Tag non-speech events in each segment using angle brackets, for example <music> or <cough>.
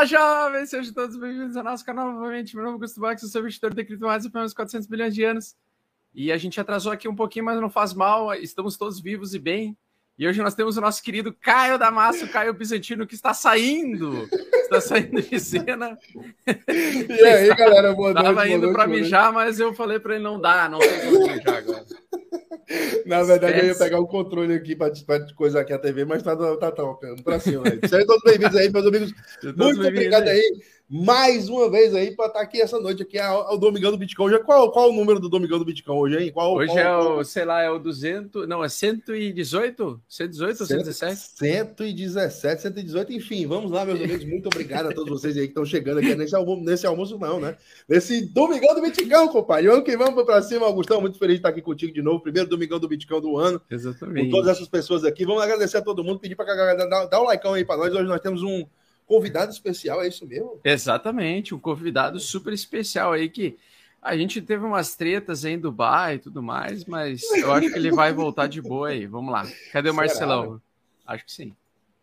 Fala, jovens! Sejam todos bem-vindos ao nosso canal novamente. Meu nome é Augusto Bax, eu sou investidor de criptomoedas há uns 400 bilhões de anos. E a gente atrasou aqui um pouquinho, mas não faz mal, estamos todos vivos e bem. E hoje nós temos o nosso querido Caio Damasio, Caio Bizantino, que está saindo. Está saindo de cena. E aí, galera, boa noite. Estava indo para mijar, mas eu falei para ele não dá, não tem como mijar agora. Na verdade, Esquece. eu ia pegar o controle aqui para coisar aqui a TV, mas tá, tá top, para cima. Sejam todos bem-vindos aí, meus amigos. Muito obrigado aí mais uma vez aí para estar tá aqui essa noite aqui ao, Domingão do Bitcoin. Hoje, é qual, qual o número do Domingão do Bitcoin hoje, hein? Qual, hoje qual, é o, qual... sei lá, é o 200, não, é 118? 118 ou 117? 117, 118, enfim, vamos lá, meus <laughs> amigos. Muito obrigado a todos vocês aí que estão chegando aqui nesse almoço, nesse almoço não, né? Nesse Domingão do Bitcoin, compadre. Vamos que vamos para cima, Augustão. Muito feliz de estar aqui contigo de novo. Primeiro Domingão do Bitcoin do ano. Exatamente. Com todas essas pessoas aqui. Vamos agradecer a todo mundo, pedir para a galera dar, dar o like aí para nós. Hoje nós temos um convidado especial, é isso mesmo? Exatamente, um convidado super especial aí que a gente teve umas tretas em Dubai e tudo mais, mas eu acho que ele vai voltar de boa aí. Vamos lá. Cadê o Marcelão? Acho que sim.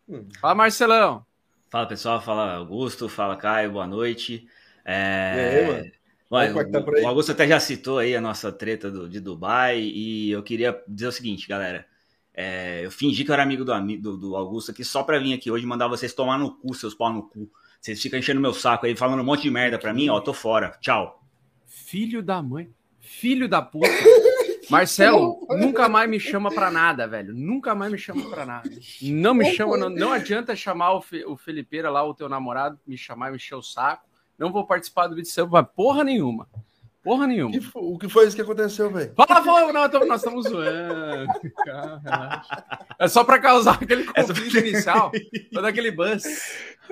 Hum. Fala, Marcelão. Fala, pessoal. Fala, Augusto. Fala, Caio. Boa noite. É... aí, mano? Olha, é tá o Augusto até já citou aí a nossa treta do, de Dubai e eu queria dizer o seguinte, galera. É, eu fingi que eu era amigo do, do, do Augusto aqui só pra vir aqui hoje mandar vocês tomar no cu, seus pau no cu. Vocês ficam enchendo meu saco aí, falando um monte de merda pra mim, ó, tô fora. Tchau. Filho da mãe. Filho da puta. <laughs> Marcelo, nunca mais me chama pra nada, velho. Nunca mais me chama pra nada. Não me chama, não, não adianta chamar o, Fe, o Felipeira lá, o teu namorado, me chamar e me encher o saco. Não vou participar do vídeo seu, porra nenhuma. Porra nenhuma. Que foi, o que foi isso que aconteceu, velho? Fala, fala, não, tô, nós estamos zoando. Cara, é só pra causar aquele conflito inicial, pra dar aquele buzz.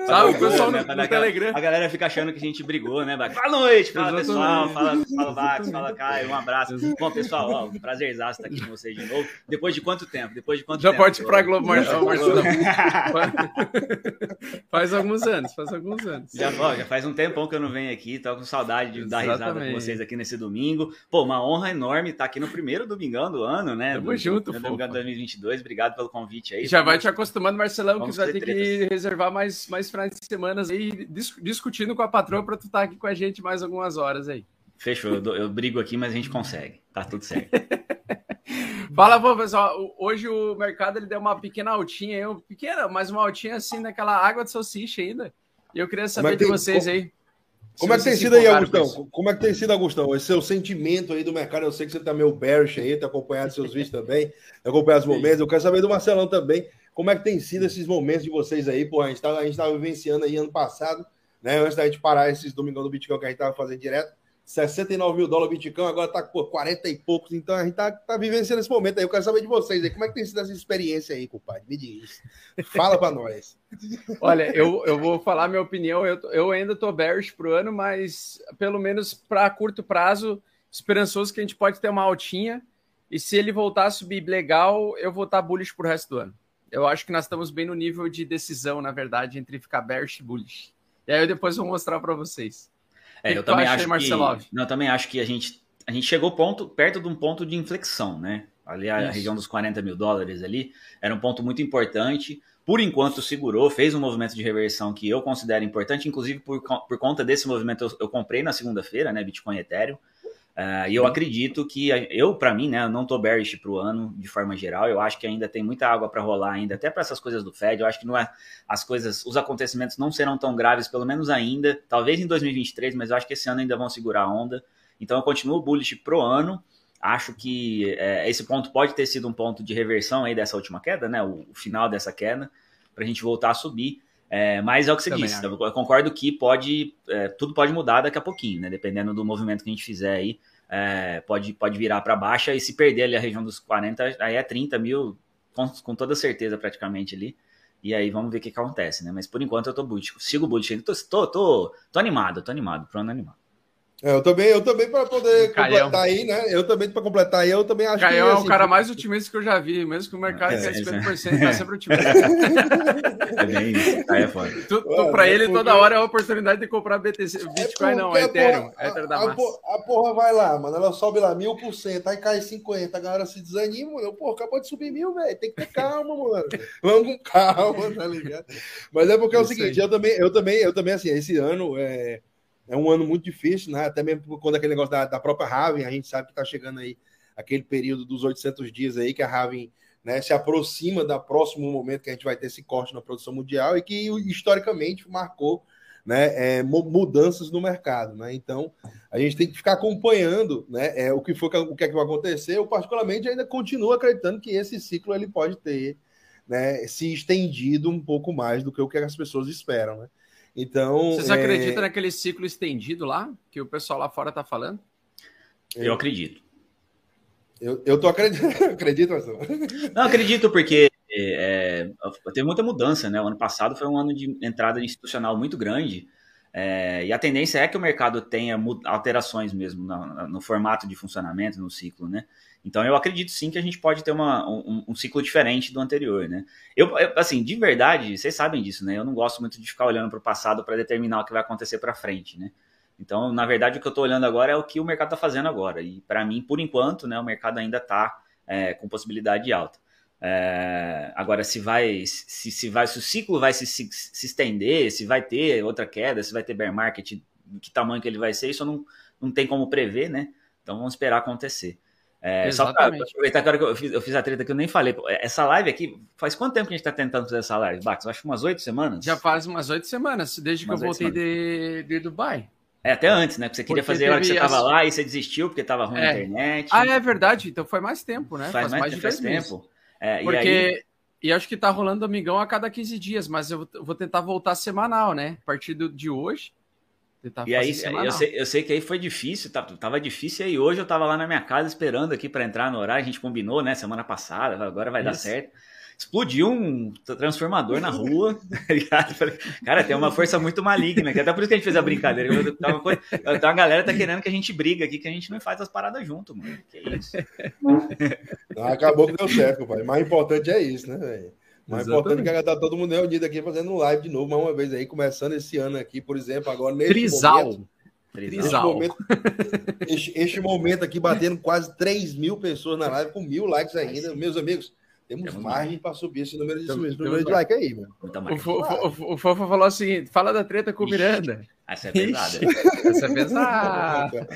Sabe, o pessoal no, no Telegram. A galera fica achando que a gente brigou, né? Fala noite, fala Exatamente. pessoal, fala, fala Vax, fala Caio, um abraço. Exatamente. Bom, pessoal, ó, prazerzaço estar aqui com vocês de novo. Depois de quanto tempo? Depois de quanto Já tempo? pode ir pra Globo Marcelo. <laughs> faz alguns anos, faz alguns anos. Já, ó, já faz um tempão que eu não venho aqui, tô com saudade de dar risada com vocês aqui nesse domingo. Pô, uma honra enorme estar aqui no primeiro domingão do ano, né? Tamo do, junto, do, Domingão 2022. Obrigado pelo convite aí. Já vai te acostumando, Marcelão, que vai ter que reservar mais, mais finais de semana aí dis discutindo com a patroa para tu estar tá aqui com a gente mais algumas horas aí. Fechou, eu, eu brigo aqui, mas a gente consegue. Tá tudo certo. <laughs> Fala, bom, pessoal. Hoje o mercado ele deu uma pequena altinha, eu, pequena, mas uma altinha assim naquela água de salsicha ainda. E eu queria saber de tem, vocês como, aí. Como é que tem sido aí, Augustão? Como é que tem sido, Augustão? Esse seu sentimento aí do mercado? Eu sei que você tá meio bearish aí, tá acompanhando seus vídeos também, <laughs> tá acompanhando os momentos. Eu quero saber do Marcelão também. Como é que tem sido esses momentos de vocês aí? Pô, a gente tá, a gente tava vivenciando aí ano passado né? Antes da gente parar esses domingão do Bitcoin que a gente estava fazendo direto, 69 mil dólares Bitcoin, agora está com 40 e poucos, então a gente está tá vivenciando esse momento aí. Eu quero saber de vocês aí, como é que tem sido essa experiência aí, compadre? Me diz. Fala para nós. <laughs> Olha, eu, eu vou falar minha opinião, eu, eu ainda estou bearish pro ano, mas pelo menos para curto prazo, esperançoso que a gente pode ter uma altinha, e se ele voltar a subir legal, eu vou estar tá bullish pro resto do ano. Eu acho que nós estamos bem no nível de decisão, na verdade, entre ficar bearish e bullish. E aí eu depois vou mostrar para vocês. É, eu também acho Marcelov? que, não, eu também acho que a gente, a gente chegou ponto, perto de um ponto de inflexão, né? Ali a Isso. região dos 40 mil dólares ali era um ponto muito importante. Por enquanto segurou, fez um movimento de reversão que eu considero importante, inclusive por, por conta desse movimento eu, eu comprei na segunda-feira, né? Bitcoin Ethereum. Uh, e eu acredito que eu, para mim, né, eu não tô bearish para o ano de forma geral. Eu acho que ainda tem muita água para rolar ainda, até para essas coisas do Fed. Eu acho que não é as coisas, os acontecimentos não serão tão graves, pelo menos ainda. Talvez em 2023, mas eu acho que esse ano ainda vão segurar a onda. Então eu continuo bullish pro ano. Acho que é, esse ponto pode ter sido um ponto de reversão aí dessa última queda, né? O, o final dessa queda, para a gente voltar a subir. É, mas é o que você Também disse. Acho. Eu concordo que pode, é, tudo pode mudar daqui a pouquinho, né? Dependendo do movimento que a gente fizer aí, é, pode, pode virar para baixa e se perder ali a região dos 40, aí é 30 mil, com, com toda certeza praticamente ali. E aí vamos ver o que, que acontece, né? Mas por enquanto eu tô bullish. Sigo bullish ainda. Tô, tô, tô, tô animado, tô animado, pro ano animado. É, eu também, eu também para poder completar aí, né? Eu também para completar aí, eu também acho Caião que. Caião é o cara mais otimista que eu já vi, mesmo que o mercado é, tenha 50%, é. tá sempre <laughs> otimista. É bem isso. Aí é foda. Para ele, porque... toda hora é a oportunidade de comprar BTC. É Bitcoin não, é Ethereum. A, Ethereum da a, massa. a porra vai lá, mano. Ela sobe lá mil por cento, aí cai 50, a galera se desanima. Eu, pô, acabou de subir mil, velho. Tem que ter calma, mano. <laughs> Vamos com calma, tá ligado? Mas é porque é o seguinte, eu também, eu também, eu também, assim, esse ano é é um ano muito difícil, né? Até mesmo conta daquele negócio da, da própria Raven, a gente sabe que está chegando aí aquele período dos 800 dias aí que a Raven né, se aproxima do próximo momento que a gente vai ter esse corte na produção mundial e que historicamente marcou né, é, mudanças no mercado. Né? Então, a gente tem que ficar acompanhando né, é, o que for o que, é que vai acontecer. Eu, particularmente, ainda continuo acreditando que esse ciclo ele pode ter né, se estendido um pouco mais do que o que as pessoas esperam. Né? Então. Vocês é... acreditam naquele ciclo estendido lá, que o pessoal lá fora está falando? Eu acredito. Eu, eu tô acreditando, <laughs> acredito, Marcelo. Não, acredito, porque é, teve muita mudança, né? O ano passado foi um ano de entrada institucional muito grande. É, e a tendência é que o mercado tenha alterações mesmo no, no, formato de funcionamento, no ciclo, né? Então eu acredito sim que a gente pode ter uma, um, um, ciclo diferente do anterior, né? Eu, eu, assim, de verdade, vocês sabem disso, né? Eu não gosto muito de ficar olhando para o passado para determinar o que vai acontecer para frente, né? Então, na verdade, o que eu estou olhando agora é o que o mercado está fazendo agora. E para mim, por enquanto, né, o mercado ainda está é, com possibilidade alta. É, agora, se vai, se, se vai, se o ciclo vai se, se, se, estender, se vai ter outra queda, se vai ter bear market, que tamanho que ele vai ser, isso não, não tem como prever, né? Então vamos esperar acontecer. É, só para aproveitar que eu fiz, eu fiz a treta que eu nem falei. Essa live aqui, faz quanto tempo que a gente está tentando fazer essa live, Bax? Acho umas oito semanas. Já faz umas oito semanas, desde umas que eu voltei de, de Dubai. É, até antes, né? Porque você queria porque fazer a hora que você estava as... lá e você desistiu porque estava ruim é. a internet. Ah, é verdade. Então foi mais tempo, né? Faz, faz mais, mais de tempo. É, porque... E, aí... e acho que tá rolando amigão a cada 15 dias, mas eu vou tentar voltar semanal, né? A partir de hoje e aí, eu sei, eu sei, que aí foi difícil, tá, tava difícil, e aí hoje eu tava lá na minha casa esperando aqui para entrar no horário, a gente combinou, né, semana passada, agora vai Isso. dar certo. Explodiu um transformador na rua, <laughs> tá cara, tem uma força muito maligna, que até por isso que a gente fez a brincadeira. Então a galera tá querendo que a gente briga aqui, que a gente não faz as paradas junto, mano. Que isso. acabou que deu certo, pai. O mais importante é isso, né, velho? Mas é importante que tá todo mundo reunido aqui fazendo um live de novo, mais uma vez aí, começando esse ano aqui, por exemplo, agora nesse Trisal. momento. Este momento, <laughs> este, este, momento aqui, batendo quase 3 mil pessoas na live, com mil likes ainda. Meus amigos, temos margem para subir esse número de, esse número de like aí, mano. O Fofa falou o seguinte: fala da treta com o Miranda. Essa é pesada. Essa é pesada.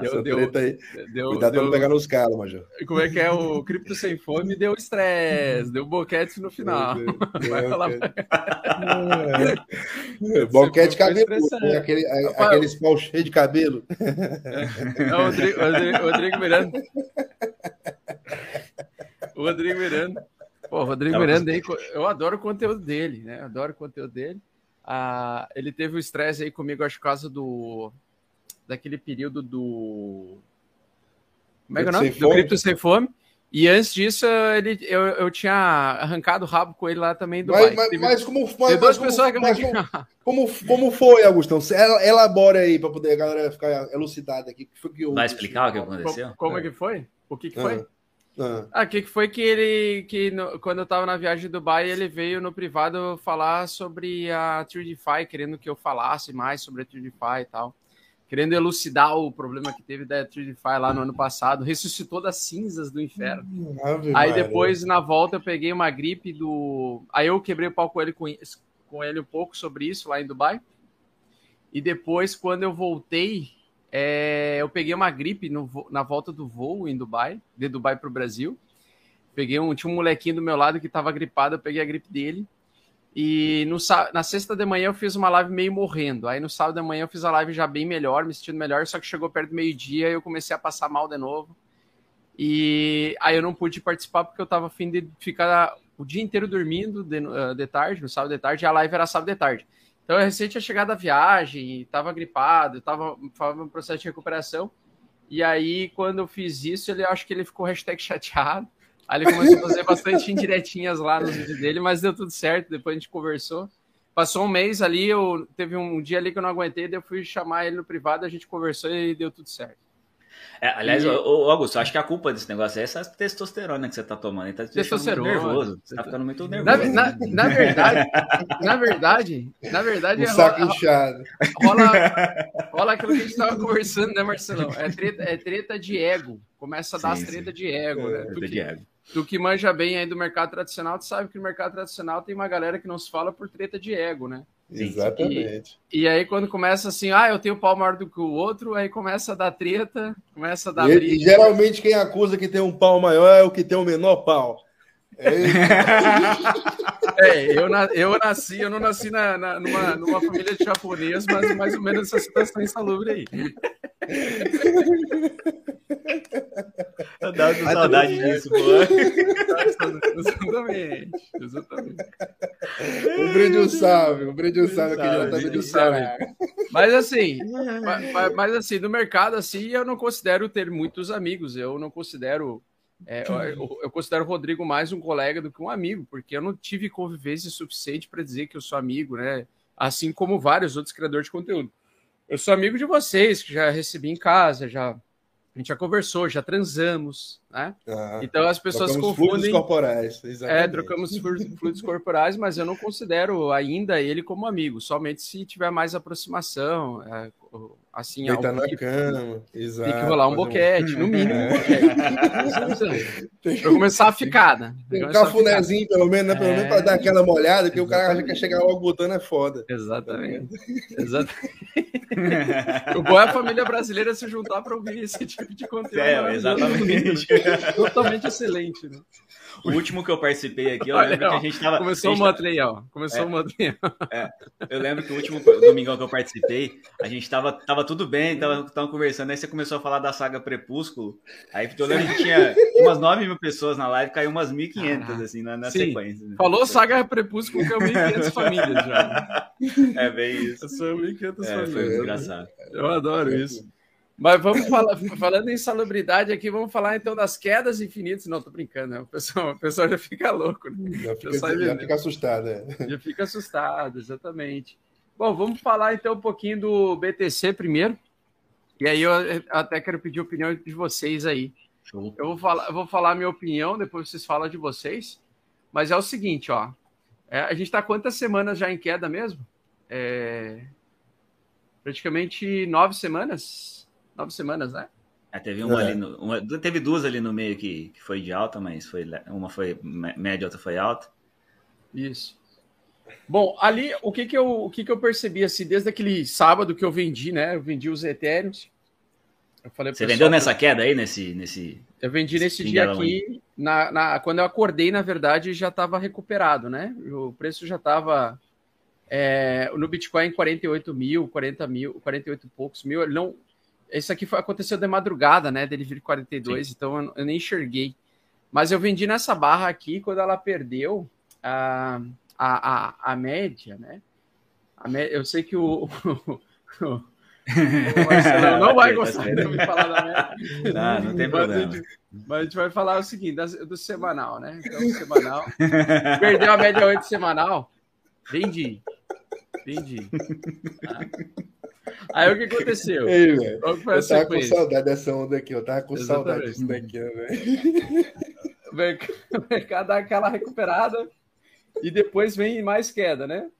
Deu, deu, treta aí. Deu, Cuidado deu, pra não pegar nos caras, Major. Como é que é o cripto sem fome? Deu estresse, deu boquete no final. <laughs> Vai falar. <laughs> É. Boquete cabelo, né? aquele, aqueles pau cheio de cabelo. <laughs> É, o Rodrigo, Rodrigo, Rodrigo Miranda. O Rodrigo Miranda. Pô, o Rodrigo Miranda aí, eu adoro o conteúdo dele, né? adoro o conteúdo dele. Ah, ele teve o estresse aí comigo, acho, por causa do. daquele período do. Como é que é o nome? Do Cripto Sem Fome. E antes disso, ele, eu, eu tinha arrancado o rabo com ele lá também do Mas, mas, mas como, mas, mas como, mas como, como, como, foi, Augustão? Elabora aí para poder a galera ficar elucidada aqui. Que que Vai explicar o que aconteceu? Como, como é. que foi? O que, que foi? Ah, ah que, que foi que ele, que no, quando eu tava na viagem de Dubai, ele veio no privado falar sobre a TrueDeFi, querendo que eu falasse mais sobre a TrueDeFi e tal. Querendo elucidar o problema que teve da TrueDeFi lá no ano passado. Ressuscitou das cinzas do inferno. Ave aí depois, na volta, eu peguei uma gripe do... Aí eu quebrei o pau com ele, com, com ele um pouco sobre isso lá em Dubai. E depois, quando eu voltei, é, eu peguei uma gripe no, na volta do voo em Dubai, de Dubai para o Brasil. Peguei um, tinha um molequinho do meu lado que estava gripado, eu peguei a gripe dele. E no, na sexta de manhã eu fiz uma live meio morrendo. Aí no sábado de manhã eu fiz a live já bem melhor, me sentindo melhor, só que chegou perto do meio-dia e eu comecei a passar mal de novo. E aí eu não pude participar porque eu estava afim de ficar o dia inteiro dormindo de, ah, de tarde, no sábado de tarde, e a live era sábado de tarde. Então, eu recente tinha chegado da viagem, estava gripado, estava no processo de recuperação. E aí, quando eu fiz isso, ele acho que ele ficou hashtag chateado. Aí ele começou a fazer bastante <laughs> indiretinhas lá nos vídeos dele, mas deu tudo certo. Depois a gente conversou. passou um mês ali, eu teve um dia ali que eu não aguentei, daí eu fui chamar ele no privado, a gente conversou e deu tudo certo. É, aliás, e... ô, Augusto, acho que a culpa desse negócio é essa testosterona que você tá tomando. Tá testosterona. nervoso. Você tá ficando muito nervoso. Na, na, na verdade, na verdade, na verdade. Um saco rola, inchado. Rola, <laughs> rola aquilo que a gente tava conversando, né, Marcelão? É treta, é treta de ego. Começa a dar sim, as tretas de ego, né? Treta de ego. Tu que manja bem aí do mercado tradicional, tu sabe que no mercado tradicional tem uma galera que não se fala por treta de ego, né? Exatamente. E, e, aí, quando começa assim, ah, eu tenho pau maior do que o outro, aí começa a dar treta, começa a dar. E, e geralmente quem acusa que tem um pau maior é o que tem o menor pau. É, <laughs> é eu, na, eu nasci, eu não nasci na, na, numa, numa família de japonês, mas mais ou menos essa situação insalubre aí. <laughs> Eu dava saudade disso, pô. Exatamente, exatamente. Um brinde um salve, um brinde um salve aqui diretamente do Ceará. Mas assim, <laughs> mas, mas, assim, no mercado assim, eu não considero ter muitos amigos, eu não considero é, eu, eu, considero o Rodrigo mais um colega do que um amigo, porque eu não tive convivência suficiente para dizer que eu sou amigo, né? Assim como vários outros criadores de conteúdo. Eu sou amigo de vocês, que já recebi em casa, já a gente já conversou, já transamos, né? Ah, então as pessoas confundem. Fluidos corporais, exatamente. É, trocamos <laughs> fluidos corporais, mas eu não considero ainda ele como amigo, somente se tiver mais aproximação, é, assim, Deitar na cama, exato. Tem que rolar um boquete, no mínimo. É. <laughs> Pra começar a ficada. Tem um cafunézinho, pelo menos, né? Pelo é. menos para dar aquela molhada, que o cara acha que chegar logo botando é foda. Exatamente. Exatamente. <laughs> o bom é a família brasileira se juntar para ouvir esse tipo de conteúdo. É, exatamente. Totalmente excelente, né? O último que eu participei aqui, eu <laughs> Olha, lembro ó, que a gente tava. Começou o Motley, ó. Começou é, o Motley. <laughs> É, eu lembro que o último domingão que eu participei, a gente tava, tava tudo bem, tava, tava conversando, aí você começou a falar da saga Prepúsculo. Aí eu lembro que tinha umas 9 mil pessoas na live, caiu umas 1.500, assim, na, na sequência. Né? Falou saga Prepúsculo, que é 1.500 <laughs> famílias já. É bem isso. São 1.500 é, famílias. Foi engraçado. Eu adoro isso. Mas vamos falar, falando em salubridade aqui, vamos falar então das quedas infinitas. Não, tô brincando, né? O pessoal, o pessoal já fica louco, né? Já fica, já já fica assustado, é. Já fica assustado, exatamente. Bom, vamos falar então um pouquinho do BTC primeiro. E aí eu até quero pedir a opinião de vocês aí. Show. Eu vou falar, eu vou falar a minha opinião, depois vocês falam de vocês. Mas é o seguinte, ó. É, a gente está quantas semanas já em queda mesmo? É, praticamente nove semanas nove semanas, né? É, teve uma é. ali no, uma, teve duas ali no meio que, que foi de alta, mas foi uma foi média, outra foi alta. Isso. Bom, ali o que que eu o que que eu percebi assim desde aquele sábado que eu vendi, né? Eu vendi os etéreos. Eu falei Você vendeu nessa queda aí nesse nesse Eu vendi nesse dia aqui na, na, quando eu acordei, na verdade, já estava recuperado, né? O preço já estava é, no Bitcoin 48 mil, 40 mil, 48 e poucos mil. Ele não, isso aqui foi, aconteceu de madrugada, né? Dele vir 42, Sim. então eu, eu, nem enxerguei. Mas eu vendi nessa barra aqui quando ela perdeu a, a, a, a média, né? A média, eu sei que o, o, o Marcelo não vai <laughs> gostar de me falar da média. Não, não tem problema. Mas a, gente, mas a gente vai falar o seguinte, do, do semanal, né? Então, semanal. Perdeu a média 8 semanal. Vendi. Vendi. Tá? <laughs> Aí o que aconteceu? <laughs> Ei. Eu tava com saudade dessa onda aqui, eu tava com Exatamente. saudade disso daqui, velho. O mercado dá aquela recuperada e depois vem mais queda, né?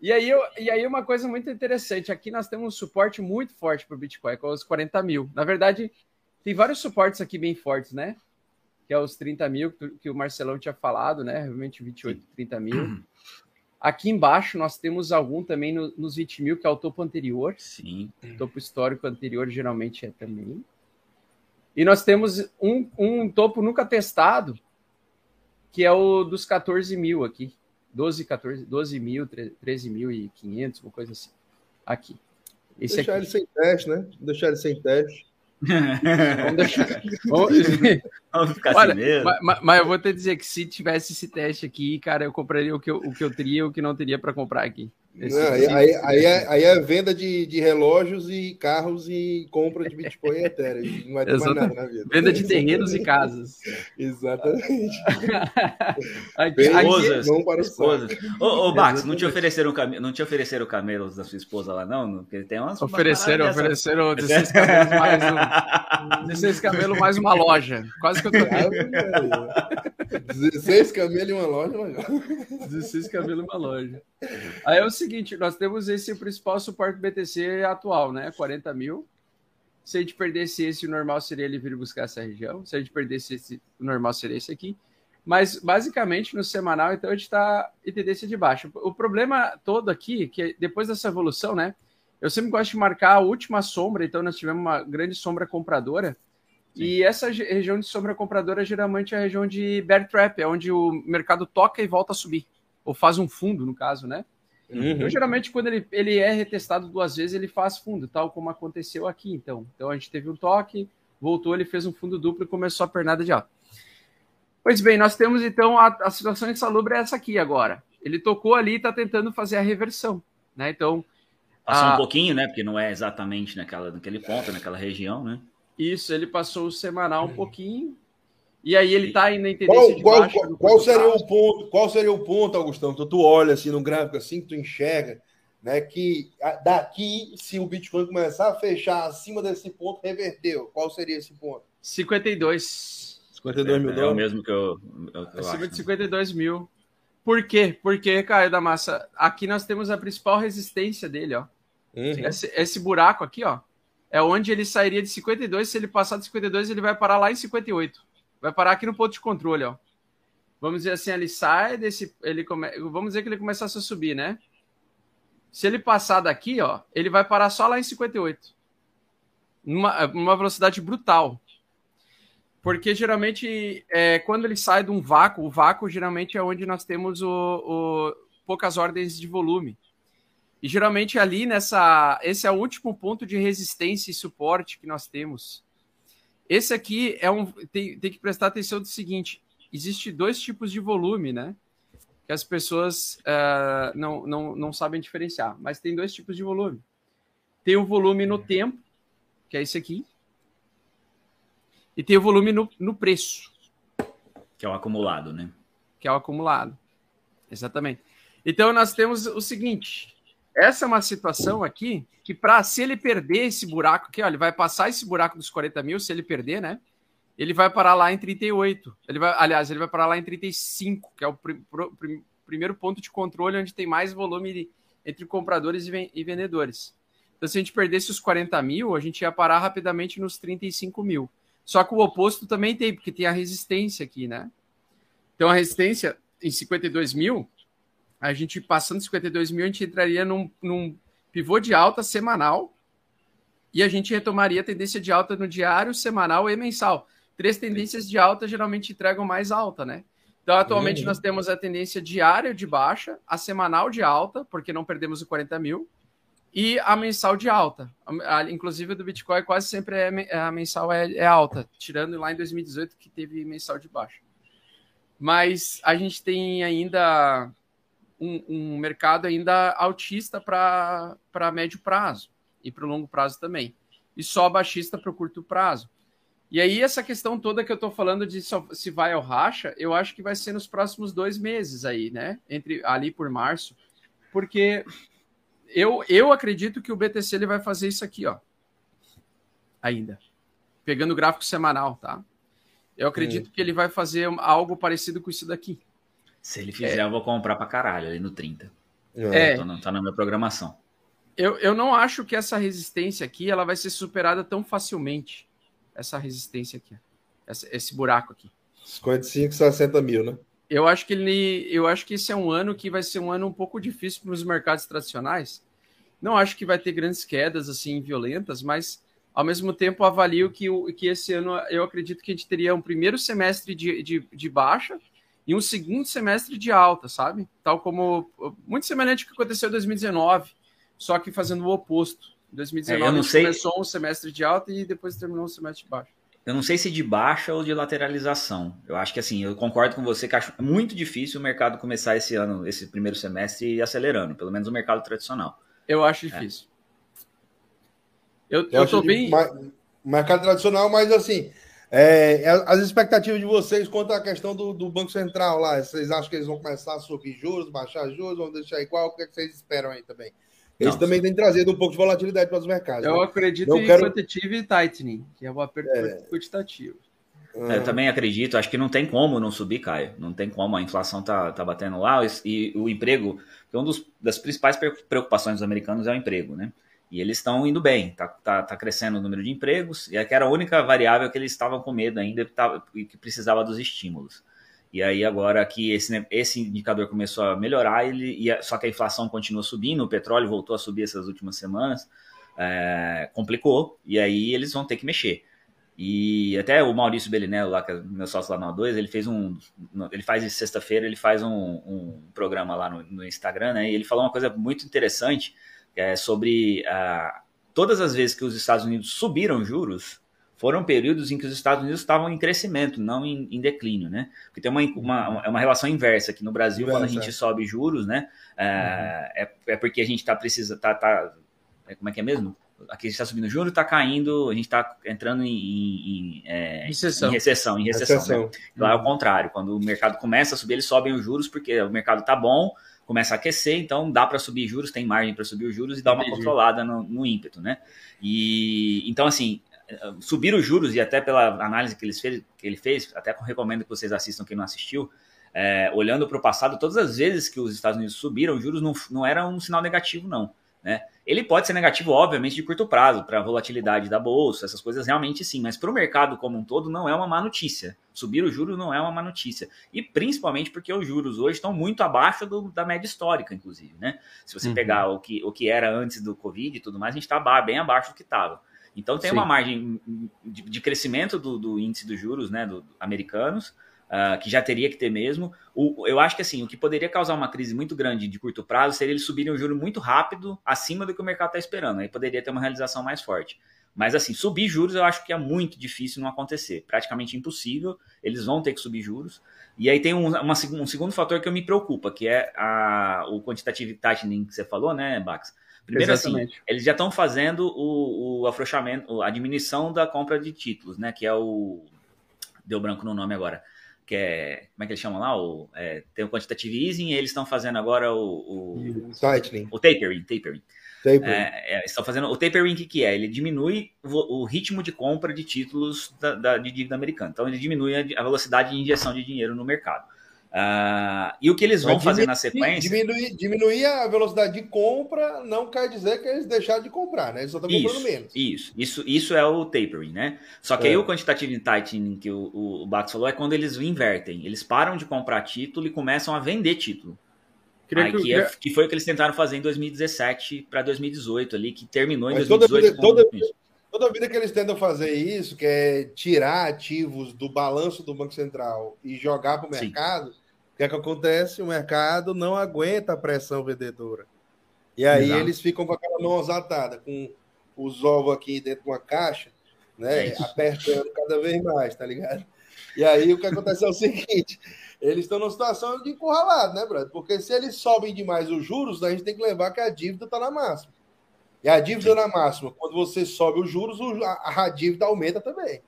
E aí, eu, e aí uma coisa muito interessante, aqui nós temos um suporte muito forte para o Bitcoin, com os 40 mil. Na verdade, tem vários suportes aqui bem fortes, né? Que é os 30 mil que o Marcelão tinha falado, né? Realmente 28, 30 mil. <clears throat> Aqui embaixo nós temos algum também no, nos 20 mil, que é o topo anterior. Sim. O topo histórico anterior geralmente é também. E nós temos um, um topo nunca testado, que é o dos 14 mil aqui. 12, 14, 12 mil, 13 mil e 500, uma coisa assim. Aqui. Esse Deixar aqui. ele sem teste, né? Deixar ele sem teste. Vamos deixar. <laughs> Vamos, Vamos ficar Olha, sem Mas, mas, eu vou te dizer que se tivesse esse teste aqui, cara, eu compraria o que eu, o que eu teria e o que não teria para comprar aqui. Não, aí, aí, aí, é, aí é venda de, de relógios e carros e compra de Bitcoin e Ethereum. Não vai ter mais nada na vida. Venda de terrenos e casas. <laughs> Exatamente. <laughs> aqui, esposas. Não para esposas. Ô, ô Max, não te, ofereceram, não te ofereceram camelos da sua esposa lá, não? Porque tem umas. Ofereceram, ofereceram 16 camelos mais um. 16 camelos mais uma loja. Quase que eu tô. 16 camelos e uma loja, legal. 16 camelos e uma loja. Aí é o seguinte, nós temos esse principal suporte BTC atual, né? 40 mil. Se a gente perdesse esse, o normal seria ele vir buscar essa região. Se a gente perdesse esse, o normal seria esse aqui. Mas, basicamente, no semanal, então, a gente está em tendência de baixo. O problema todo aqui, que depois dessa evolução, né? Eu sempre gosto de marcar a última sombra, então nós tivemos uma grande sombra compradora. Sim. E essa região de sombra compradora geralmente é a região de bear trap, é onde o mercado toca e volta a subir. Ou faz um fundo, no caso, né? Uhum. Então, geralmente, quando ele, ele é retestado duas vezes, ele faz fundo, tal como aconteceu aqui. Então, então a gente teve um toque, voltou, ele fez um fundo duplo e começou a pernada de alta. Pois bem, nós temos então a, a situação insalubre é essa aqui agora. Ele tocou ali e está tentando fazer a reversão, né? Então. Passou a... um pouquinho, né? Porque não é exatamente naquela, naquele ponto, naquela região, né? Isso, ele passou o semanal um pouquinho, e aí ele está indo em tendência qual, de Qual, qual seria o ponto? Qual seria o ponto, Augustão? Tu, tu olha assim no gráfico assim que tu enxerga, né? Que daqui, se o Bitcoin começar a fechar acima desse ponto, reverteu. Qual seria esse ponto? 52. 52 mil dólares. É o mesmo que eu. eu, eu acima acho, de 52 né? mil. Por quê? Porque, Caio da Massa, aqui nós temos a principal resistência dele, ó. Uhum. Esse, esse buraco aqui, ó, é onde ele sairia de 52. Se ele passar de 52, ele vai parar lá em 58. Vai parar aqui no ponto de controle, ó. Vamos dizer assim, ele sai desse. Ele come, vamos dizer que ele começasse a subir, né? Se ele passar daqui, ó, ele vai parar só lá em 58. Numa, numa velocidade brutal. Porque geralmente, é, quando ele sai de um vácuo, o vácuo geralmente é onde nós temos o, o, poucas ordens de volume. E geralmente ali nessa. Esse é o último ponto de resistência e suporte que nós temos. Esse aqui é um. Tem, tem que prestar atenção do seguinte: existe dois tipos de volume, né? Que as pessoas uh, não, não, não sabem diferenciar. Mas tem dois tipos de volume. Tem o volume no tempo, que é esse aqui. E tem o volume no, no preço. Que é o acumulado, né? Que é o acumulado. Exatamente. Então nós temos o seguinte: essa é uma situação aqui que, para se ele perder esse buraco aqui, ó, ele vai passar esse buraco dos 40 mil, se ele perder, né? Ele vai parar lá em 38. Ele vai, aliás, ele vai parar lá em 35, que é o pr pr primeiro ponto de controle onde tem mais volume de, entre compradores e, e vendedores. Então, se a gente perdesse os 40 mil, a gente ia parar rapidamente nos 35 mil. Só que o oposto também tem, porque tem a resistência aqui, né? Então, a resistência em 52 mil a gente passando 52 mil, a gente entraria num, num pivô de alta semanal e a gente retomaria a tendência de alta no diário, semanal e mensal. Três tendências de alta geralmente entregam mais alta, né? Então, atualmente, uhum. nós temos a tendência diária de baixa, a semanal de alta, porque não perdemos o 40 mil, e a mensal de alta. A, a, inclusive, do Bitcoin quase sempre é, a mensal é, é, alta, tirando lá em 2018 que teve mensal de baixa. Mas a gente tem ainda um, um mercado ainda altista para médio prazo e para o longo prazo também. E só baixista para o curto prazo. E aí, essa questão toda que eu estou falando de se vai ao racha, eu acho que vai ser nos próximos dois meses aí, né? Entre ali por março. Porque eu, eu acredito que o BTC ele vai fazer isso aqui, ó. Ainda. Pegando o gráfico semanal, tá? Eu acredito que ele vai fazer algo parecido com isso daqui. Se ele fizer, é. eu vou comprar pra caralho ali no 30. É. Tá na, tá na minha programação. Eu, eu não acho que essa resistência aqui ela vai ser superada tão facilmente. Essa resistência aqui. Essa, esse buraco aqui. 55, 60 mil, né? Eu acho que ele. Eu acho que esse é um ano que vai ser um ano um pouco difícil para os mercados tradicionais. Não acho que vai ter grandes quedas assim violentas, mas ao mesmo tempo avalio que, que esse ano eu acredito que a gente teria um primeiro semestre de, de, de baixa e um segundo semestre de alta, sabe? Tal como muito semelhante ao que aconteceu em 2019, só que fazendo o oposto. Em 2019 é, sei... começou um semestre de alta e depois terminou um semestre de baixo. eu não sei se de baixa ou de lateralização. Eu acho que assim, eu concordo com você que acho muito difícil o mercado começar esse ano, esse primeiro semestre acelerando, pelo menos o mercado tradicional. Eu acho difícil. É. Eu, eu, eu tô bem. Mercado tradicional, mas assim, é, é, as expectativas de vocês quanto à questão do, do, Banco Central lá, vocês acham que eles vão começar a subir juros, baixar juros, vão deixar igual? O que, é que vocês esperam aí também? Eles Não, também têm trazido um pouco de volatilidade para os mercados. Eu né? acredito Não em quero... quantitative tightening, que é o aperto é. quantitativo. Eu também acredito, acho que não tem como não subir, Caio. Não tem como, a inflação tá, tá batendo lá e, e o emprego, que é uma das principais preocupações dos americanos é o emprego, né? E eles estão indo bem, tá, tá, tá, crescendo o número de empregos, e aqui era a única variável que eles estavam com medo ainda e que precisava dos estímulos. E aí agora que esse, esse indicador começou a melhorar, ele, e, só que a inflação continua subindo, o petróleo voltou a subir essas últimas semanas, é, complicou, e aí eles vão ter que mexer. E até o Maurício Belinello, lá, que é meu sócio lá na O2, ele fez um. Ele faz sexta-feira, ele faz um, um, programa lá no, no Instagram, né? E ele falou uma coisa muito interessante é, sobre ah, todas as vezes que os Estados Unidos subiram juros, foram períodos em que os Estados Unidos estavam em crescimento, não em, em declínio, né? Porque tem uma, uma, uma relação inversa aqui no Brasil, Inversa. quando a gente sobe juros, né? É, uhum. é, é, porque a gente está precisa, tá, tá, é, como é que é mesmo? Aqui está subindo juros, está caindo, a gente está entrando em, em, é, recessão. em recessão, em recessão. recessão. Né? Lá é o contrário, quando o mercado começa a subir, eles sobem os juros porque o mercado está bom, começa a aquecer, então dá para subir juros, tem margem para subir os juros e dar uma Entendi. controlada no, no, ímpeto, né? E então assim, subir os juros e até pela análise que, eles fez, que ele fez, até recomendo que vocês assistam quem não assistiu, é, olhando para o passado, todas as vezes que os Estados Unidos subiram, os juros não, não era um sinal negativo, não. Né? Ele pode ser negativo, obviamente, de curto prazo, para a volatilidade da bolsa, essas coisas realmente sim, mas para o mercado como um todo não é uma má notícia. Subir o juros não é uma má notícia. E principalmente porque os juros hoje estão muito abaixo do, da média histórica, inclusive. Né? Se você uhum. pegar o que, o que era antes do Covid e tudo mais, a gente está bem abaixo do que estava. Então tem sim. uma margem de, de crescimento do, do, índice dos juros né, do americanos, uh, que já teria que ter mesmo. O, eu acho que assim, o que poderia causar uma crise muito grande de curto prazo seria eles subirem o juro muito rápido, acima do que o mercado está esperando. Aí poderia ter uma realização mais forte. Mas assim, subir juros eu acho que é muito difícil não acontecer. Praticamente impossível. Eles vão ter que subir juros. E aí tem um, uma, um segundo fator que eu me preocupa, que é a, o quantitative tightening que você falou, né, Bax? Primeiro assim, Exatamente. assim, eles já estão fazendo o, o afrouxamento, a diminuição da compra de títulos, né? Que é o. Deu branco no nome agora que é. Como é que eles chamam lá? O, é, tem o quantitative easing e eles estão fazendo agora o. O, tightening. o tapering. tapering. tapering. É, é, estão fazendo o tapering, o que, que é? Ele diminui o, o, ritmo de compra de títulos da, da, de dívida americana. Então, ele diminui a, a velocidade de injeção de dinheiro no mercado. Uh, e o que eles vão fazer na sequência. Diminuir, diminuir, a velocidade de compra não quer dizer que eles deixaram de comprar, né? Eles só estão comprando menos. Isso, isso, isso é o tapering, né? Só que é. aí o quantitative tightening que o, o Bax falou é quando eles invertem. Eles param de comprar título e começam a vender título. Aí, que, que, é, que, foi o que eles tentaram fazer em 2017 para 2018 ali, que terminou em Mas 2018. Toda, toda, toda vida que eles tentam fazer isso, que é tirar ativos do balanço do Banco Central e jogar para o mercado. Sim o que é que acontece? O mercado não aguenta a pressão vendedora. E aí Exato. eles ficam com aquela mão atada, com os ovos aqui dentro de uma caixa, né? É apertando cada vez mais, tá ligado? E aí o que acontece é o <laughs> seguinte: eles estão numa situação de encurralado, né, Brad? Porque se eles sobem demais os juros, a gente tem que levar que a dívida está na máxima. E a dívida Sim. na máxima, quando você sobe os juros, a dívida aumenta também.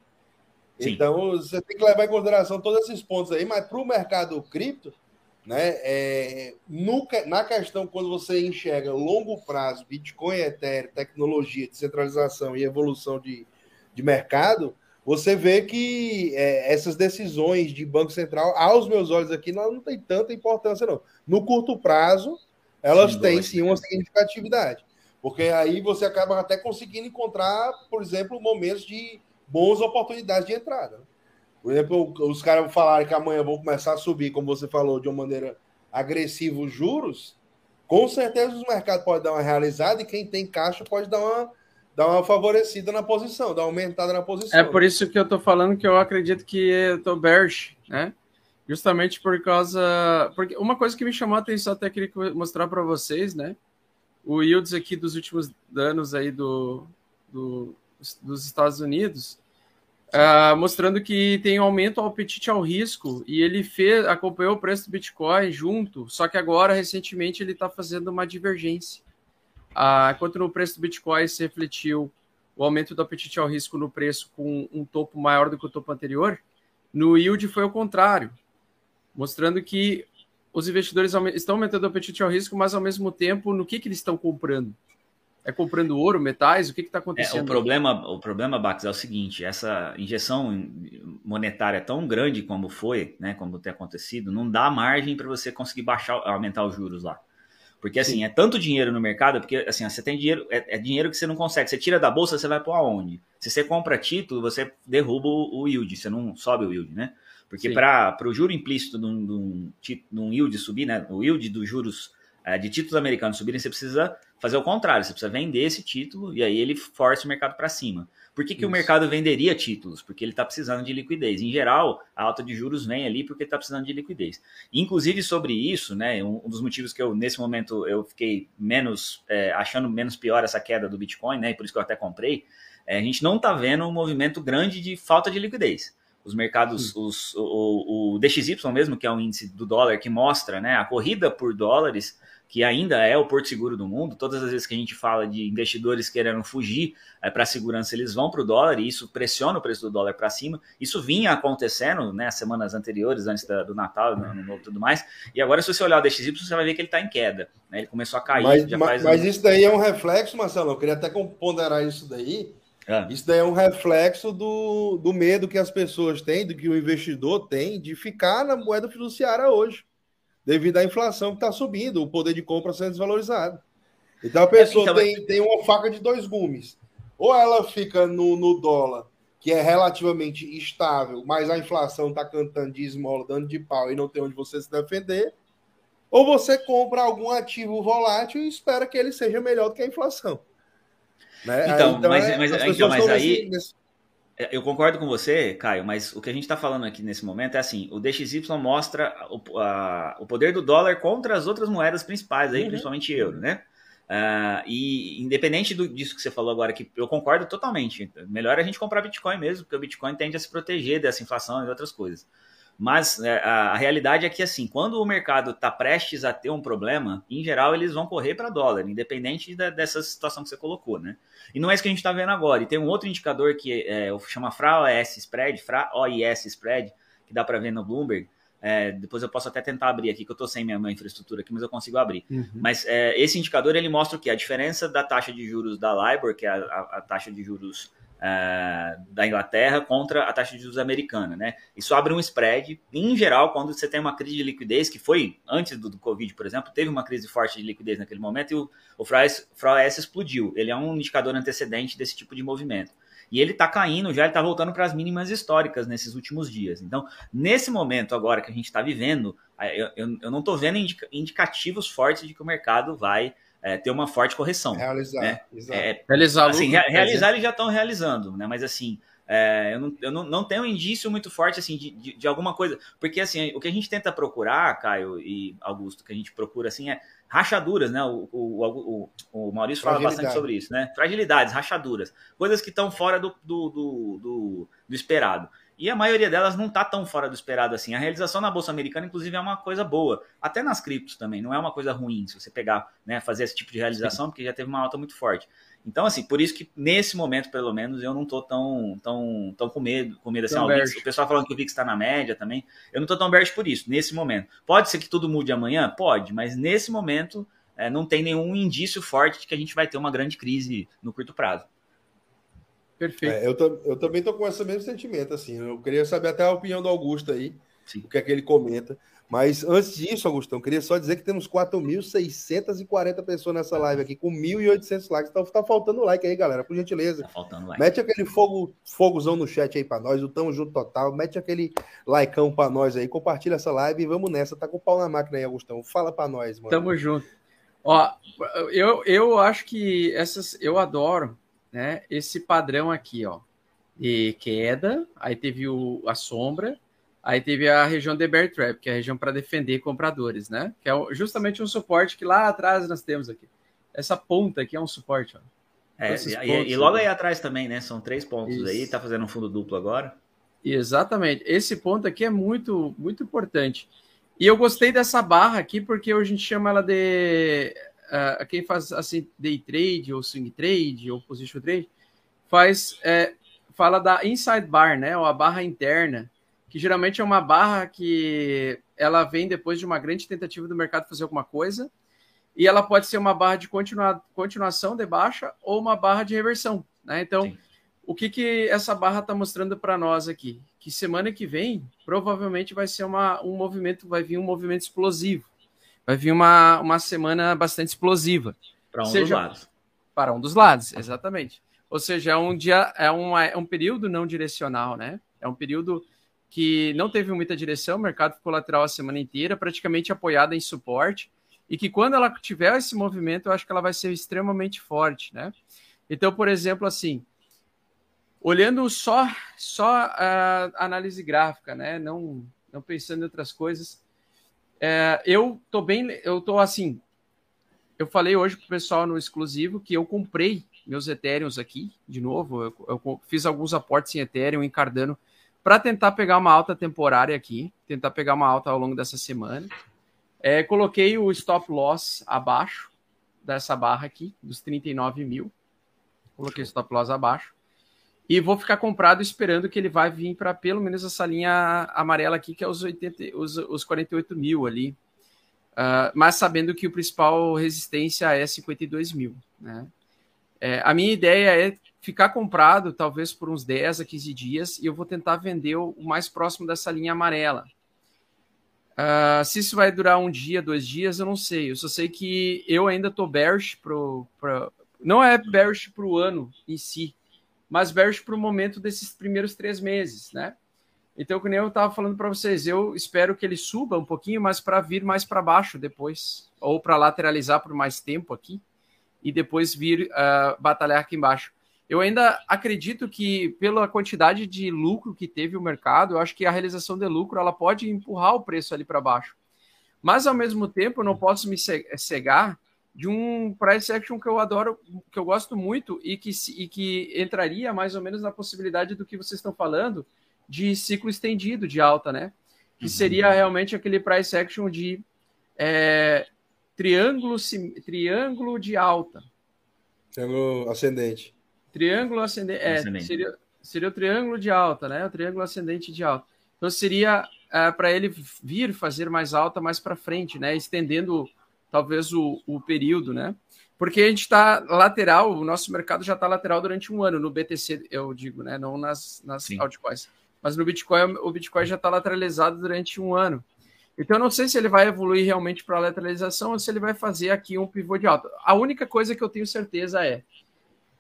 Sim. Então, você tem que levar em consideração todos esses pontos aí, mas para o mercado cripto, né, é, no, na questão quando você enxerga longo prazo, Bitcoin, Ethereum, tecnologia, descentralização e evolução de, de mercado, você vê que é, essas decisões de Banco Central, aos meus olhos aqui, não, não tem tanta importância, não. No curto prazo, elas sim, têm sim uma significatividade. Porque aí você acaba até conseguindo encontrar, por exemplo, momentos de boas oportunidades de entrada. Por exemplo, os caras falaram que amanhã vão começar a subir, como você falou, de uma maneira agressiva os juros. Com certeza os mercados podem dar uma realizada e quem tem caixa pode dar uma, dar uma favorecida na posição, dar uma aumentada na posição. É por isso que eu tô falando que eu acredito que eu tô bearish, né? Justamente por causa. Porque uma coisa que me chamou a atenção, até queria mostrar para vocês, né? O yields aqui dos últimos anos aí do, do dos Estados Unidos, Uh, mostrando que tem um aumento ao apetite ao risco e ele fez, acompanhou o preço do Bitcoin junto, só que agora, recentemente, ele está fazendo uma divergência. Uh, enquanto no preço do Bitcoin se refletiu o aumento do apetite ao risco no preço com um topo maior do que o topo anterior, no yield foi o contrário, mostrando que os investidores estão aumentando o apetite ao risco, mas ao mesmo tempo, no que, que eles estão comprando? É comprando ouro, metais? O que está acontecendo? É, o problema, o problema, Bax, é o seguinte: essa injeção monetária tão grande como foi, né, como tem acontecido, não dá margem para você conseguir baixar, aumentar os juros lá. Porque assim, Sim. é tanto dinheiro no mercado, porque assim, você tem dinheiro, é, é, dinheiro que você não consegue. Você tira da bolsa, você vai para aonde? Se você compra título, você derruba o, o yield, você não sobe o yield, né? Porque para o juro implícito de um, de um yield subir, né? O yield dos juros é, de títulos americanos subirem, você precisa fazer o contrário, você precisa vender esse título e aí ele força o mercado para cima. Por que, que o mercado venderia títulos? Porque ele está precisando de liquidez. Em geral, a alta de juros vem ali porque está precisando de liquidez. Inclusive sobre isso, né, um, dos motivos que eu nesse momento eu fiquei menos é, achando menos pior essa queda do Bitcoin, né, e por isso que eu até comprei, é, a gente não está vendo um movimento grande de falta de liquidez. Os mercados, os, o, o DXY mesmo, que é um índice do dólar que mostra né, a corrida por dólares, que ainda é o porto seguro do mundo. Todas as vezes que a gente fala de investidores querendo fugir é, para a segurança, eles vão para o dólar e isso pressiona o preço do dólar para cima. Isso vinha acontecendo né, semanas anteriores, antes da, do Natal, no ano novo e tudo mais. E agora, se você olhar o DXY, você vai ver que ele está em queda. Né? Ele começou a cair. Mas, mas, mas isso daí é um reflexo, Marcelo. Eu queria até ponderar isso daí. É. Isso daí é um reflexo do, do medo que as pessoas têm, do que o investidor tem de ficar na moeda fiduciária hoje devido à inflação que está subindo, o poder de compra sendo desvalorizado. Então a pessoa então, tem, tem uma faca de dois gumes. Ou ela fica no, no dólar, que é relativamente estável, mas a inflação está cantando de esmola, dando de pau e não tem onde você se defender. Ou você compra algum ativo volátil e espera que ele seja melhor do que a inflação. Né? Então, então, mas, é, mas, então, mas aí. Nesse, é, eu concordo com você, Caio, mas o que a gente está falando aqui nesse momento é assim: o DXY mostra o, a, o poder do dólar contra as outras moedas principais, aí, uhum. principalmente euro, né? Uh, e independente do, disso que você falou agora, que eu concordo totalmente. Melhor a gente comprar Bitcoin mesmo, porque o Bitcoin tende a se proteger dessa inflação e outras coisas. Mas é, a, a, realidade é que, assim, quando o mercado está prestes a ter um problema, em geral eles vão correr para dólar, independente da, dessa situação que você colocou, né? E não é isso que a gente está vendo agora. E tem um outro indicador que é, chama FRA-OIS Spread, FRA-OIS Spread, que dá para ver no Bloomberg. É, depois eu posso até tentar abrir aqui, que eu estou sem minha, minha, infraestrutura aqui, mas eu consigo abrir. Uhum. Mas é, esse indicador ele mostra o que? A diferença da taxa de juros da LIBOR, que é a, a, a taxa de juros uh, da Inglaterra contra a taxa de juros americana, né? Isso abre um spread. Em geral, quando você tem uma crise de liquidez, que foi antes do, do Covid, por exemplo, teve uma crise forte de liquidez naquele momento e o, o FRAS explodiu. Ele é um indicador antecedente desse tipo de movimento. E ele está caindo, já está voltando para as mínimas históricas nesses últimos dias. Então, nesse momento agora que a gente está vivendo, eu, eu, eu não estou vendo indicativos fortes de que o mercado vai é, ter uma forte correção. Realizar. Né? É, realizar, assim, re realizar eles já estão realizando, né? Mas assim, é, eu, não, eu não, não, tenho um indício muito forte assim de, de, de, alguma coisa, porque assim o que a gente tenta procurar, Caio e Augusto, que a gente procura assim é rachaduras, né? O, o, o, o Maurício fala bastante sobre isso, né? Fragilidades, rachaduras, coisas que estão fora do, do, do, do, do esperado. E a maioria delas não está tão fora do esperado assim. A realização na Bolsa Americana, inclusive, é uma coisa boa. Até nas criptos também, não é uma coisa ruim se você pegar, né, fazer esse tipo de realização, porque já teve uma alta muito forte. Então, assim, por isso que nesse momento, pelo menos, eu não tô tão, tão, tão com medo, com medo assim, ó, o, pessoal falando que o VIX está na média também. Eu não tô tão bearish por isso, nesse momento. Pode ser que tudo mude amanhã? Pode, mas nesse momento é, não tem nenhum indício forte de que a gente vai ter uma grande crise no curto prazo. Perfeito. É, eu, eu também tô com esse mesmo sentimento, assim. Eu queria saber até a opinião do Augusto aí, Sim. o que é que ele comenta. Mas antes disso, Augustão, queria só dizer que temos 4.640 pessoas nessa live aqui, com 1.800 likes. Então tá faltando like aí, galera, por gentileza. Tá faltando like. Mete aquele fogo, fogozão no chat aí para nós, o Tamo Junto Total. Mete aquele likeão para nós aí, compartilha essa live e vamos nessa. Tá com o pau na máquina aí, Augustão. Fala para nós, mano. Tamo junto. Ó, eu, eu acho que essas. Eu adoro né, esse padrão aqui, ó, de queda, aí teve o, a sombra, aí teve a região de bear trap, que é a região para defender compradores, né? Que é justamente um suporte que lá atrás nós temos aqui. Essa ponta aqui é um suporte, ó. É, e, e, logo aí atrás também, né? São três pontos Isso. aí, tá fazendo um fundo duplo agora. Exatamente. Esse ponto aqui é muito, muito importante. E eu gostei dessa barra aqui porque a gente chama ela de uh, quem faz assim day trade ou swing trade ou position trade faz é, fala da inside bar, né? Ou a barra interna, que geralmente é uma barra que ela vem depois de uma grande tentativa do mercado fazer alguma coisa e ela pode ser uma barra de continua, continuação de baixa ou uma barra de reversão, né? Então Sim o que, que essa barra está mostrando para nós aqui? Que semana que vem provavelmente vai ser uma, um movimento, vai vir um movimento explosivo. Vai vir uma, uma semana bastante explosiva. Para um seja, dos lados. Para um dos lados, exatamente. Ou seja, é um dia, é, uma, é um período não direcional, né? É um período que não teve muita direção, o mercado ficou lateral a semana inteira, praticamente apoiada em suporte, e que quando ela tiver esse movimento, eu acho que ela vai ser extremamente forte, né? Então, por exemplo, assim, olhando só só a análise gráfica, né? Não não pensando em outras coisas. É, eu tô bem, eu tô assim. Eu falei hoje pro pessoal no exclusivo que eu comprei meus Ethereums aqui, de novo. Eu, eu fiz alguns aportes em Ethereum, em Cardano, para tentar pegar uma alta temporária aqui, tentar pegar uma alta ao longo dessa semana. É, coloquei o stop loss abaixo dessa barra aqui, dos 39 mil. Coloquei o stop loss abaixo. E vou ficar comprado esperando que ele vai vir para pelo menos essa linha amarela aqui, que é os, 80, os, os 48 mil ali. Uh, mas sabendo que o principal resistência é 52 mil. Né? É, a minha ideia é ficar comprado talvez por uns 10 a 15 dias e eu vou tentar vender o mais próximo dessa linha amarela. Uh, se isso vai durar um dia, dois dias, eu não sei. Eu só sei que eu ainda estou bearish pro, pro, não é bearish para o ano em si, mas bearish para o momento desses primeiros três meses, né? Então, como eu estava falando para vocês, eu espero que ele suba um pouquinho, mas para vir mais para baixo depois, ou para lateralizar por mais tempo aqui, e depois vir uh, batalhar aqui embaixo. Eu ainda acredito que, pela quantidade de lucro que teve o mercado, eu acho que a realização de lucro ela pode empurrar o preço ali para baixo. Mas, ao mesmo tempo, eu não posso me cegar de um price action que eu adoro, que eu gosto muito e que, e que entraria mais ou menos na possibilidade do que vocês estão falando de ciclo estendido de alta, né? Que uhum. seria realmente aquele price action de é, triângulo, triângulo de alta. Triângulo ascendente. Triângulo ascendente. É, ascendente. Seria, seria o triângulo de alta, né? O triângulo ascendente de alta. Então seria é, para ele vir fazer mais alta mais para frente, né? Estendendo talvez o, o período, né? Porque a gente está lateral, o nosso mercado já está lateral durante um ano no BTC, eu digo, né? Não nas, nas altcoins. Mas no Bitcoin, o Bitcoin já está lateralizado durante um ano. Então, eu não sei se ele vai evoluir realmente para a lateralização ou se ele vai fazer aqui um pivô de alta. A única coisa que eu tenho certeza é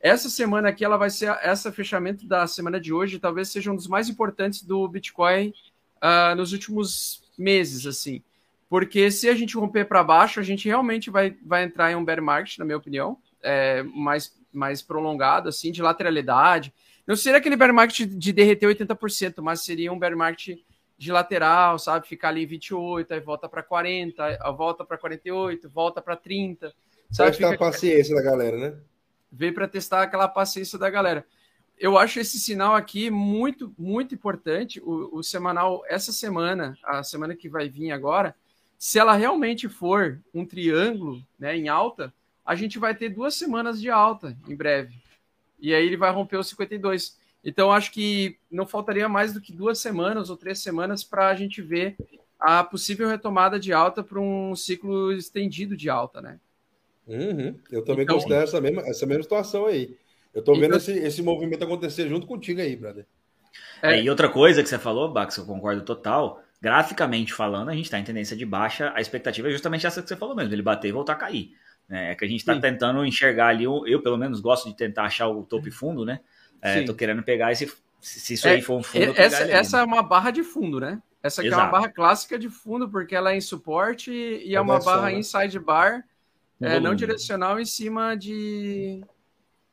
essa semana aqui, ela vai ser essa fechamento da semana de hoje, talvez seja um dos mais importantes do Bitcoin uh, nos últimos meses, assim. Porque se a gente romper para baixo, a gente realmente vai, vai entrar em um bear market, na minha opinião, é, mais, mais prolongado, assim, de lateralidade. Não seria aquele bear market de derreter 80%, mas seria um bear market de lateral, sabe? Ficar ali em 28, aí volta para 40, aí volta para 48, volta para 30. Sabe? Testar Fica... a paciência da galera, né? Veio para testar aquela paciência da galera. Eu acho esse sinal aqui muito, muito importante. O, o semanal, essa semana, a semana que vai vir agora, se ela realmente for um triângulo né, em alta, a gente vai ter duas semanas de alta em breve. E aí ele vai romper os 52. Então, acho que não faltaria mais do que duas semanas ou três semanas para a gente ver a possível retomada de alta para um ciclo estendido de alta, né? Uhum. Eu também então, considero essa mesma, essa mesma situação aí. Eu estou vendo então, esse, esse movimento acontecer junto contigo aí, brother. É, e outra coisa que você falou, Bax, eu concordo total graficamente falando, a gente está em tendência de baixa. A expectativa é justamente essa que você falou mesmo, ele bater e voltar a cair. Né? É que a gente está tentando enxergar ali, eu pelo menos gosto de tentar achar o topo e fundo, né? É, tô querendo pegar esse. Se isso é, aí for um fundo. essa, essa é uma barra de fundo, né? Essa aqui Exato. é uma barra clássica de fundo, porque ela é em suporte e é uma barra né? inside bar, é, não direcional em cima de.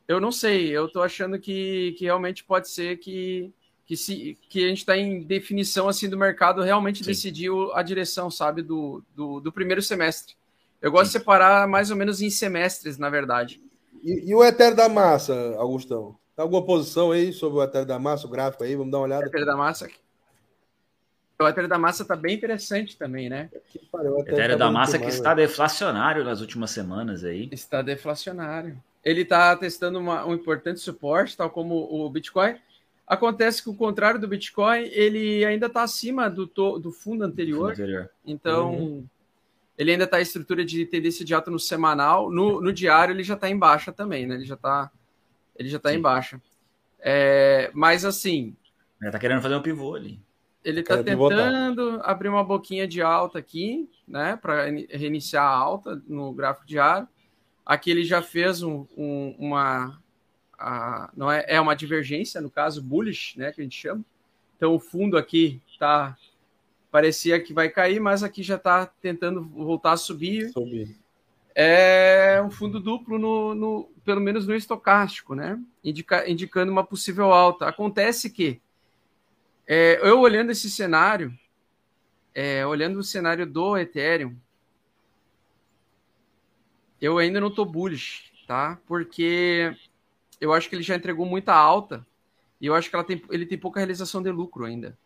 Eu não sei, eu tô achando que, que realmente pode ser que que, se, que a gente está em definição assim do mercado realmente Sim. decidiu a direção, sabe, do, do, do primeiro semestre. Eu gosto Sim. de separar mais ou menos em semestres, na verdade. E, e, o Ethereum da Massa, Augustão? Tem alguma posição aí sobre o Ethereum da Massa, o gráfico aí? Vamos dar uma olhada. O Ethereum da Massa. O Ethereum da Massa está bem interessante também, né? o Ethereum tá da Massa que está deflacionário nas últimas semanas aí. Está deflacionário. Ele está testando uma, um importante suporte, tal como o Bitcoin. Acontece que o contrário do Bitcoin, ele ainda está acima do, to, do fundo anterior. Fundo anterior. Então, uhum. ele ainda está em estrutura de tendência de alta no semanal. No, no diário, ele já está em baixa também, né? Ele já está ele já está em baixa. É, mas assim. Ele está querendo fazer um pivô ali. Ele está tentando pivotar. abrir uma boquinha de alta aqui, né? Para reiniciar a alta no gráfico diário. Aqui ele já fez um, um, uma, a, não é, é uma divergência, no caso, bullish, né, que a gente chama. Então o fundo aqui tá parecia que vai cair, mas aqui já está tentando voltar a subir. subir. É um fundo duplo no, no, pelo menos no estocástico, né? Indica, indicando uma possível alta. Acontece que é, eu olhando esse cenário, é, olhando o cenário do Ethereum, eu ainda não estou bullish, tá? Porque eu acho que ele já entregou muita alta e eu acho que tem, ele tem pouca realização de lucro ainda.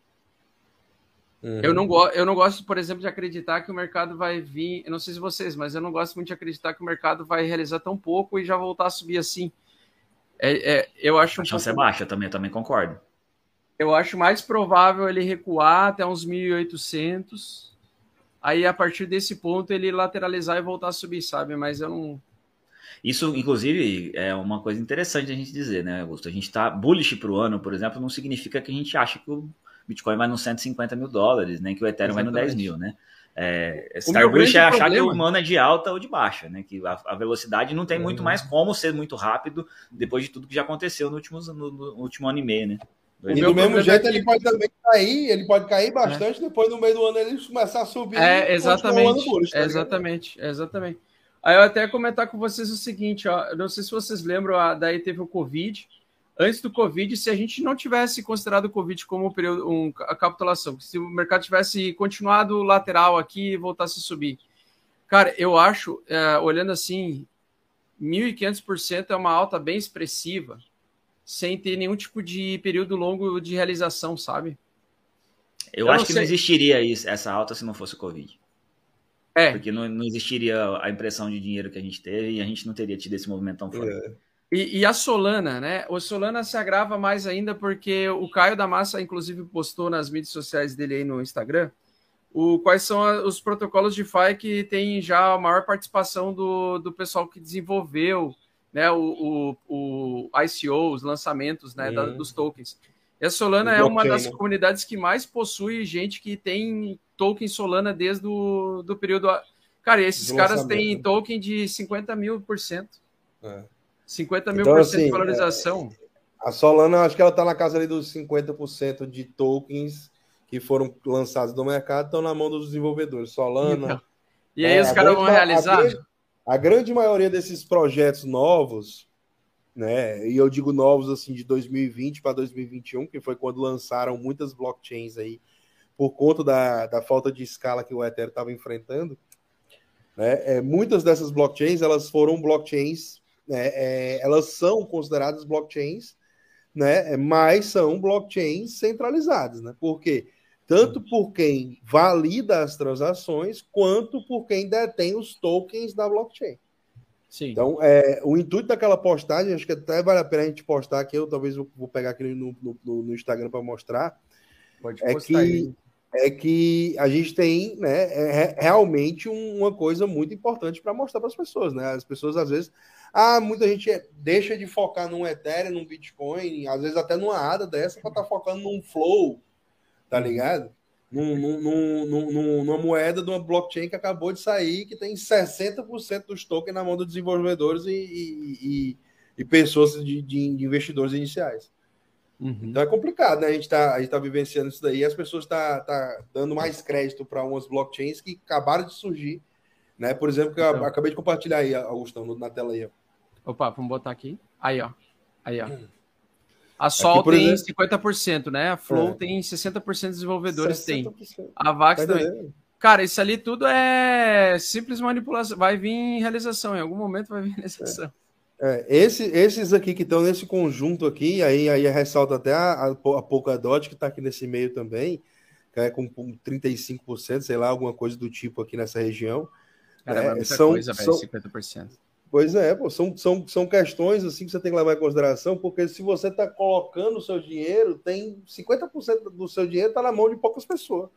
Uhum. Eu, não eu não gosto, por exemplo, de acreditar que o mercado vai vir. Eu não sei se vocês, mas eu não gosto muito de acreditar que o mercado vai realizar tão pouco e já voltar a subir assim. É, é eu acho a chance um pouco... é baixa também, eu também concordo. Eu acho mais provável ele recuar até uns 1.800. Aí, a partir desse ponto, ele lateralizar e voltar a subir, sabe? Mas eu não, isso, inclusive, é uma coisa interessante a gente dizer, né, Augusto? A gente está bullish para o ano, por exemplo, não significa que a gente acha que o Bitcoin vai nos 150 mil dólares, nem que o Ethereum Exatamente. vai no 10 mil, né? É, estar bullish é achar problema. que o ano é de alta ou de baixa, né? Que a, a velocidade não tem uhum. muito mais como ser muito rápido depois de tudo que já aconteceu no último, no, no último ano e meio, né? E do mesmo jeito é que... ele pode também cair, ele pode cair bastante, é. depois no meio do ano ele começar a subir. É, exatamente. Bullish, tá exatamente, exatamente. Aí eu até comentar com vocês o seguinte, ó, não sei se vocês lembram, daí teve o Covid. Antes do Covid, se a gente não tivesse considerado o Covid como um período, um, a capitulação, se o mercado tivesse continuado lateral aqui e voltasse a subir, cara, eu acho, é, olhando assim, 1.500% é uma alta bem expressiva, sem ter nenhum tipo de período longo de realização, sabe? Eu, eu acho que não existiria isso, essa alta se não fosse o Covid. É. Porque não, não existiria a impressão de dinheiro que a gente teve e a gente não teria tido esse movimento tão forte. É. E, e, a Solana, né? O Solana se agrava mais ainda porque o Caio da Massa, inclusive, postou nas mídias sociais dele aí no Instagram o, quais são a, os protocolos de FI que tem já a maior participação do, do pessoal que desenvolveu né, o, o, o ICO, os lançamentos né, da, dos tokens. E a Solana é uma das né? comunidades que mais possui gente que tem token Solana desde o do período. Cara, esses caras têm né? token de 50 mil por cento. É. 50 mil então, por cento assim, de valorização. É, a Solana, acho que ela está na casa ali dos 50% de tokens que foram lançados no mercado, estão na mão dos desenvolvedores. Solana. Então, e aí é, os caras vão realizar? A grande, a grande maioria desses projetos novos, né? E eu digo novos assim de 2020 para 2021, que foi quando lançaram muitas blockchains aí por conta da, da falta de escala que o Ethereum estava enfrentando, né, é, muitas dessas blockchains elas foram blockchains, né, é, elas são consideradas blockchains, né, mas são blockchains centralizadas, né? Porque tanto por quem valida as transações quanto por quem detém os tokens da blockchain. Sim. Então, é, o intuito daquela postagem, acho que até vale a pena a gente postar aqui, eu talvez vou pegar aquele no, no, no Instagram para mostrar. Pode é que aí é que a gente tem né, é, realmente uma coisa muito importante para mostrar para as pessoas. Né? As pessoas, às vezes, ah, muita gente deixa de focar num Ethereum, num Bitcoin, às vezes até numa ADA dessa, para estar tá focando num Flow, tá ligado? Num, num, num, numa moeda de uma blockchain que acabou de sair, que tem 60% dos tokens na mão dos desenvolvedores e, e, e, e pessoas de, de investidores iniciais. Uhum. Então é complicado, né? A gente está tá vivenciando isso daí e as pessoas estão tá, tá dando mais crédito para umas blockchains que acabaram de surgir. Né? Por exemplo, que eu então. acabei de compartilhar aí, Augustão, na tela aí. Opa, vamos botar aqui. Aí, ó. Aí, ó. A Sol aqui, tem exemplo... 50%, né? A Flow é. tem 60% de desenvolvedores 60%. tem. A Vax também. Cara, isso ali tudo é simples manipulação. Vai vir realização. Em algum momento vai vir realização. É. É, esse, esses aqui que estão nesse conjunto aqui, aí, aí ressalta até a, a, a Polkadot, que está aqui nesse meio também, que é com, com 35%, sei lá, alguma coisa do tipo aqui nessa região. Caramba, é, são, coisa, são, 50%. Pois é, pô, são, são, são questões assim que você tem que levar em consideração, porque se você está colocando o seu dinheiro, tem 50% do seu dinheiro está na mão de poucas pessoas.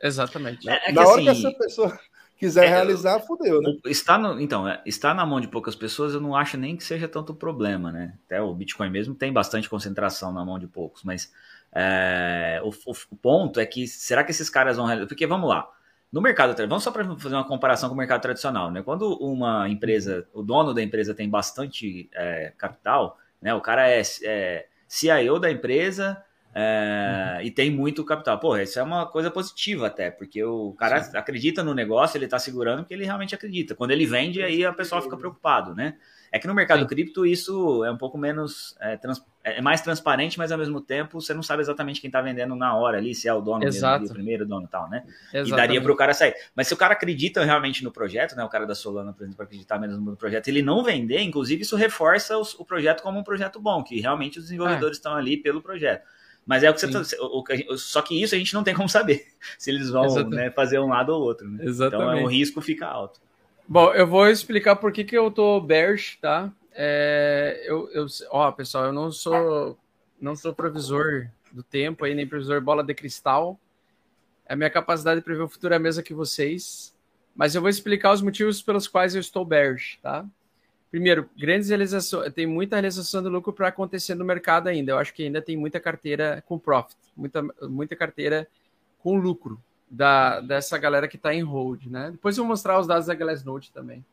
Exatamente. É, é na hora assim, que essa pessoa quiser é, realizar, fodeu, né? Está no, então, é, está na mão de poucas pessoas, eu não acho nem que seja tanto problema, né? Até o Bitcoin mesmo tem bastante concentração na mão de poucos, mas é, o, o, o, ponto é que será que esses caras vão realizar? Porque vamos lá. No mercado, vamos só para fazer uma comparação com o mercado tradicional, né? Quando uma empresa, o dono da empresa tem bastante é, capital, né? O cara é, é CIO da empresa é, uhum. e tem muito capital. Pô, isso é uma coisa positiva até, porque o cara Sim. acredita no negócio, ele está segurando porque ele realmente acredita. Quando ele vende, aí a pessoa fica preocupado, né? É que no mercado Sim. cripto isso é um pouco menos. É, trans, é, mais transparente, mas ao mesmo tempo você não sabe exatamente quem está vendendo na hora ali, se é o dono Exato. mesmo, o primeiro dono e tal, né? Exatamente. E daria para o cara sair. Mas se o cara acredita realmente no projeto, né? O cara da Solana, por exemplo, acreditar mesmo no projeto, ele não vender, inclusive isso reforça os, o projeto como um projeto bom, que realmente os desenvolvedores é. estão ali pelo projeto. Mas é o que você tá, o, o, só que isso a gente não tem como saber <laughs> se eles vão né, fazer um lado ou outro. Né? Exatamente. Então é, o risco fica alto. Bom, eu vou explicar por que, que eu tô bearish, tá? É, eu, eu, ó, pessoal, eu não sou não sou provisor do tempo aí, nem provisor bola de cristal. A minha capacidade de prever o futuro é a mesma que vocês. Mas eu vou explicar os motivos pelos quais eu estou bearish, tá? Primeiro, grandes realizações, tem muita realização de lucro para acontecer no mercado ainda. Eu acho que ainda tem muita carteira com profit, muita, muita carteira com lucro da, dessa galera que está em hold, né? Depois eu vou mostrar os dados da Glassnode também.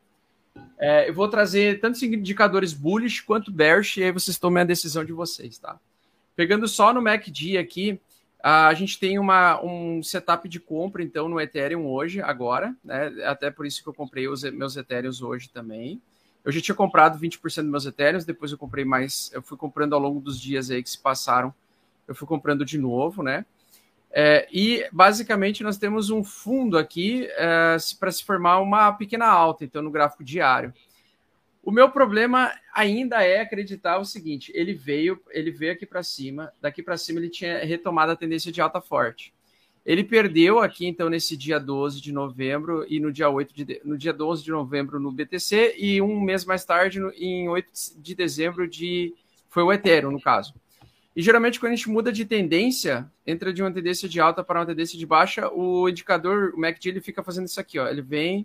É, eu vou trazer tantos indicadores bullish quanto bearish e aí vocês tomem a decisão de vocês, tá? Pegando só no MACD aqui, a gente tem uma, um setup de compra, então, no Ethereum hoje, agora, né? Até por isso que eu comprei os meus Ethereums hoje também. Eu já tinha comprado 20% dos meus Ethereums, depois eu comprei mais, eu fui comprando ao longo dos dias aí que se passaram, eu fui comprando de novo, né? É, e basicamente nós temos um fundo aqui é, para se formar uma pequena alta, então no gráfico diário. O meu problema ainda é acreditar o seguinte: ele veio, ele veio aqui para cima, daqui para cima ele tinha retomado a tendência de alta forte. Ele perdeu aqui, então, nesse dia 12 de novembro e no dia 8 de, no dia 12 de novembro no BTC, e um mês mais tarde, no, em 8 de dezembro, de foi o Ethereum, no caso. E geralmente, quando a gente muda de tendência, entra de uma tendência de alta para uma tendência de baixa, o indicador, o MACD, ele fica fazendo isso aqui, ó. Ele vem,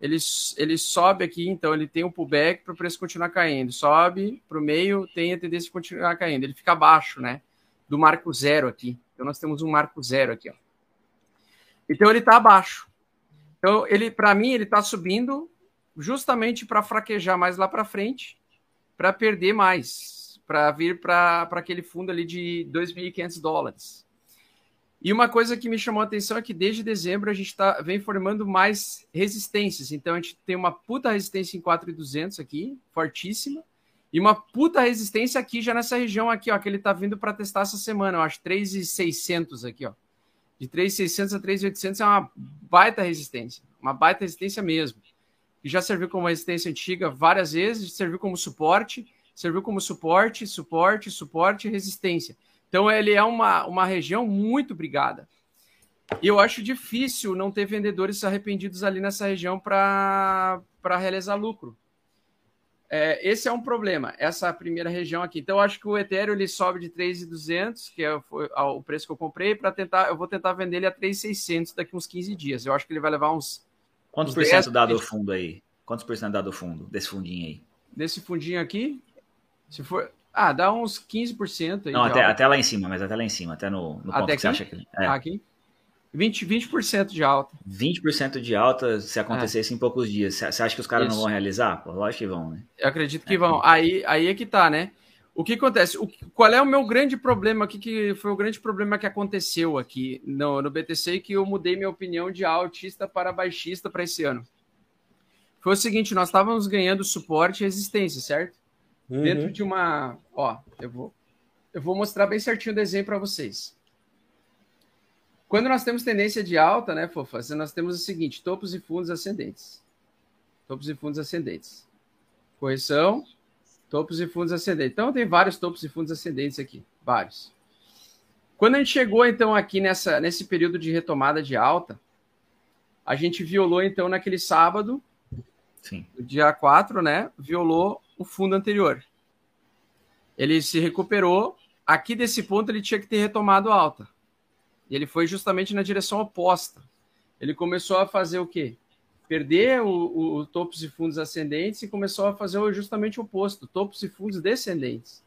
ele, ele sobe aqui, então ele tem um pullback para o preço continuar caindo. Sobe para o meio, tem a tendência de continuar caindo. Ele fica abaixo, né? Do marco zero aqui. Então nós temos um marco zero aqui, ó. Então ele está abaixo. Então ele, para mim, ele está subindo justamente para fraquejar mais lá para frente, para perder mais para vir para aquele fundo ali de 2.500 dólares. E uma coisa que me chamou a atenção é que desde dezembro a gente tá, vem formando mais resistências. Então a gente tem uma puta resistência em 4.200 aqui, fortíssima, e uma puta resistência aqui já nessa região aqui, ó, que ele tá vindo para testar essa semana, eu acho 3.600 aqui, ó. De 3.600 a 3.800 é uma baita resistência, uma baita resistência mesmo. Que já serviu como resistência antiga várias vezes, serviu como suporte serviu como suporte, suporte, suporte e resistência. Então ele é uma, uma região muito brigada. E eu acho difícil não ter vendedores arrependidos ali nessa região para realizar lucro. É, esse é um problema, essa primeira região aqui. Então, acho que o Ethereum ele sobe de 3,200, que é o preço que eu comprei, para tentar. Eu vou tentar vender ele a 3,600 daqui uns 15 dias. Eu acho que ele vai levar uns. Quantos uns por cento dado o fundo aí? Quantos por cento dado o fundo desse fundinho aí? Desse fundinho aqui? Se for. Ah, dá uns 15% aí. Não, até, até lá em cima, mas até lá em cima, até no, no ponto até que você acha que. É. Aqui? 20%, 20 de alta. 20% de alta se acontecesse é. em poucos dias. Você acha que os caras não vão realizar? Pô, lógico que vão, né? Eu acredito que é. vão. Aí, aí é que tá, né? O que acontece? O, qual é o meu grande problema aqui, que foi o grande problema que aconteceu aqui no, no BTC, que eu mudei minha opinião de altista para baixista para esse ano? Foi o seguinte, nós estávamos ganhando suporte e resistência, certo? uhum. dentro de uma. Ó, eu vou, eu vou mostrar bem certinho o desenho para vocês. Quando nós temos tendência de alta, né, fofas, nós temos o seguinte: topos e fundos ascendentes. Topos e fundos ascendentes. Correção, Topos e fundos ascendentes. Então tem vários topos e fundos ascendentes aqui, vários. Quando a gente chegou então aqui nessa nesse período de retomada de alta, a gente violou então naquele sábado, Sim. dia 4, né? Violou o fundo anterior. Ele se recuperou, aqui desse ponto ele tinha que ter retomado alta. E ele foi justamente na direção oposta. Ele começou a fazer o quê? perder o, o, o, topos e fundos ascendentes e começou a fazer justamente o oposto, topos e fundos descendentes.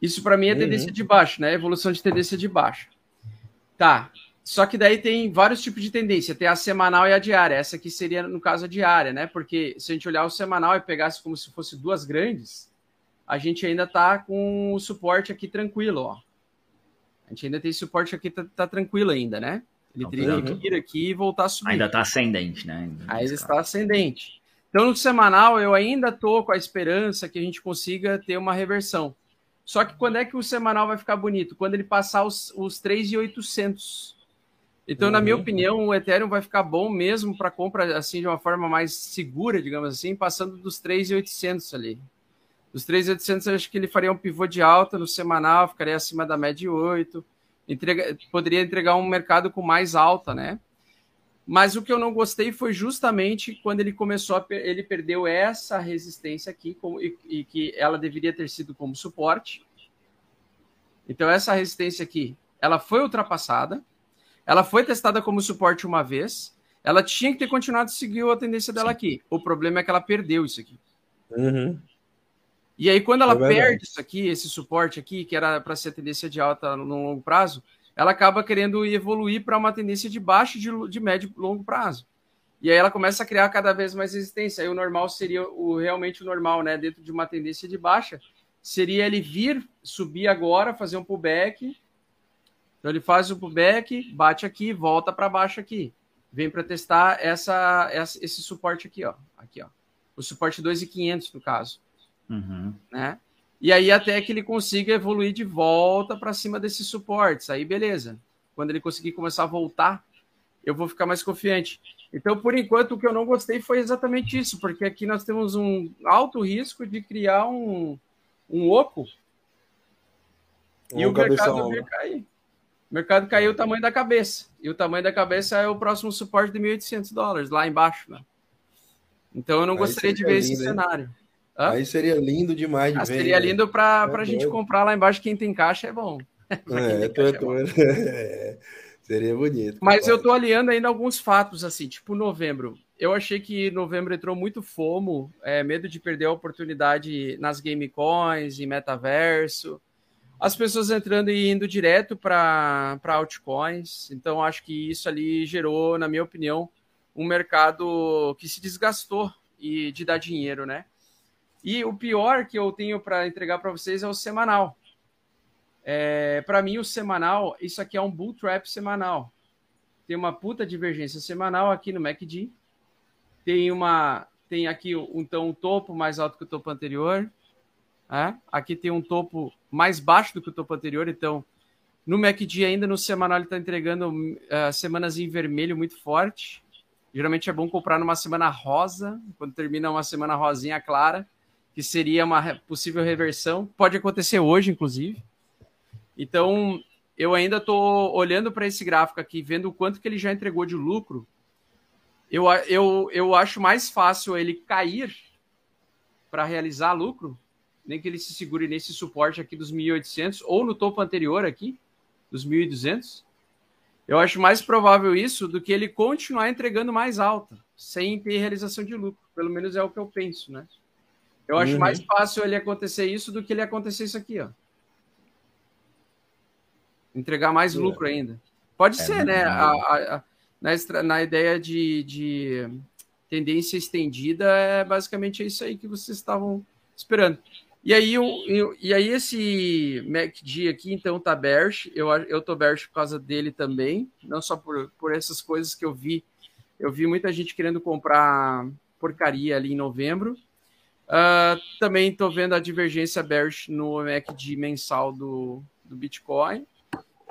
Isso para mim é tendência uhum. de baixo, né? Evolução de tendência de baixo. Tá. Só que daí tem vários tipos de tendência. Tem a semanal e a diária. Essa aqui seria, no caso, a diária, né? Porque se a gente olhar o semanal e pegasse como se fosse duas grandes, a gente ainda tá com o suporte aqui tranquilo, ó. A gente ainda tem suporte aqui, tá, tá tranquilo ainda, né? Ele não, teria que ir aqui e voltar a subir. Ainda está ascendente, né? Ainda está ascendente. Então, no semanal, eu ainda estou com a esperança que a gente consiga ter uma reversão. Só que quando é que o semanal vai ficar bonito? Quando ele passar os, os 3,800. Então, uhum. na minha uhum. opinião, o Ethereum vai ficar bom mesmo para compra assim de uma forma mais segura, digamos assim, passando dos 3,800 ali. Dos 3,800, eu acho que ele faria um pivô de alta no semanal, ficaria acima da média 8 entrega, poderia entregar um mercado com mais alta, né? Mas o que eu não gostei foi justamente quando ele começou a ele perdeu essa resistência aqui como, e, e, que ela deveria ter sido como suporte. Então essa resistência aqui, ela foi ultrapassada, ela foi testada como suporte uma vez, ela tinha que ter continuado a seguir a tendência dela Sim. aqui. O problema é que ela perdeu isso aqui. Uhum. E aí, quando ela é perde isso aqui, esse suporte aqui, que era para ser tendência de alta no longo prazo, ela acaba querendo evoluir para uma tendência de baixo, de, de médio e longo prazo. E aí ela começa a criar cada vez mais resistência. Aí o normal seria o realmente o normal, né? Dentro de uma tendência de baixa, seria ele vir subir agora, fazer um pullback. Então ele faz o pullback, bate aqui, volta para baixo aqui. Vem para testar essa, essa, esse suporte aqui, ó. Aqui, ó. O suporte 2.500 no caso. Uhum. Né? E aí até que ele consiga evoluir de volta para cima desses suportes. Aí beleza. Quando ele conseguir começar a voltar, eu vou ficar mais confiante. Então, por enquanto, o que eu não gostei foi exatamente isso, porque aqui nós temos um alto risco de criar um, um oco e o mercado vir cair. O mercado caiu o tamanho da cabeça. E o tamanho da cabeça é o próximo suporte de 1.800 dólares, lá embaixo. Né? Então, eu não Aí gostaria de ver lindo, esse hein? cenário. Hã? Aí seria lindo demais de ah, ver. Seria né? lindo para é a gente comprar lá embaixo. Quem tem caixa é bom. <laughs> É, tô, é tô... <laughs> é, seria bonito. Mas eu tô aliando ainda alguns fatos, assim, tipo novembro. Eu achei que novembro entrou muito fomo, é, medo de perder a oportunidade nas game coins e metaverso. As pessoas entrando e indo direto para altcoins. Então, acho que isso ali gerou, na minha opinião, um mercado que se desgastou e de dar dinheiro, né? E o pior que eu tenho para entregar para vocês é o semanal. É, para mim, o semanal, isso aqui é um bull trap semanal. Tem uma puta divergência semanal aqui no MACD. Tem uma, tem aqui então um topo mais alto que o topo anterior. É? Aqui tem um topo mais baixo do que o topo anterior. Então, no MACD ainda no semanal ele está entregando uh, semanas em vermelho muito forte. Geralmente é bom comprar numa semana rosa, quando termina uma semana rosinha clara que seria uma possível reversão. Pode acontecer hoje, inclusive. Então, eu ainda estou olhando para esse gráfico aqui, vendo o quanto que ele já entregou de lucro. Eu, eu, eu acho mais fácil ele cair para realizar lucro, nem que ele se segure nesse suporte aqui dos 1.800 ou no topo anterior aqui, dos 1.200. Eu acho mais provável isso do que ele continuar entregando mais alta, sem ter realização de lucro. Pelo menos é o que eu penso, né? Eu acho uhum. mais fácil ele acontecer isso do que ele acontecer isso aqui, ó. Entregar mais é. lucro ainda. Pode é, ser, né? A, a, a, na, na ideia de, de tendência estendida, é basicamente isso aí que vocês estavam esperando. E aí, eu, e aí esse MACD aqui, então, tá bearish. Eu, eu tô bearish por causa dele também. Não só por, por essas coisas que eu vi. Eu vi muita gente querendo comprar porcaria ali em novembro. Uh, também estou vendo a divergência bearish no MACD mensal do, do Bitcoin.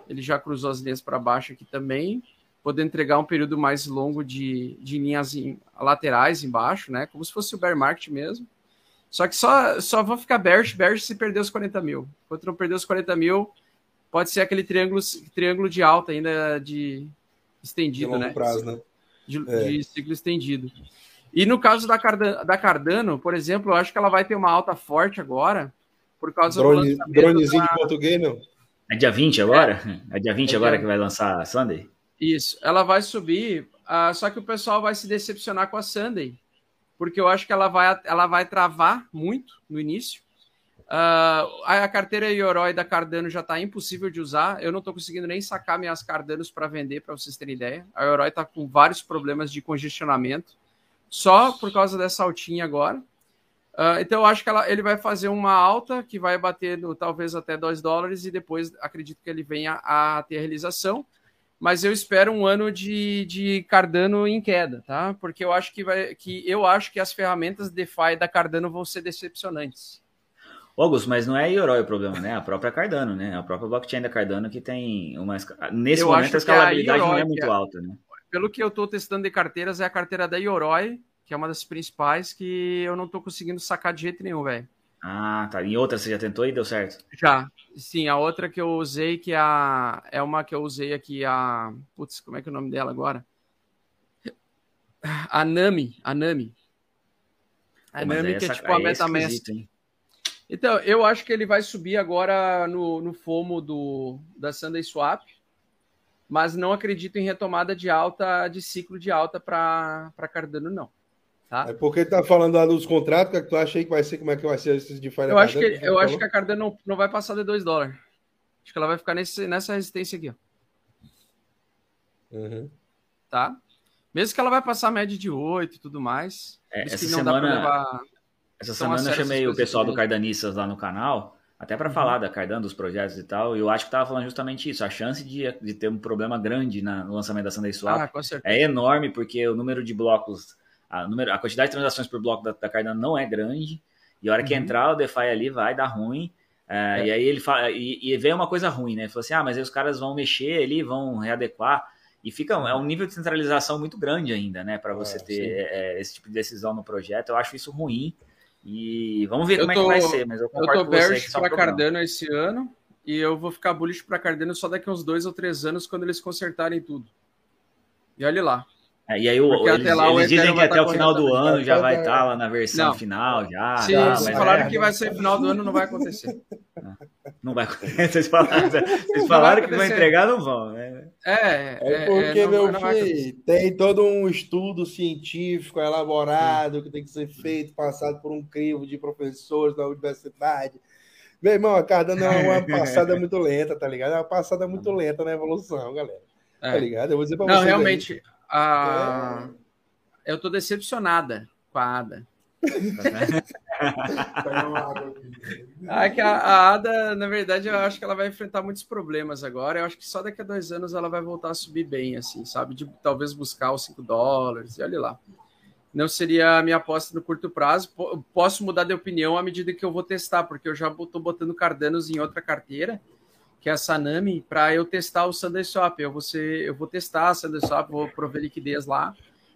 Ele já cruzou as linhas para baixo aqui também, podendo entregar um período mais longo de, de linhas em, laterais embaixo, né? Como se fosse o bear market mesmo. Só que só, só vão ficar bearish, bearish se perder os 40 mil. Enquanto não perder os 40 mil, pode ser aquele triângulo, triângulo de alta ainda de estendido, de né? Prazo, né? De, é. de, ciclo estendido. E no caso da Cardano, da Cardano, por exemplo, eu acho que ela vai ter uma alta forte agora, por causa Drone, do Dronezinho da... de português, não? É dia 20 agora? É, é dia 20 é agora dia... que vai lançar a Sunday? Isso, ela vai subir, uh, só que o pessoal vai se decepcionar com a Sunday, porque eu acho que ela vai, ela vai travar muito no início. Uh, a carteira Yoroi da Cardano já está impossível de usar. Eu não estou conseguindo nem sacar minhas Cardanos para vender, para vocês terem ideia. A Yoroi está com vários problemas de congestionamento, só por causa dessa altinha agora. Uh, então, eu acho que ela, ele vai fazer uma alta que vai bater no, talvez até 2 dólares e depois acredito que ele venha a ter a realização. Mas eu espero um ano de, de Cardano em queda, tá? Porque eu acho que vai, que eu acho que as ferramentas DeFi da Cardano vão ser decepcionantes. Augusto, mas não é a Yoroi o problema, né? A própria Cardano, né? A própria blockchain da Cardano que tem uma. Nesse eu momento a escalabilidade a Yoroi, não é muito é, alta, né? Pelo que eu estou testando de carteiras, é a carteira da Yoroi, que é uma das principais, que eu não estou conseguindo sacar de jeito nenhum, velho. Ah, tá. Em outra você já tentou e deu certo? Já. Sim, a outra que eu usei, que é, a... é uma que eu usei aqui, a. Putz, como é que é o nome dela agora? A Nami. A Nami. A Nami, que é tipo a MetaMask. Hein? Então, eu acho que ele vai subir agora no, no FOMO do, da Sunday Swap, mas não acredito em retomada de alta, de ciclo de alta para Cardano, não. Tá? É porque tá falando lá dos contratos, que, é que tu acha aí que vai ser, como é que vai ser esse de Eu acho que, eu acho que a Cardano não, não vai passar de 2 dólares. Acho que ela vai ficar nesse, nessa resistência aqui, ó. Uhum. Tá? Mesmo que ela vai passar a média de 8 e tudo mais. É, essa semana... Levar... Essa semana eu chamei o pessoal do Cardanistas lá no canal, até para uhum. falar da Cardano, dos projetos e tal, eu acho que estava falando justamente isso. A chance de, de ter um problema grande na, no lançamento da Sunday Swap ah, é enorme, porque o número de blocos, a, número, a quantidade de transações por bloco da, da Cardano não é grande, e a hora que uhum. entrar o DeFi ali vai dar ruim. É, é. E aí ele fala, e, e veio uma coisa ruim, né? Ele falou assim: ah, mas aí os caras vão mexer ali, vão readequar. E fica é um nível de centralização muito grande ainda, né? Para você é, ter é, esse tipo de decisão no projeto. Eu acho isso ruim. E vamos ver eu como tô, é que vai ser, mas eu concordo eu tô bearish para Cardano esse ano e eu vou ficar bullish para Cardano só daqui uns dois ou três anos quando eles consertarem tudo. E olha lá. É, e aí o, eles, lá, eles dizem que até tá o final do ano já vai estar tá lá na versão não. final, já. Se, tá, se falaram é... que vai ser final do ano, não vai acontecer. Não vai acontecer. <laughs> Vocês falaram, vocês falaram que vão entregar, não vão, né? É, é, é porque, é, não, meu não filho, tem todo um estudo científico elaborado que tem que ser feito, passado por um crivo de professores da universidade. Meu irmão, a Cardano é uma <laughs> passada muito lenta, tá ligado? É uma passada muito lenta na evolução, galera. Tá ligado? Eu vou dizer pra não, vocês. Não, realmente. Aí, a... É. Eu tô decepcionada com a Ada. ah, <laughs> que a, a, Ada, na verdade, eu acho que ela vai enfrentar muitos problemas agora. Eu acho que só daqui a dois anos ela vai voltar a subir bem, assim, sabe? De talvez buscar os 5 dólares, e olha lá. Não seria a minha aposta no curto prazo. Posso mudar de opinião à medida que eu vou testar, porque eu já estou botando Cardanos em outra carteira que é a Sanami, para eu testar o Sunday Swap. Eu vou, ser, eu vou testar a Sunday Swap, vou prover liquidez lá,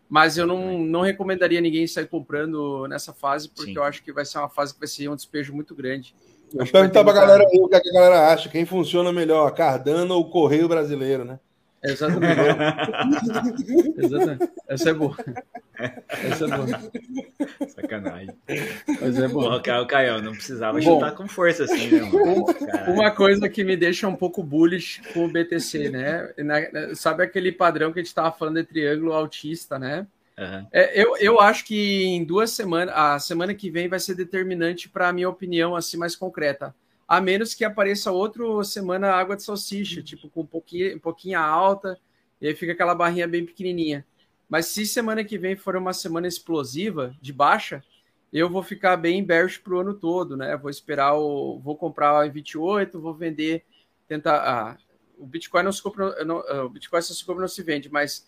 mas eu não, não recomendaria ninguém sair comprando nessa fase, porque Sim. eu acho que vai ser uma fase que vai ser um despejo muito grande. Vou perguntar para a galera aí o que, é que a galera acha, quem funciona melhor, Cardano ou Correio Brasileiro, né? Exatamente. <laughs> Exatamente. Essa é boa. Essa é boa. Sacanagem. Mas é boa. O Caio, não precisava Bom, chutar com força assim, né, mano? Uma coisa que me deixa um pouco bullish com o BTC, né? Sabe aquele padrão que a gente estava falando de triângulo autista, né? Uhum. É, eu, eu acho que em duas semanas, a semana que vem vai ser determinante para a minha opinião assim mais concreta a menos que apareça outra semana água de salsicha, tipo com um pouquinho, um pouquinho alta, e aí fica aquela barrinha bem pequenininha. Mas se semana que vem for uma semana explosiva, de baixa, eu vou ficar bem bearish para o ano todo, né? Vou esperar o. Vou comprar em 28, vou vender, tentar. Ah, o Bitcoin não se compra, não, ah, o Bitcoin só se compra não se vende, mas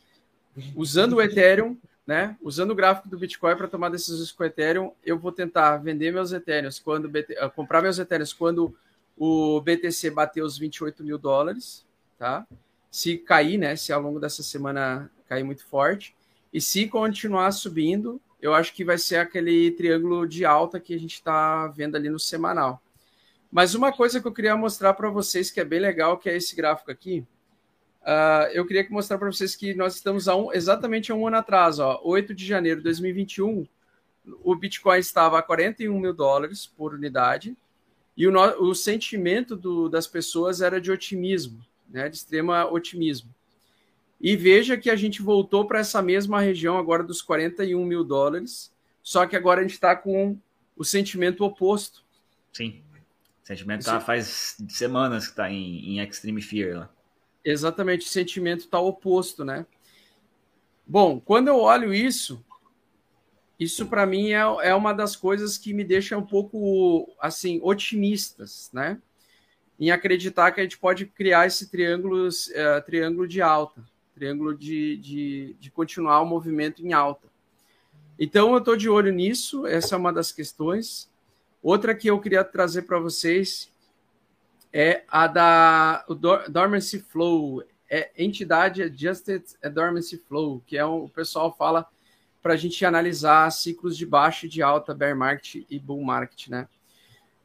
usando o Ethereum, né? Usando o gráfico do Bitcoin para tomar decisões com o Ethereum, eu vou tentar vender meus Ethereums quando BT, uh, comprar meus Ethereums quando o BTC bater os 28 mil dólares, tá? Se cair, né? Se ao longo dessa semana cair muito forte e se continuar subindo, eu acho que vai ser aquele triângulo de alta que a gente está vendo ali no semanal. Mas uma coisa que eu queria mostrar para vocês que é bem legal, que é esse gráfico aqui. Uh, eu queria mostrar para vocês que nós estamos um, exatamente a um ano atrás, ó, 8 de janeiro de 2021, o Bitcoin estava a 41 mil dólares por unidade e o, no, o sentimento do, das pessoas era de otimismo, né, de extrema otimismo. E veja que a gente voltou para essa mesma região agora dos 41 mil dólares, só que agora a gente está com o sentimento oposto. Sim. O sentimento tá, faz semanas que está em, em Extreme Fear lá. Exatamente, o sentimento está oposto, né? Bom, quando eu olho isso, isso para mim é, é uma das coisas que me deixa um pouco assim otimistas, né? Em acreditar que a gente pode criar esse triângulo, uh, triângulo de alta, triângulo de, de, de continuar o movimento em alta. Então eu estou de olho nisso, essa é uma das questões. Outra que eu queria trazer para vocês é a da Dormancy Flow, é entidade Adjusted Dormancy Flow, que é um, o pessoal fala para a gente analisar ciclos de baixa e de alta, bear market e bull market, né?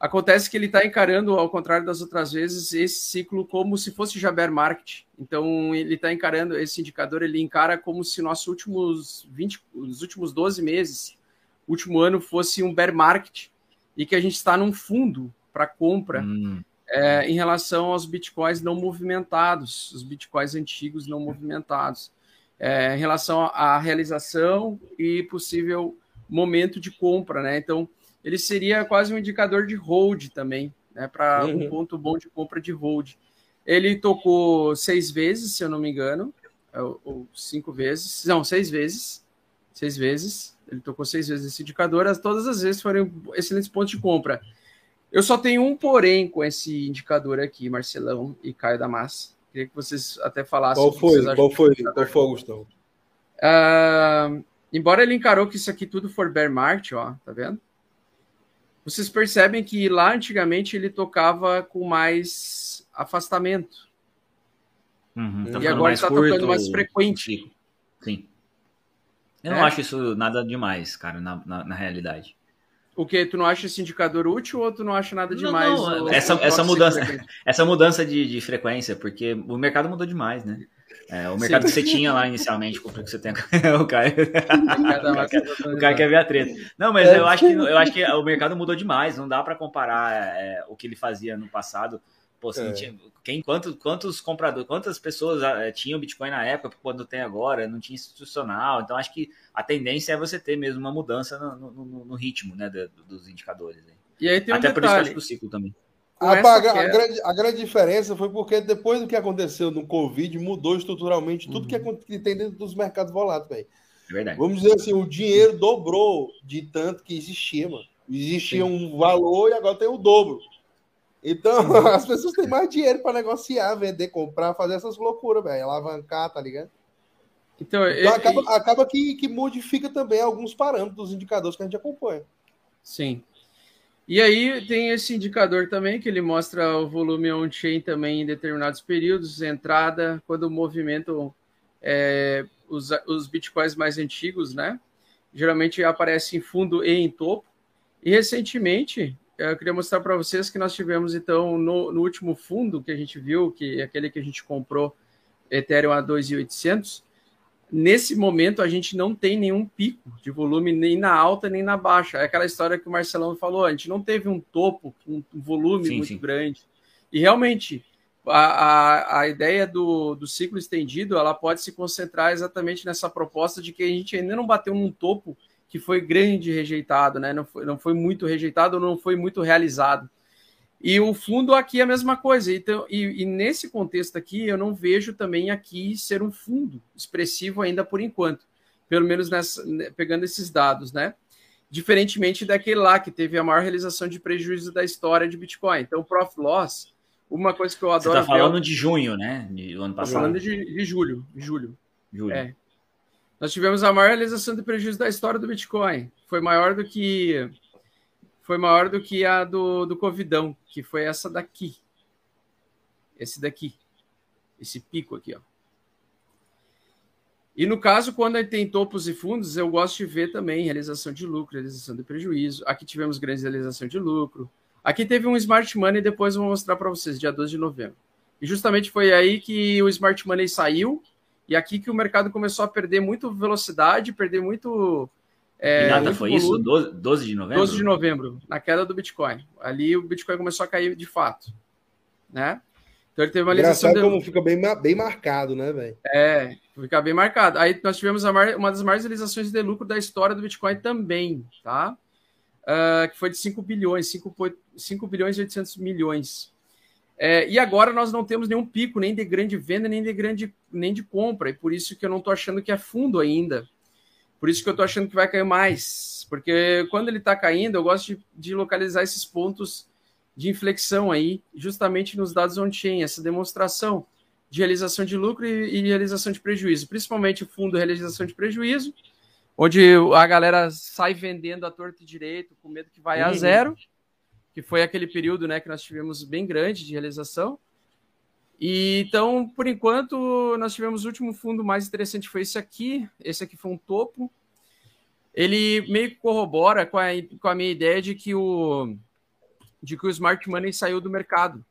Acontece que ele está encarando, ao contrário das outras vezes, esse ciclo como se fosse já bear market. Então, ele está encarando, esse indicador, ele encara como se nossos últimos 20, os últimos 12 meses, último ano, fosse um bear market e que a gente está num fundo para compra hum é, em relação aos bitcoins não movimentados, os bitcoins antigos não movimentados, é, em relação à realização e possível momento de compra, né? Então, ele seria quase um indicador de hold também, né? Para uhum. um ponto bom de compra de hold. Ele tocou seis vezes, se eu não me engano, é, ou cinco vezes, não, seis vezes, seis vezes. Ele tocou seis vezes esse indicador, todas as vezes foram excelentes pontos de compra. Eu só tenho um porém com esse indicador aqui, Marcelão e Caio da Massa. Queria que vocês até falassem. Qual foi? Qual foi? Qual foi, Gustavo? Uh, embora ele encarou que isso aqui tudo for bear market, ó, tá vendo? Vocês percebem que lá antigamente ele tocava com mais afastamento. Uhum, tá e agora está tocando mais frequente. Sim. Eu é. não acho isso nada demais, cara, na, na, na realidade. O que? Tu não acha esse indicador útil ou tu não acha nada demais? Não, não. essa, essa mudança, essa mudança de, de frequência, porque o mercado mudou demais, né? É, o mercado Sim. que você tinha lá inicialmente, o que você tem. <laughs> o Caio. o Caio quer ver a treta. Não, mas eu acho que eu acho que o mercado mudou demais. Não dá para comparar é, o que ele fazia no passado. Pô, assim, é. tinha, quem, quantos, quantos compradores, quantas pessoas é, tinham Bitcoin na época, quando tem agora, não tinha institucional. Então, acho que a tendência é você ter mesmo uma mudança no, no, no ritmo né, dos indicadores. E aí tem um Até detalhe. por isso que eu acho que o ciclo também. A, a, a, grande, a, grande, diferença foi porque depois do que aconteceu no Covid, mudou estruturalmente tudo uhum. que, tem dentro dos mercados voláteis, É verdade. Vamos dizer assim, o dinheiro dobrou de tanto que existia, mano. Existia Sim. um valor e agora tem o dobro. Então, <laughs> as pessoas têm mais dinheiro para negociar, vender, comprar, fazer essas loucuras, velho. Alavancar, tá ligado? Então, então acaba, acaba que, que modifica também alguns parâmetros dos indicadores que a gente acompanha. Sim. E aí tem esse indicador também que ele mostra o volume on-chain também em determinados períodos, entrada, quando o movimento é, os, os bitcoins mais antigos, né? Geralmente aparece em fundo e em topo. E recentemente eu queria mostrar para vocês que nós tivemos, então, no, no, último fundo que a gente viu, que é aquele que a gente comprou Ethereum a 2.800, nesse momento a gente não tem nenhum pico de volume nem na alta nem na baixa. É aquela história que o Marcelão falou, a gente não teve um topo, um volume sim, muito sim. grande. E realmente, a, a, a ideia do, do ciclo estendido, ela pode se concentrar exatamente nessa proposta de que a gente ainda não bateu num topo que foi grande rejeitado, né? Não foi, não foi muito rejeitado, não foi muito realizado. E o fundo aqui é a mesma coisa. Então, e, e, nesse contexto aqui, eu não vejo também aqui ser um fundo expressivo ainda por enquanto, pelo menos nessa, né, pegando esses dados, né? Diferentemente daquele lá que teve a maior realização de prejuízo da história de Bitcoin. Então, Profit Loss, uma coisa que eu adoro. Você está falando ver... de junho, né? De, do ano passado. falando de, de julho, julho. Julho. É. Nós tivemos a maior realização de prejuízo da história do Bitcoin. Foi maior do que foi maior do que a do, do Covidão, que foi essa daqui. Esse daqui. Esse pico aqui, ó. E no caso, quando tem topos e fundos, eu gosto de ver também realização de lucro, realização de prejuízo. Aqui tivemos grande realização de lucro. Aqui teve um Smart Money, depois eu vou mostrar para vocês, dia 12 de novembro. E justamente foi aí que o Smart Money saiu, e aqui que o mercado começou a perder muito velocidade, perder muito. É, e data foi volume. isso? 12, de novembro? 12 de novembro, na queda do Bitcoin. Ali o Bitcoin começou a cair de fato. Né? Então ele teve uma Engraçado de... como fica bem, bem marcado, né, velho? É, fica bem marcado. Aí nós tivemos mar... uma das maiores realizações de lucro da história do Bitcoin também, tá? Uh, que foi de 5 bilhões, 5, 5 bilhões e 800 milhões. É, e agora nós não temos nenhum pico, nem de grande venda, nem de grande nem de compra. E por isso que eu não estou achando que é fundo ainda. Por isso que eu estou achando que vai cair mais. Porque quando ele está caindo, eu gosto de, de, localizar esses pontos de inflexão aí, justamente nos dados on-chain, essa demonstração de realização de lucro e, e realização de prejuízo. Principalmente o fundo realização de prejuízo, onde a galera sai vendendo a torta e direito, com medo que vai a uhum. zero que foi aquele período né, que nós tivemos bem grande de realização. E então, por enquanto, nós tivemos o último fundo mais interessante foi esse aqui. Esse aqui foi um topo. Ele meio que corrobora com a, com a minha ideia de que o de que o smart money saiu do mercado.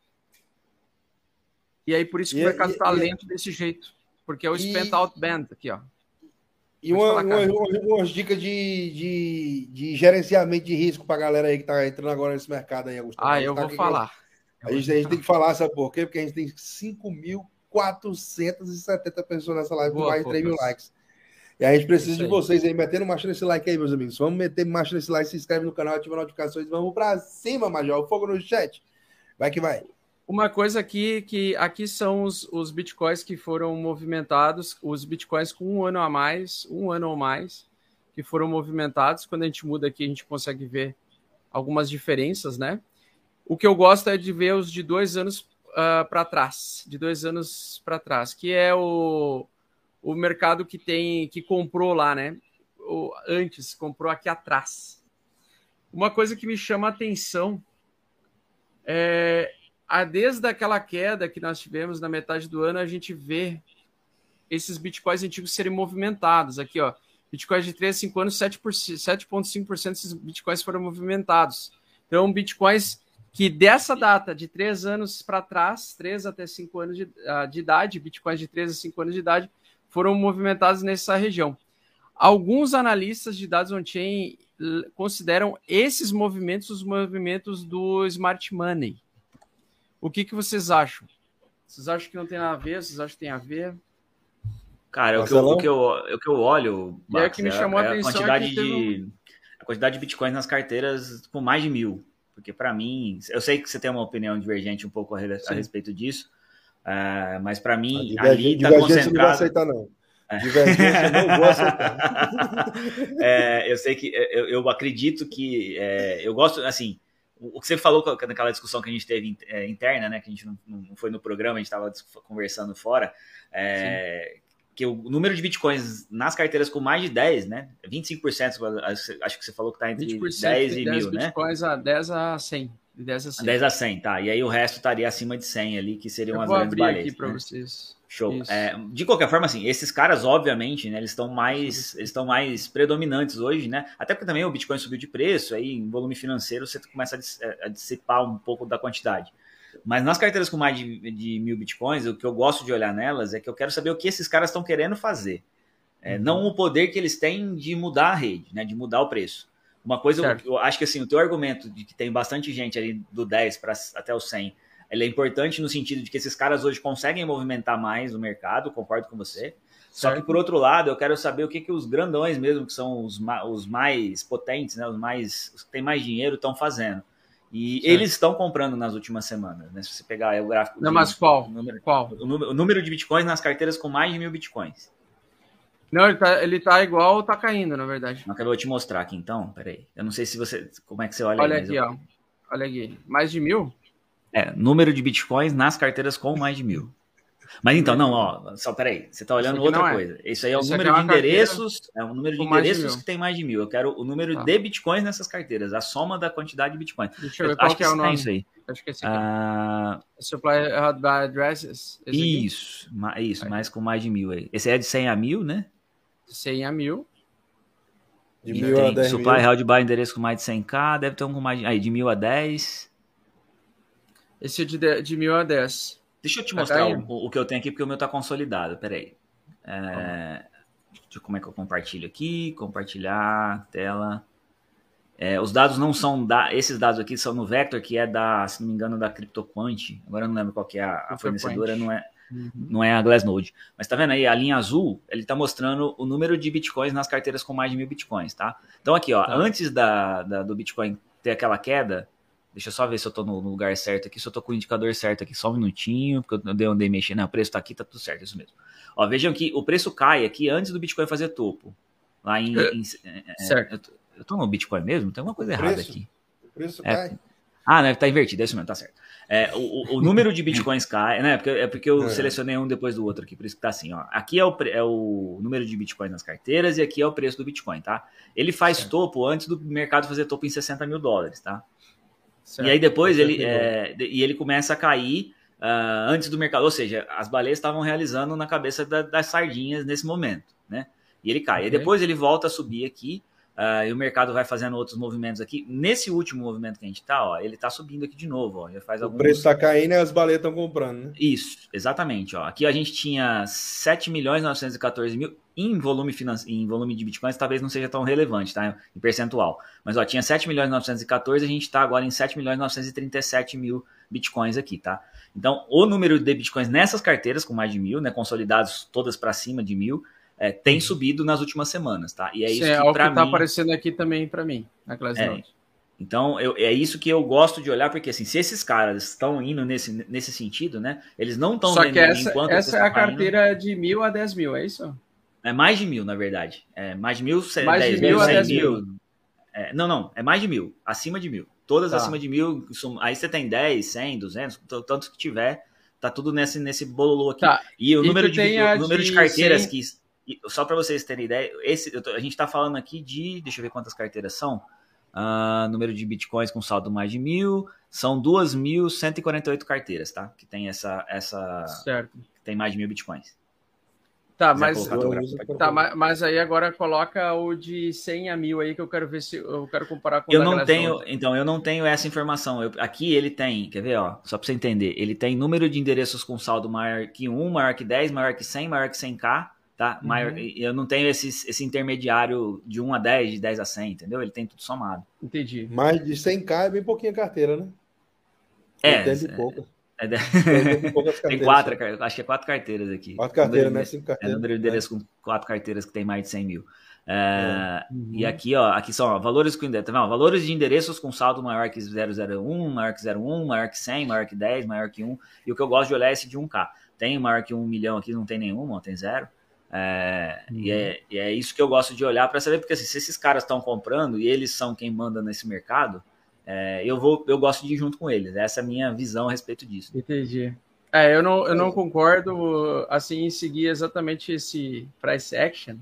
E aí por isso que e, o mercado está lento desse jeito, porque é o e, spent out band aqui, ó. E uma, uma, uma, umas dicas de, de, de, gerenciamento de risco para a galera aí que está entrando agora nesse mercado aí, Augusto. Ah, eu tá vou falar. A gente, a gente, tem que falar, sabe por quê? Porque a gente tem 5.470 pessoas nessa live com mais de 3 mil likes. E a gente precisa de vocês aí, metendo marcha nesse like aí, meus amigos. Vamos meter marcha nesse like, se inscreve no canal, ativa notificações. Vamos para cima, Major. Fogo no chat. Vai que vai. Uma coisa aqui que aqui são os, os bitcoins que foram movimentados, os bitcoins com um ano a mais, um ano ou mais, que foram movimentados. Quando a gente muda aqui, a gente consegue ver algumas diferenças, né? O que eu gosto é de ver os de dois anos uh, para trás, de dois anos para trás, que é o, o mercado que tem que comprou lá, né? O, antes comprou aqui atrás. Uma coisa que me chama a atenção é, desde aquela queda que nós tivemos na metade do ano, a gente vê esses bitcoins antigos serem movimentados. Aqui, ó, bitcoins de 3 a 5 anos, 7,5% desses bitcoins foram movimentados. Então, bitcoins que dessa data, de 3 anos para trás, 3 até 5 anos de, uh, de idade, bitcoins de 3 a 5 anos de idade, foram movimentados nessa região. Alguns analistas de dados on-chain consideram esses movimentos os movimentos do smart money. O que, que vocês acham? Vocês acham que não tem nada a ver? Vocês acham que tem a ver? Cara, o que, eu, o que, eu, o que eu olho, Max, é, que me chamou é, a, atenção a quantidade de a quantidade de bitcoins nas carteiras com mais de mil. Porque para mim, eu sei que você tem uma opinião divergente um pouco a, a respeito disso, uh, mas para mim ali está concentrado. Não vai aceitar não. É. Divergência não vou aceitar. <laughs> é, eu sei que eu, eu acredito que é, eu gosto assim o que você falou naquela discussão que a gente teve é, interna, né, que a gente não, não foi no programa, a gente estava conversando fora, é, que o número de bitcoins nas carteiras com mais de 10, né, 25%, acho que você falou que está entre 10 e 10 mil, né? bitcoins a 10 a 100. De 10 a 100. 10 a 100, tá. E aí o resto estaria acima de 100 ali, que seriam Eu as grandes baleias. aqui para né? vocês. Show. É, de qualquer forma, assim, esses caras, obviamente, né, eles estão mais, eles estão mais predominantes hoje, né? Até porque também o Bitcoin subiu de preço, aí em volume financeiro você começa a, é, a dissipar um pouco da quantidade. Mas nas carteiras com mais de, de, mil bitcoins, o que eu gosto de olhar nelas é que eu quero saber o que esses caras estão querendo fazer. É, uhum. Não o poder que eles têm de mudar a rede, né? De mudar o preço. Uma coisa, eu, eu, acho que assim, o teu argumento de que tem bastante gente ali do 10 para até o 100 ele é importante no sentido de que esses caras hoje conseguem movimentar mais o mercado, concordo com você. Só que, por outro lado, eu quero saber o que, que os grandões mesmo, que são os, os mais potentes, né, os, mais, os que têm mais dinheiro, estão fazendo. E certo. eles estão comprando nas últimas semanas, né? Se você pegar o gráfico. Não, de, mas qual? O número, qual? O número, o número, de bitcoins nas carteiras com mais de mil bitcoins. Não, ele tá, ele tá igual ou tá caindo, na verdade. Não, eu vou te mostrar aqui então, peraí. Eu não sei se você. Como é que você olha Olha aí, aqui, eu... ó. Olha aqui. Mais de mil? É, número de bitcoins nas carteiras com mais de mil. Mas então, não, ó, só peraí, você está olhando outra é. coisa. Isso aí é o Isso número é de endereços, é o número de endereços de que tem mais de mil. Eu quero o número tá. de bitcoins nessas carteiras, a soma da quantidade de bitcoins. Deixa eu ver eu, qual que é o nome. Isso aí. Acho que é esse aqui. Ah, Supply by addresses. Isso, isso, é. mais com mais de mil aí. Esse é de 100 a mil, né? De 100 a 1000. De mil tem a 10 supply mil. real de bar endereço com mais de 100k, deve ter um com mais de, aí, de 1000 a 10. Esse é de, de 1000 a 10. Deixa eu te tá mostrar o, o, que eu tenho aqui, porque o meu tá consolidado. Pera aí. É, deixa, como é que eu compartilho aqui? Compartilhar, tela. É, os dados não são da, esses dados aqui são no Vector, que é da, se não me engano, da CryptoQuant. Agora eu não lembro qual que é a, a fornecedora, não é, uhum. não é a Glassnode. Mas tá vendo aí, a linha azul, ele tá mostrando o número de bitcoins nas carteiras com mais de mil bitcoins, tá? Então aqui, ó, tá. antes da, da, do Bitcoin ter aquela queda, deixa eu só ver se eu tô no, no, lugar certo aqui, se eu tô com o indicador certo aqui, só um minutinho, porque eu dei onde mexer. Não, o preço tá aqui, tá tudo certo, isso mesmo. Ó, vejam que o preço cai aqui antes do Bitcoin fazer topo. Lá em. É, em é, certo. Eu tô no Bitcoin mesmo? Tem alguma coisa errada preço, aqui. O preço é, cai. Ah, né? Tá invertido, é isso mesmo, tá certo. É, o, o, número de bitcoins cai, né? Porque, é porque eu é. selecionei um depois do outro aqui, por isso que tá assim, ó. Aqui é o, é o número de bitcoins nas carteiras e aqui é o preço do bitcoin, tá? Ele faz topo antes do mercado fazer topo em 60 mil dólares, tá? Certo. E aí depois ele, é, e ele começa a cair uh, antes do mercado, ou seja, as baleias estavam realizando na cabeça da, das sardinhas nesse momento, né? E ele cai. Okay. E depois ele volta a subir aqui Uh, e o mercado vai fazendo outros movimentos aqui. Nesse último movimento que a gente está, ó, ele está subindo aqui de novo. Ó, já faz o alguns... preço está caindo e as baleias estão comprando, né? Isso, exatamente. Ó. Aqui a gente tinha 7 milhões 914 mil em volume, financi... em volume de bitcoins, talvez não seja tão relevante, tá? Em percentual. Mas ó, tinha 7 milhões 914, a gente está agora em 7 milhões 937 mil bitcoins aqui, tá? Então, o número de bitcoins nessas carteiras com mais de mil, né? Consolidados todas para cima de mil, é, tem uhum. subido nas últimas semanas, tá? E é isso, é que, para tá mim... aparecendo aqui também para mim, na classe é, Então, eu, é isso que eu gosto de olhar, porque assim, se esses caras estão indo nesse, nesse sentido, né? Eles não estão Só que essa, essa é a carteira indo. de mil a dez mil, é isso? É mais de mil, na verdade. É mais de mil, mais de mil, mil a dez mil. mil. É, não, não, é mais de mil, acima de mil. Todas tá. acima de mil, aí você tem 10, 100, 200, tanto que tiver, tá tudo nesse, nesse bololô aqui. Tá. E o e número, de, o número de, de carteiras 100... que e só para vocês terem ideia, esse, tô, a gente está falando aqui de, deixa eu ver quantas carteiras são. Uh, número de bitcoins com saldo mais de mil, são 2.148 carteiras, tá? Que tem essa, essa, certo. Que tem mais de mil bitcoins. Tá, mas, tá mas aí agora coloca o de 100 a mil aí que eu quero ver se eu quero comparar com eu não tenho então eu não tenho essa informação eu, aqui ele tem quer ver ó só para você entender ele tem número de endereços com saldo maior que 1 maior que 10 maior que 100 maior que 100k tá? Uhum. Maior, eu não tenho esse, esse intermediário de 1 a 10, de 10 a 100, entendeu? Ele tem tudo somado. Entendi. Mais de 100k é bem pouquinha carteira, né? É. Tem de poucas. É, <laughs> é, tem quatro, acho que é quatro carteiras aqui. Quatro carteiras, né? Cinco carteiras. É número de endereço com quatro carteiras que tem mais de 100 mil. É, uhum. E aqui, ó, aqui são ó, valores com tá valores de endereços com saldo maior que 001, maior que 01, maior que 100, maior que 10, maior que 1. E o que eu gosto de olhar é esse de 1K. Tem maior que 1 milhão aqui, não tem nenhum, ó, tem zero. É, uhum. e, é, e, é, isso que eu gosto de olhar para saber, porque assim, se esses caras estão comprando e eles são quem manda nesse mercado, é, eu vou, eu gosto de ir junto com eles. Essa é a minha visão a respeito disso. Entendi. É, eu não, eu não concordo assim em seguir exatamente esse price action.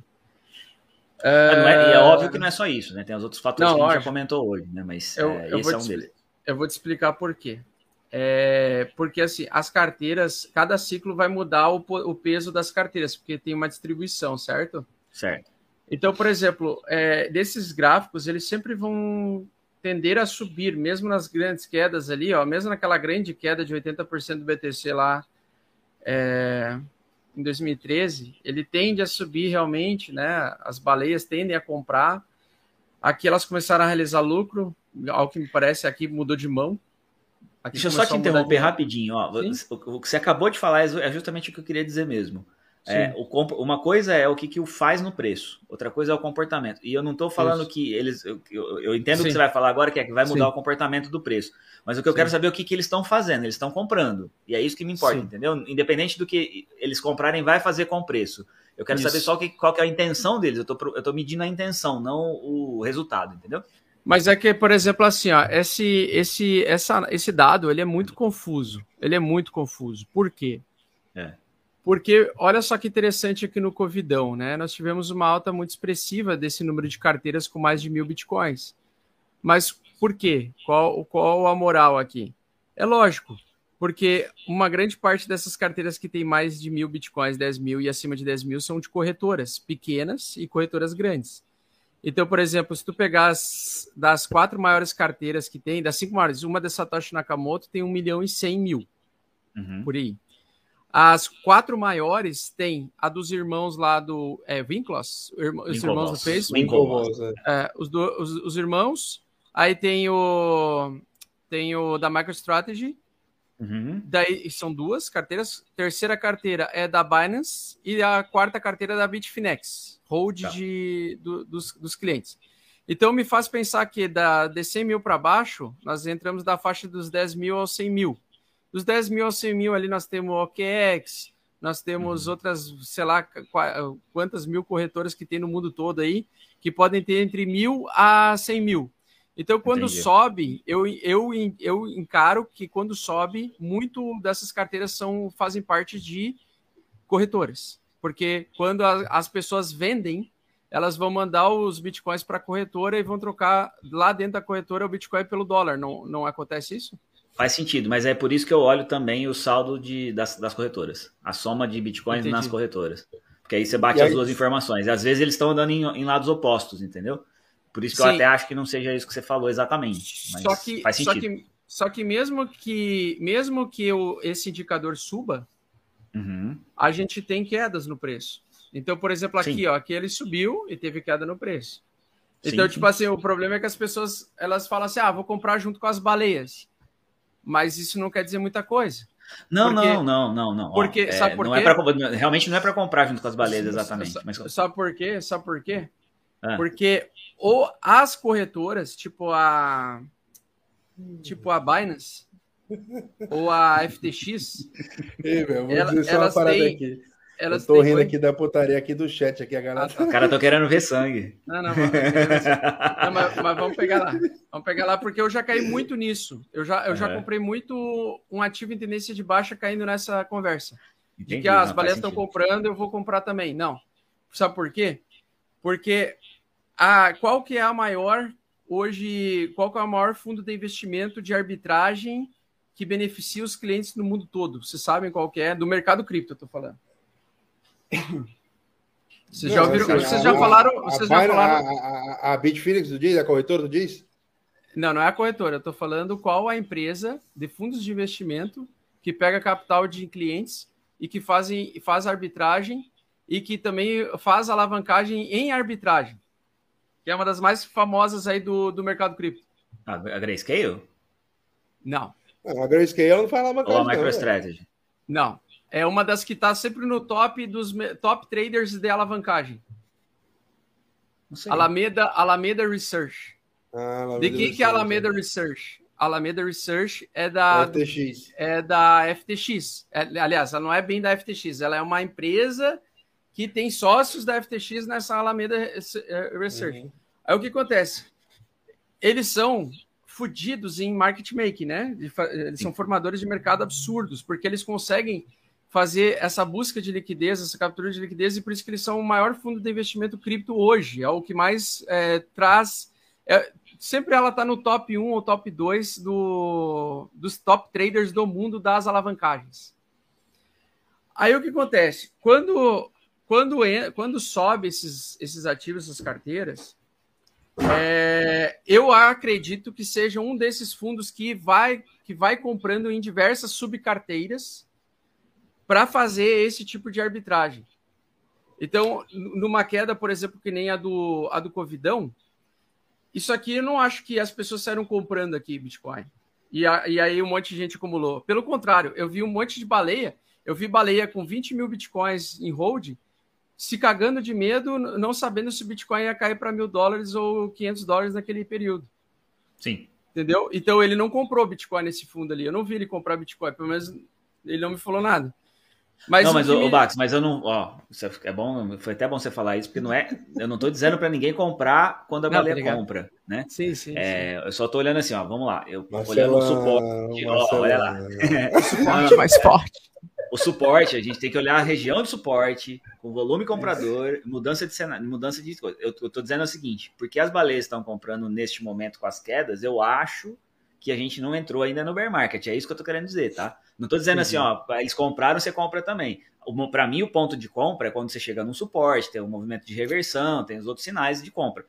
É, é, e é óbvio que não é só isso, né? Tem os outros fatores não, que a gente já comentou hoje, né? Mas eu, é, eu esse é um deles. Eu vou te explicar por quê. É, porque assim, as carteiras, cada ciclo vai mudar o, o, peso das carteiras, porque tem uma distribuição, certo? Certo. Então, por exemplo, é, desses gráficos, eles sempre vão tender a subir, mesmo nas grandes quedas ali, ó, mesmo naquela grande queda de 80% do BTC lá é, em 2013, ele tende a subir realmente, né? As baleias tendem a comprar. Aqui elas começaram a realizar lucro, ao que me parece aqui mudou de mão, Aqui Deixa eu só te interromper rapidinho. Ó. O que você acabou de falar é, é justamente o que eu queria dizer mesmo. É, o, uma coisa é o que, que o faz no preço, outra coisa é o comportamento. E eu não estou falando Isso. que eles. Eu, eu, eu entendo o que você vai falar agora, que é que vai mudar Sim. o comportamento do preço. Mas o que eu Sim. quero saber é o que, que eles estão fazendo. Eles estão comprando. E é isso que me importa, Sim. entendeu? Independente do que eles comprarem, vai fazer com o preço. Eu quero isso. saber só que, qual que é a intenção deles. Eu tô medindo a intenção, não o resultado, entendeu? Mas é que, por exemplo, assim, ó, esse, esse, essa, esse dado ele é muito confuso. Ele é muito confuso. Por quê? É. Porque olha só que interessante aqui no Covidão, né? Nós tivemos uma alta muito expressiva desse número de carteiras com mais de mil bitcoins. Mas por quê? Qual, qual a moral aqui? É lógico. Porque uma grande parte dessas carteiras que tem mais de mil bitcoins, 10 mil e acima de 10 mil são de corretoras pequenas e corretoras grandes. Então, por exemplo, se tu pegar as, das quatro maiores carteiras que tem, das cinco maiores, uma da Satoshi Nakamoto tem 1 milhão e 100 mil, uhum. por aí. As quatro maiores tem a dos irmãos lá do é, Winklos, os irmãos do Facebook. É, os, do, os, os, irmãos. Aí tem o, tem o da MicroStrategy. Uhum. Daí são duas carteiras. Terceira carteira é da Binance e a quarta carteira é da Bitfinex, hold tá. de, do, dos, dos clientes. Então me faz pensar que da, de 100 mil para baixo, nós entramos da faixa dos 10 mil aos 100 mil. Dos 10 mil aos 100 mil ali nós temos o OKEx, nós temos uhum. outras, sei lá, quantas mil corretoras que tem no mundo todo aí, que podem ter entre mil a 100 mil. Então, quando Entendi. sobe, eu, eu, eu encaro que quando sobe, muito dessas carteiras são, fazem parte de corretoras. Porque quando a, as pessoas vendem, elas vão mandar os bitcoins para a corretora e vão trocar lá dentro da corretora o bitcoin pelo dólar. Não, não acontece isso? Faz sentido, mas é por isso que eu olho também o saldo de, das, das corretoras, a soma de bitcoins Entendi. nas corretoras. Porque aí você bate aí... as duas informações. E às vezes eles estão andando em, em, lados opostos, entendeu? Por isso que Sim. eu até acho que não seja isso que você falou exatamente. Mas só que, faz sentido. Só que, só que mesmo que mesmo que eu, esse indicador suba, uhum. a gente tem quedas no preço. Então, por exemplo, aqui, Sim. ó, aqui ele subiu e teve queda no preço. Então, Sim. tipo assim, o problema é que as pessoas elas falam assim: ah, vou comprar junto com as baleias mas isso não quer dizer muita coisa. Não, porque, não, não, não, não. Porque, é, sabe por não quê? É pra, realmente não é para comprar junto com as baleias, exatamente. Mas... Sabe por quê? Sabe por quê? Ah. Porque ou as corretoras, tipo a tipo a Binance ou a FTX, Ei, meu, vou ela, dizer só uma parada têm, aqui. Elas eu tô rindo aqui da putaria aqui do chat aqui, a galera. Ah, Os caras estão querendo ver sangue. Não, não, não mas, mas, vamos pegar lá. Vamos pegar lá, porque eu já caí muito nisso. Eu já, eu já comprei muito um ativo em tendência de baixa caindo nessa conversa. Entendi, de que ah, as baleias estão comprando, eu vou comprar também. Não. Sabe por quê? Porque a, qual que é a maior hoje, qual que é o maior fundo de investimento de arbitragem que beneficia os clientes no mundo todo? Vocês sabem qual que é? Do mercado cripto, eu tô falando. Vocês já, ouviram, assim, vocês já a, falaram. Vocês a, já falaram... A, a, a Bitfinex do Diz, a corretora do Diz? Não, não é a corretora. Eu estou falando qual a empresa de fundos de investimento que pega capital de clientes e que fazem, faz arbitragem e que também faz alavancagem em arbitragem, que é uma das mais famosas aí do, do mercado cripto. A, a Grayscale? Não. não. A Grayscale não faz alavancagem. Ou a MicroStrategy? Não. É uma das que está sempre no top dos top traders de alavancagem. Alameda, Alameda Research. Ah, Alameda de que, que é Alameda Research? Alameda Research é da FTX. É da FTX. É, aliás, ela não é bem da FTX, ela é uma empresa que tem sócios da FTX nessa Alameda Research. Uhum. Aí o que acontece? Eles são fodidos em market making, né? Eles são formadores de mercado absurdos, porque eles conseguem fazer essa busca de liquidez, essa captura de liquidez, e por isso que eles são o maior fundo de investimento cripto hoje. É o que mais é, traz. É, sempre ela está no top 1 ou top 2 do, dos top traders do mundo das alavancagens. Aí o que acontece? Quando, quando, quando sobe esses, esses ativos, essas carteiras, é, eu acredito que seja um desses fundos que vai, que vai comprando em diversas subcarteiras para fazer esse tipo de arbitragem. Então, numa queda, por exemplo, que nem a do, a do Covidão, isso aqui eu não acho que as pessoas saíram comprando aqui Bitcoin. E, a, e aí um monte de gente acumulou. Pelo contrário, eu vi um monte de baleia. Eu vi baleia com 20 mil Bitcoins em hold, se cagando de medo, não sabendo se o Bitcoin ia cair para mil dólares ou 500 dólares naquele período. Sim. Entendeu? Então ele não comprou Bitcoin nesse fundo ali. Eu não vi ele comprar Bitcoin, pelo menos ele não me falou nada. Mas não, mas o, me... Bax, mas eu não, ó, é bom, foi até bom você falar isso, porque não é, eu não estou dizendo para ninguém comprar quando a baleia tá compra, né? Sim, sim, é, sim. Eu só estou olhando assim, ó, vamos lá, eu Marcela, olhando o suporte, ó, olha lá. O <laughs> suporte mais forte. O suporte, a gente tem que olhar a região de suporte, com volume comprador, mudança de cenário, mudança de coisa. Eu, eu tô dizendo o seguinte, porque as baleias estão comprando neste momento com as quedas, eu acho que a gente não entrou ainda no bear market. É isso que eu tô querendo dizer, tá? Não tô dizendo assim, ó, eles compraram, você compra também. Para mim, o ponto de compra é quando você chega num suporte, tem um movimento de reversão, tem os outros sinais de compra.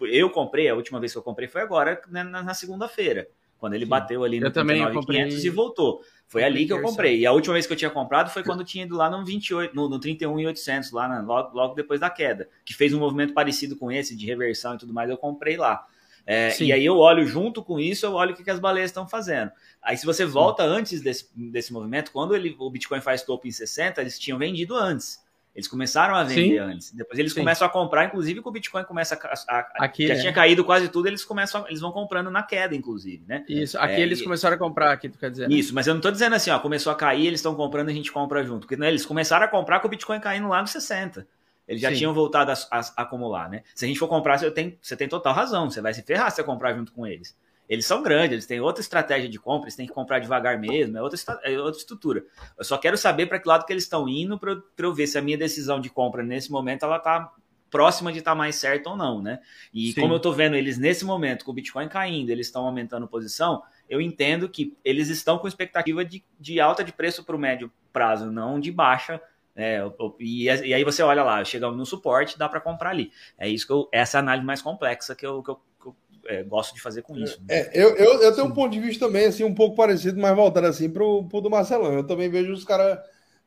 Eu comprei, a última vez que eu comprei foi agora, né, na, na segunda-feira, quando ele Sim. bateu ali no 39,500 e voltou. Foi ali que eu comprei. E a última vez que eu tinha comprado foi quando tinha ido lá no 28, no, no 31,800, lá na, logo, logo depois da queda, que fez um movimento parecido com esse, de reversão e tudo mais, eu comprei lá. É, e aí eu olho junto com isso, eu olho o que, que as baleias estão fazendo. Aí se você volta Sim. antes desse, desse movimento, quando ele, o Bitcoin faz topo em 60, eles tinham vendido antes. Eles começaram a vender Sim. antes. Depois eles Sim. começam a comprar, inclusive que o Bitcoin começa a. a aqui, já né? tinha caído quase tudo, eles começam, eles vão comprando na queda, inclusive, né? Isso, aqui é, eles e... começaram a comprar, aqui tu quer dizer. Né? Isso, mas eu não estou dizendo assim, ó, começou a cair, eles estão comprando, a gente compra junto. Porque né, eles começaram a comprar com o Bitcoin caindo lá nos 60. Eles já Sim. tinham voltado a, a, a, acumular, né? Se a gente for comprar, você tem, você tem total razão. Você vai se ferrar se você comprar junto com eles. Eles são grandes, eles têm outra estratégia de compra, eles têm que comprar devagar mesmo, é outra, é outra estrutura. Eu só quero saber para que lado que eles estão indo para eu ver se a minha decisão de compra nesse momento ela está próxima de estar tá mais certa ou não, né? E Sim. como eu estou vendo eles nesse momento com o Bitcoin caindo, eles estão aumentando posição, eu entendo que eles estão com expectativa de, de alta de preço para o médio prazo, não de baixa é, e, e, aí você olha lá, chegamos no suporte, dá para comprar ali. É isso que eu, essa é análise mais complexa que eu, que eu, que eu é, gosto de fazer com isso. Né? É, eu, eu, eu tenho um ponto de vista também, assim, um pouco parecido, mas voltando assim pro, pro do Marcelão. Eu também vejo os caras.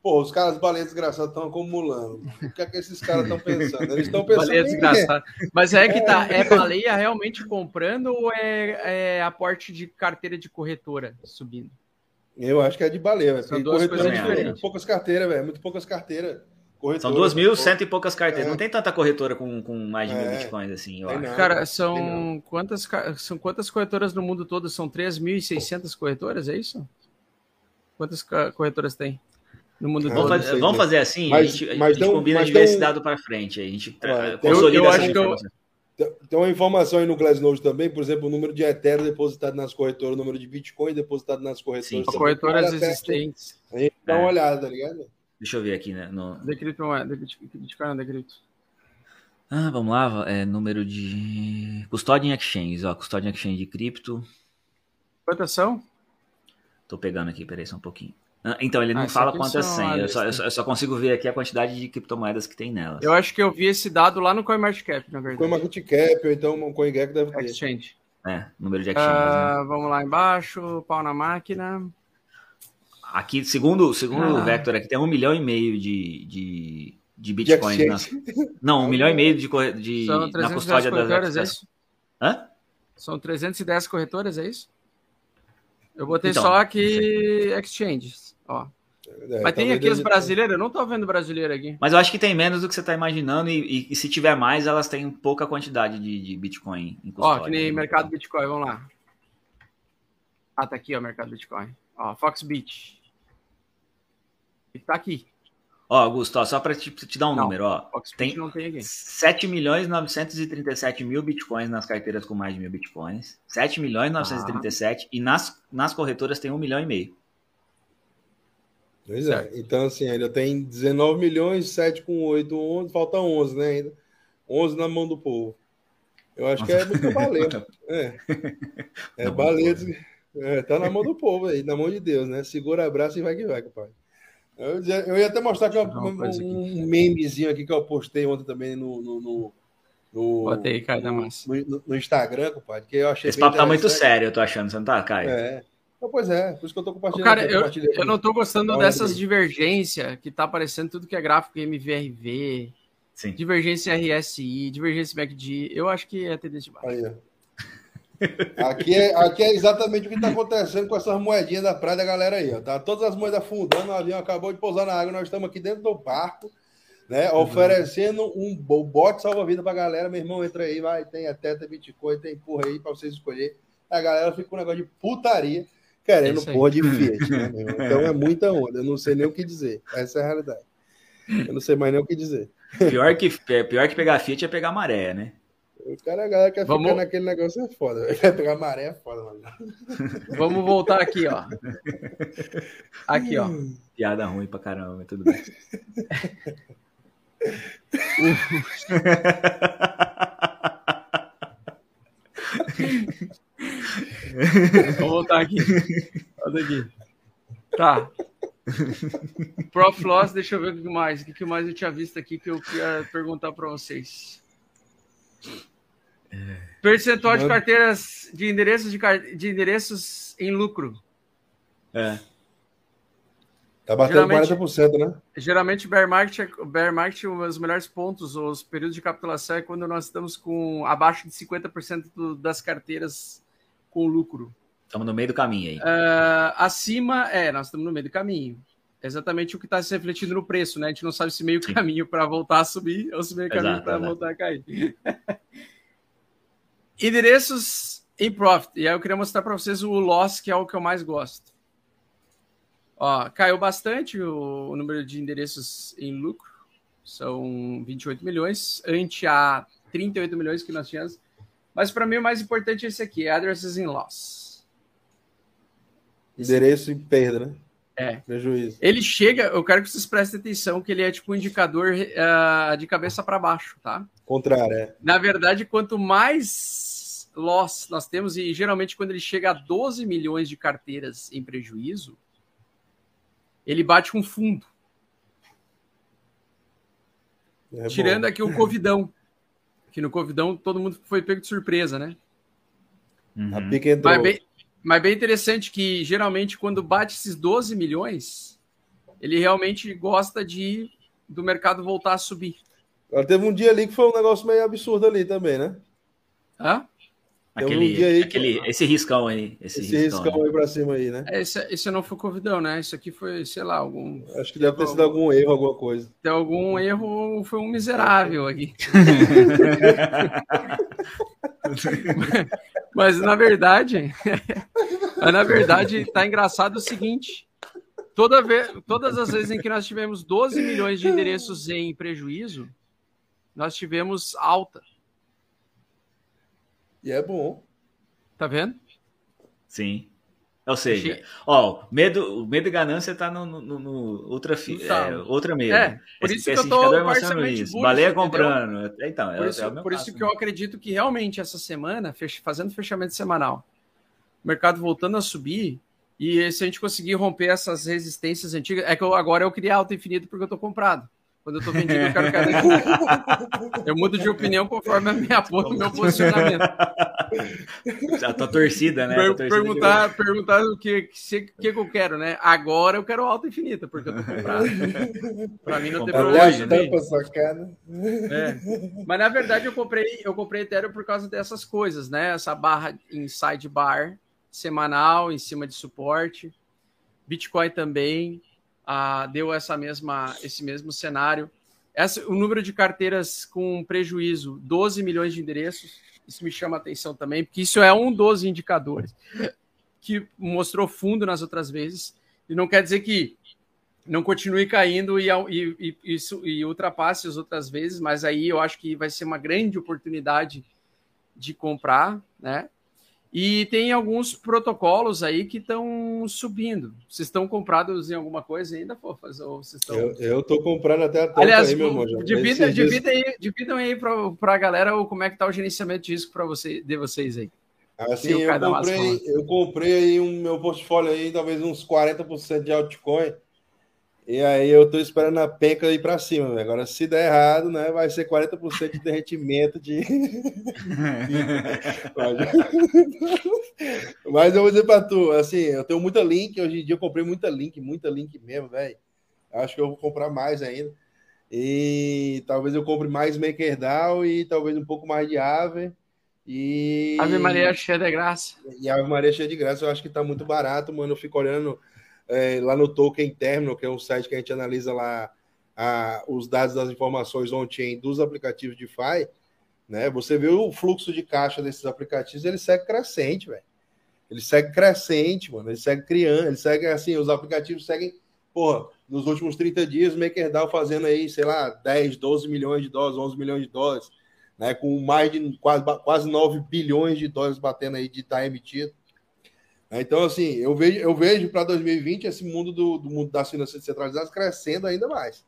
Pô, os caras baleias desgraçados estão acumulando. O que é que esses caras estão pensando? Eles estão pensando. Baleia desgraçada. Mas é que tá. É <laughs> baleia realmente comprando ou é, é aporte de carteira de corretora subindo? Eu acho que é de baleia. São duas coisas diferentes. Muito poucas carteiras, velho. Muito poucas carteiras. São duas mil, cento e poucas carteiras. É. Não tem tanta corretora com, com mais de mil é. bitcoins assim, eu acho. Cara, são quantas, são quantas corretoras no mundo todo? São 3.600 corretoras, é isso? Quantas corretoras tem? No mundo vamos todo? Fazer, vamos fazer assim, mas, a gente, a gente não, combina de ver esse dado para frente. A gente é, consolida eu, eu acho que eu, tem uma informação aí no Glassnode também, por exemplo, o número de Ethereum depositado nas corretoras, o número de Bitcoin depositado nas corretoras. Sim, corretoras existentes. A gente dá uma é. olhada, tá ligado? Deixa eu ver aqui, né? No... Decrypto, é, Bitcoin Decrypto. Ah, vamos lá, é número de custódia em exchange, ó, custódia em exchange de cripto. Quantas são? Tô pegando aqui, peraí só um pouquinho. Ah, então, ele não ah, fala quantas eu só, eu, só, eu só, consigo ver aqui a quantidade de criptomoedas que tem nelas. Eu acho que eu vi esse dado lá no CoinMarketCap, na verdade. CoinMarketCap, ou então o CoinGecko deve ter. Exchange. É, número de exchanges. Uh, né? Vamos lá embaixo, pau na máquina. Aqui, segundo, segundo ah. o Vector, aqui tem um milhão e meio de, de, de Bitcoin. De nas... <laughs> Não, um milhão e meio de, de na custódia das... É isso? Hã? São 310 corretoras, é isso? Eu botei então, só aqui exchanges. Ó. É, Mas tem aqui as brasileiras? Eu não tô vendo brasileira aqui. Mas eu acho que tem menos do que você está imaginando e, e, e, se tiver mais, elas têm pouca quantidade de, de Bitcoin. Ó, que nem mercado Bitcoin, vamos lá. Ah, tá aqui, ó, mercado Bitcoin. Ó, Foxbit. E tá aqui. Ó, Augusto, ó, só para te, te, dar um não, número, ó. Tem, não tem aqui. 7 milhões 937 mil bitcoins nas carteiras com mais de mil bitcoins. 7 milhões 937 ah. e nas, nas corretoras tem 1 milhão e meio. Pois é. certo. Então, assim, ainda tem 19 milhões, 7 com 8, 11, falta 11, né? Ainda. 11 na mão do povo. Eu acho que é muito baleia. <laughs> É, é baleia. É, tá na mão do povo aí, na mão de Deus, né? Segura a braço e vai que vai, compadre. Eu, eu ia até mostrar que eu, um, um, memezinho aqui que eu postei ontem também no. no, no, no Botei, Caio no, no, no, Instagram, compadre, que eu achei. Esse papo tá muito sério, eu tô achando, você não tá, Caio? É. Então, pois é, por isso que eu tô compartilhando. Cara, eu, eu não tô gostando dessas divergências que tá aparecendo tudo que é gráfico MVRV, Sim. divergência RSI, divergência MACD. Eu acho que é tendência de baixo. Aí, aqui, é, aqui é exatamente o que está acontecendo com essas moedinhas da praia da galera aí. Ó. Tá todas as moedas afundando, o avião acabou de pousar na água, nós estamos aqui dentro do barco, né? Uhum. Oferecendo um bote salva-vida para a galera. Meu irmão, entra aí, vai, tem até Bitcoin, tem porra aí para vocês escolher. A galera fica com um negócio de putaria querendo é porra de Fiat, né, <laughs> Então é muita onda, eu não sei nem o que dizer. Essa é a realidade. Eu não sei mais nem o que dizer. Pior que, pior que pegar Fiat é pegar maré, né? O cara, a galera quer Vamos... ficar naquele negócio é foda. Quer pegar maré é foda, mano. <laughs> Vamos voltar aqui, ó. Aqui, ó. Piada ruim pra caramba, tudo bem. <laughs> Vou voltar aqui. Olha aqui. Tá. Prof. Loss, deixa eu ver o que mais. O que mais eu tinha visto aqui que eu queria perguntar para vocês. Percentual de carteiras de endereços de, de endereços em lucro. É. Tá batendo geralmente, 40%, né? Geralmente, bear market, bear market, os melhores pontos, os períodos de capitulação é quando nós estamos com abaixo de 50% do, das carteiras com lucro. Estamos no meio do caminho aí. Uh, acima, é, nós estamos no meio do caminho. Exatamente o que está se refletindo no preço, né? A gente não sabe se meio Sim. caminho para voltar a subir ou se meio exato, caminho para voltar a cair. <laughs> Endereços em profit. E aí eu queria mostrar para vocês o loss, que é o que eu mais gosto. Ó, caiu bastante o, o, número de endereços em lucro. São 28 milhões, ante a 38 milhões que nós tínhamos. Mas para mim o mais importante é esse aqui, addresses in loss. Endereço em perda, né? É. Prejuízo. Ele chega, eu quero que vocês prestem atenção que ele é tipo um indicador uh, de cabeça para baixo, tá? Contrário, é. Na verdade, quanto mais loss nós temos, e geralmente quando ele chega a 12 milhões de carteiras em prejuízo, ele bate com fundo. É Tirando bom. aqui o Covidão. Que no Covidão todo mundo foi pego de surpresa, né? Uhum. A pica entrou. Mas bem, mas bem interessante que geralmente quando bate esses 12 milhões, ele realmente gosta de do mercado voltar a subir. Agora teve um dia ali que foi um negócio meio absurdo ali também, né? Hã? Aquele, um aí aquele, que... Esse riscão aí. Esse, esse riscão, riscão aí pra cima aí, né? É, esse, esse não foi convidão, né? Isso aqui foi, sei lá, algum. Acho que deve ter sido algum erro, alguma coisa. Tem algum erro, foi um miserável aqui. <laughs> <laughs> Mas na verdade, <laughs> na verdade, tá engraçado o seguinte: toda vez, todas as vezes em que nós tivemos 12 milhões de endereços em prejuízo, nós tivemos alta. E é bom. Tá vendo? Sim. Ou seja, ó, medo, medo e ganância tá no, no, no outra, fi, tá. é, outra medo. É, por isso esse, que eu tô parcialmente isso. Baleia comprando. Então, por é, isso, é por isso que eu acredito que realmente essa semana, fazendo fechamento semanal, o mercado voltando a subir, e se a gente conseguir romper essas resistências antigas, é que eu, agora eu queria alta infinito porque eu tô comprado. Quando eu tô vendido, eu quero <laughs> cair Eu mudo de opinião conforme a minha, o meu posicionamento. <laughs> A tua torcida, né? Per torcida perguntar, perguntar o que, que, que, eu quero, né? Agora eu quero alta infinita, porque eu tô comprado. <laughs> Pra mim não tem problema. Né? É. Mas na verdade eu comprei, eu comprei Ethereum por causa dessas coisas, né? Essa barra em sidebar semanal em cima de suporte. Bitcoin também ah, deu essa mesma, esse mesmo cenário. Essa, o número de carteiras com prejuízo, 12 milhões de endereços, isso me chama atenção também, porque isso é um dos indicadores que mostrou fundo nas outras vezes, e não quer dizer que não continue caindo e, e, e, e ultrapasse as outras vezes, mas aí eu acho que vai ser uma grande oportunidade de comprar, né? E tem alguns protocolos aí que estão subindo. Vocês estão comprados em alguma coisa ainda, Fofas? Ou vocês estão... Eu estou comprando até a tampa Aliás, aí, meu irmão. Divida, divida aí, dividam aí para a galera como é que está o gerenciamento de risco para você, de vocês aí. Assim, eu comprei, eu comprei aí um meu portfólio aí, talvez uns 40% de altcoin. E aí eu tô esperando a penca ir para cima. Agora, se der errado, né, vai ser 40% de derretimento de. <laughs> Mas eu vou dizer para tu, assim, eu tenho muita link. Hoje em dia eu comprei muita link, muita link mesmo, velho. Acho que eu vou comprar mais ainda. E talvez eu compre mais MakerDAO e talvez um pouco mais de Ave. E... Ave Maria cheia de graça. E Ave Maria cheia de graça, eu acho que tá muito barato, mano. Eu fico olhando é, lá no Token Terminal, que é um site que a gente analisa lá a, os dados das informações on-chain dos aplicativos de DeFi, né? Você vê o fluxo de caixa desses aplicativos, ele segue crescente, velho. Ele segue crescente, mano. Ele segue criando, ele segue assim, os aplicativos seguem, porra, nos últimos 30 dias, MakerDAO fazendo aí, sei lá, 10, 12 milhões de dólares, 11 milhões de dólares, né? Com mais de quase, quase 9 bilhões de dólares batendo aí de estar emitido. É, então, assim, eu vejo, eu vejo para 2020 esse mundo do, do, mundo das finanças descentralizadas crescendo ainda mais.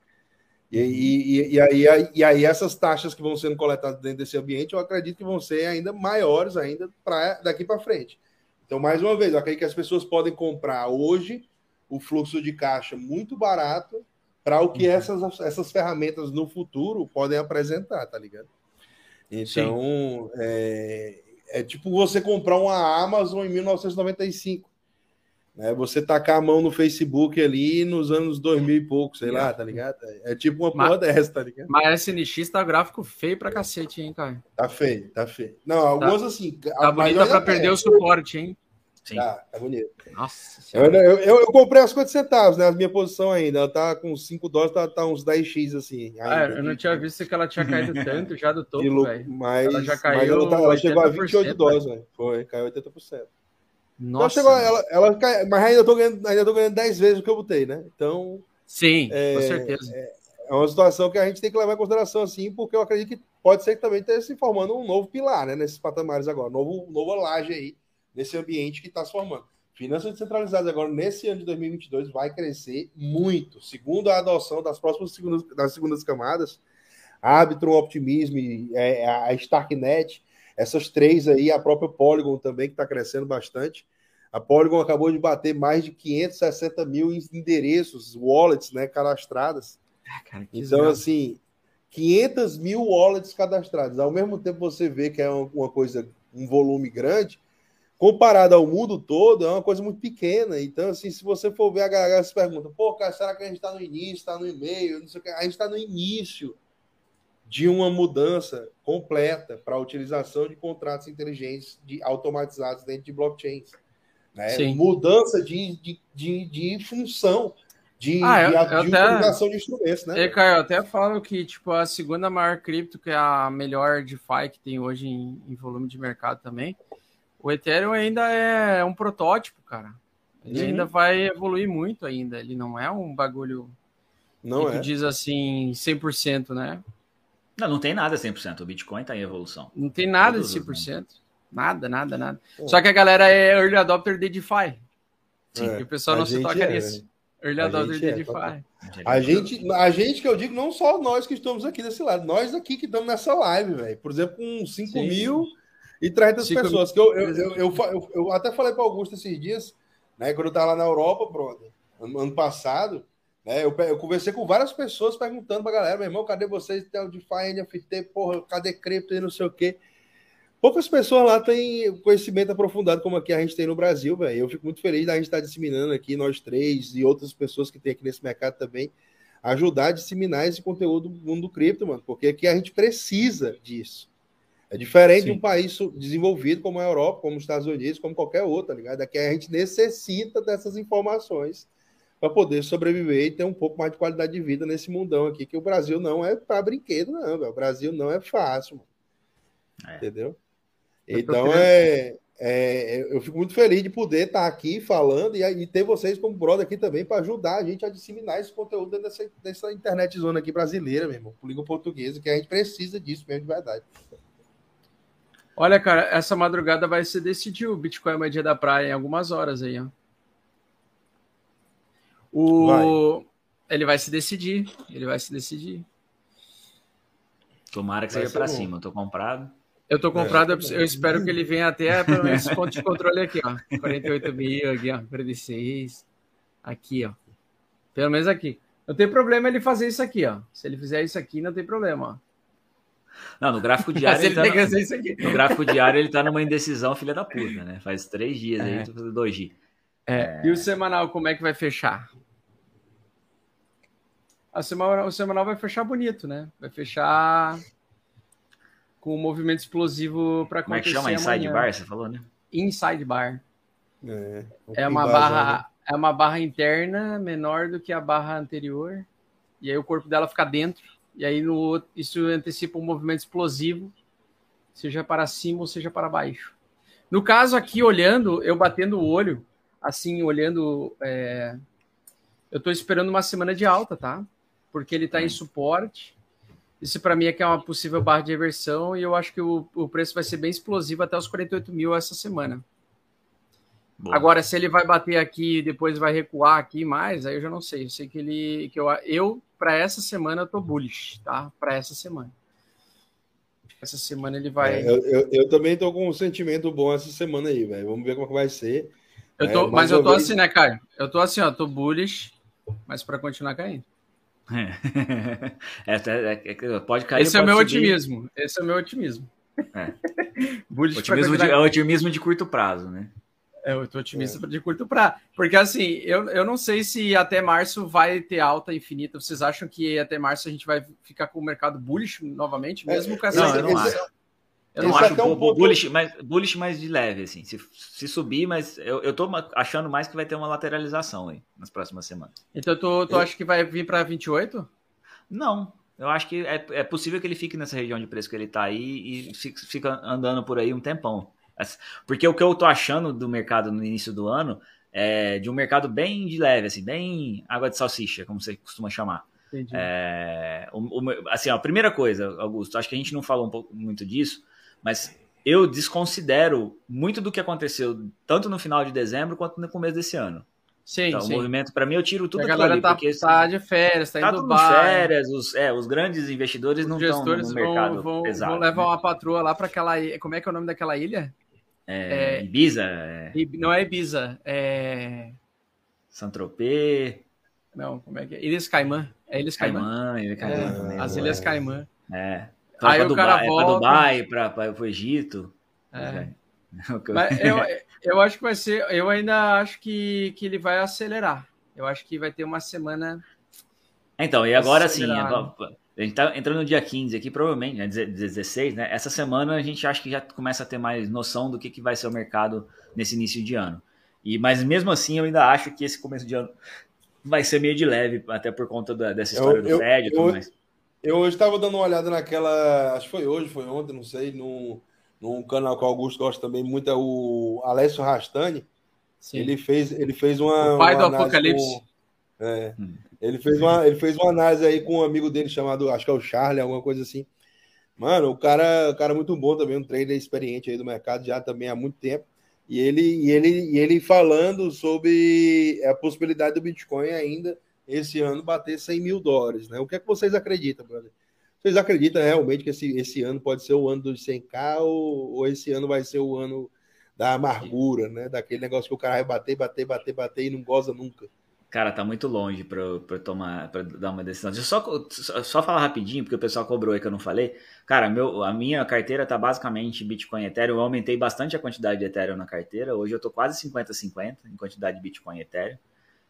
E, e, e, aí, e aí essas taxas que vão sendo coletadas dentro desse ambiente, eu acredito que vão ser ainda maiores ainda para daqui para frente. Então, mais uma vez, eu acredito que as pessoas podem comprar hoje o fluxo de caixa muito barato para o que uhum. essas, essas ferramentas no futuro podem apresentar, tá ligado? Então, é, é, tipo você comprar uma Amazon em 1995. Né? Você tacar a mão no Facebook ali nos anos 2000 e pouco, sei lá, tá ligado? É tipo uma porra dessa, tá ligado? Mas a SNX tá gráfico feio pra cacete, hein, cara? Tá feio, tá feio. Não, algumas tá, assim. Tá bonita pra perder o suporte, hein? Sim. Tá, tá bonito. Nossa eu, eu, eu, eu, comprei as 50 centavos, né? A minha posição ainda. Ela tá com 5 dólares, tá, tá uns 10x assim. Ainda. Ah, eu não tinha visto que ela tinha caído tanto já do topo, velho. Mas, ela já caiu. Mas ela, tá, ela chegou a 28 dólares, velho. Foi, caiu 80%. Nossa. Então chegou, ela, ela cai, mas ainda tô, ganhando, ainda tô ganhando 10 vezes o que eu botei, né? Então. Sim, é, com certeza. É, é, uma situação que a gente tem que levar em consideração, assim, porque eu acredito que pode ser que também esteja se formando um novo pilar, né? Nesses patamares agora, novo, nova laje aí, nesse ambiente que está se formando. Finanças descentralizadas agora, nesse ano de 2022, vai crescer muito. Segundo a adoção das próximas segundas, das segundas camadas, Arbitrum, Optimism, é, a Starknet, essas três aí, a própria Polygon também, que está crescendo bastante. A Polygon acabou de bater mais de 560 mil endereços, wallets, né, cadastradas. Ah, cara, então, assim, 500 mil wallets cadastrados. Ao mesmo tempo, você vê que é uma coisa, um volume grande, comparado ao mundo todo, é uma coisa muito pequena. Então, assim, se você for ver a galera se pergunta, pô, cara, será que a gente está no início, está no e-mail, não sei o que. A gente está no início de uma mudança completa para a utilização de contratos inteligentes de, automatizados dentro de blockchains. Né? Mudança de, de, de, de, função de, ah, de, eu, de utilização de instrumentos, né? E, cara, eu até falo que tipo, a segunda maior cripto, que é a melhor DeFi que tem hoje em, em volume de mercado também, o Ethereum ainda é um protótipo, cara. Ele uhum. ainda vai evoluir muito ainda. Ele não é um bagulho não que é. diz assim 100%, né? Não, não tem nada 100%. O Bitcoin está em evolução. Não tem nada Todos de 100%. Nada, nada, nada. Só que a galera é early adopter de DeFi. Sim, é, o pessoal não se toca é, nisso. Early adopter de é, DeFi. A gente, a gente que eu digo, não só nós que estamos aqui desse lado, nós aqui que estamos nessa live, velho. Por exemplo, com 5 Sim. mil e 300 pessoas. Que eu, eu, eu, eu, até falei para Augusto esses dias, né, quando eu estava lá na Europa, brother, ano, passado, né, eu, eu conversei com várias pessoas perguntando para galera, meu irmão, cadê vocês? Tem o DeFi, NFT, porra, cadê cripto e não sei o quê. Poucas pessoas lá têm conhecimento aprofundado como aqui a gente tem no Brasil, velho. Eu fico muito feliz da gente estar disseminando aqui, nós três e outras pessoas que tem aqui nesse mercado também, ajudar a disseminar esse conteúdo do mundo do cripto, mano, porque aqui a gente precisa disso. É diferente Sim. de um país desenvolvido como a Europa, como os Estados Unidos, como qualquer outro, tá ligado? Aqui a gente necessita dessas informações para poder sobreviver e ter um pouco mais de qualidade de vida nesse mundão aqui, que o Brasil não é para brinquedo, não, velho. O Brasil não é fácil, é. entendeu? Então é, é, eu fico muito feliz de poder estar aqui falando e, e ter vocês como brother aqui também para ajudar a gente a disseminar esse conteúdo dentro dessa, dessa internet zona aqui brasileira, por língua portuguesa, que a gente precisa disso mesmo de verdade. Olha, cara, essa madrugada vai se decidir o Bitcoin é dia da praia em algumas horas aí, ó. O... Vai. Ele vai se decidir. Ele vai se decidir. Tomara que vai seja para cima. Eu tô comprado. Eu tô comprado, é. eu, espero que ele venha até esse ponto de controle aqui, ó. 48 mil aqui, ó. 46. Aqui, ó. Pelo menos aqui. Não tem problema ele fazer isso aqui, ó. Se ele fizer isso aqui, não tem problema, ó. Não, no gráfico <laughs> diário. ele, ele tá no, no, gráfico diário ele tá numa indecisão, filha da puta, né? Faz três dias é. aí, tô fazendo dois dias. É. é. E o semanal, como é que vai fechar? A semanal, o semanal vai fechar bonito, né? Vai fechar com um movimento explosivo para acontecer. Como é que chama? Inside Bar, você falou, né? Inside Bar. É, é uma barra, né? é uma barra interna menor do que a barra anterior. E aí o corpo dela fica dentro e aí no, isso antecipa um movimento explosivo, seja para cima ou seja para baixo. No caso aqui, olhando, eu batendo o olho, assim, olhando, é... eu estou esperando uma semana de alta, tá? Porque ele está em suporte. Isso para mim é que é uma possível barra de reversão e eu acho que o, o preço vai ser bem explosivo até os 48 mil essa semana. Boa. Agora, se ele vai bater aqui e depois vai recuar aqui mais, aí eu já não sei. Eu sei que ele. que Eu, eu para essa semana, eu tô bullish, tá? Para essa semana. essa semana ele vai. É, eu, eu, eu, também tô com um sentimento bom essa semana aí, velho. Vamos ver como é vai ser. Eu tô, é, mas eu tô vez... assim, né, Caio? Eu tô assim, ó, tô bullish, mas para continuar caindo. <laughs> É. É, é, pode cair. Esse é o meu subir. otimismo. Esse é o meu otimismo. É. <laughs> otimismo, de, é otimismo de curto prazo, né? É, eu tô otimista é. de curto prazo. Porque assim, eu, eu não sei se até março vai ter alta infinita. Vocês acham que até março a gente vai ficar com o mercado bullish novamente, mesmo com essa. Não, eu não acho. Eu não acho um ponto... bullish, mas, bullish mais de leve, assim. Se, se subir, mas eu, eu tô achando mais que vai ter uma lateralização aí nas próximas semanas. Então tu, tu acha que vai vir para 28? Não. Eu acho que é, é possível que ele fique nessa região de preço que ele tá aí e fica andando por aí um tempão. Porque o que eu tô achando do mercado no início do ano é de um mercado bem de leve, assim, bem água de salsicha, como você costuma chamar. É, o, o, assim, ó, a primeira coisa, Augusto, acho que a gente não falou um pouco, muito disso, mas eu desconsidero muito do que aconteceu tanto no final de dezembro quanto no começo desse ano. Sim, então, sim. o movimento, para mim, eu tiro tudo a galera ali, tá, porque, tá de férias, tá, tá indo de férias, os, é, os grandes investidores os não estão no mercado vão, pesado. Vão levar né? uma patroa lá para aquela como é que é o nome daquela ilha? É, é, Ibiza? É... Não é Ibiza, é... Saint-Tropez. Não, como é que é? Ilhas Caimã. É Ilhas Caimã. Caimã, Ilha Caimã é, as Ilhas Caimã. É. Pra, Aí pra o Dubai, cara volta... pra Dubai, pra, pra, o Egito. É. <laughs> Mas eu, eu acho que vai ser. Eu ainda acho que, que ele vai acelerar. Eu acho que vai ter uma semana. Então, e agora sim, agora, a gente tá entrando no dia 15 aqui, provavelmente, né, 16, né? Essa semana a gente acha que já começa a ter mais noção do que, que vai ser o mercado nesse início de ano. E, mas mesmo assim, eu ainda acho que esse começo de ano vai ser meio de leve, até por conta da, dessa história eu, do eu, Fed e tudo eu, mais. Eu hoje estava dando uma olhada naquela. Acho que foi hoje, foi ontem, não sei, num, num canal que o Augusto gosta também muito, é o Alessio Rastani. Sim. Ele fez, ele fez uma. O pai uma do Apocalipse. Com, é, hum. Ele fez uma, ele fez uma análise aí com um amigo dele chamado, acho que é o Charlie, alguma coisa assim. Mano, o cara, cara é muito bom também, um trader experiente aí do mercado já também há muito tempo. E ele, e ele, e ele falando sobre a possibilidade do Bitcoin ainda esse ano bater 100 mil dólares, né? O que é que vocês acreditam, brother? Vocês acreditam realmente que esse, esse ano pode ser o ano dos 100k ou, ou esse ano vai ser o ano da amargura, né? Daquele negócio que o cara vai bater, bater, bater, bater e não goza nunca. Cara, tá muito longe para tomar, para dar uma decisão. Deixa eu só, só falar rapidinho, porque o pessoal cobrou aí que eu não falei. Cara, meu, a minha carteira tá basicamente Bitcoin e Ethereum. Eu aumentei bastante a quantidade de Ethereum na carteira. Hoje eu tô quase 50-50 em quantidade de Bitcoin e Ethereum.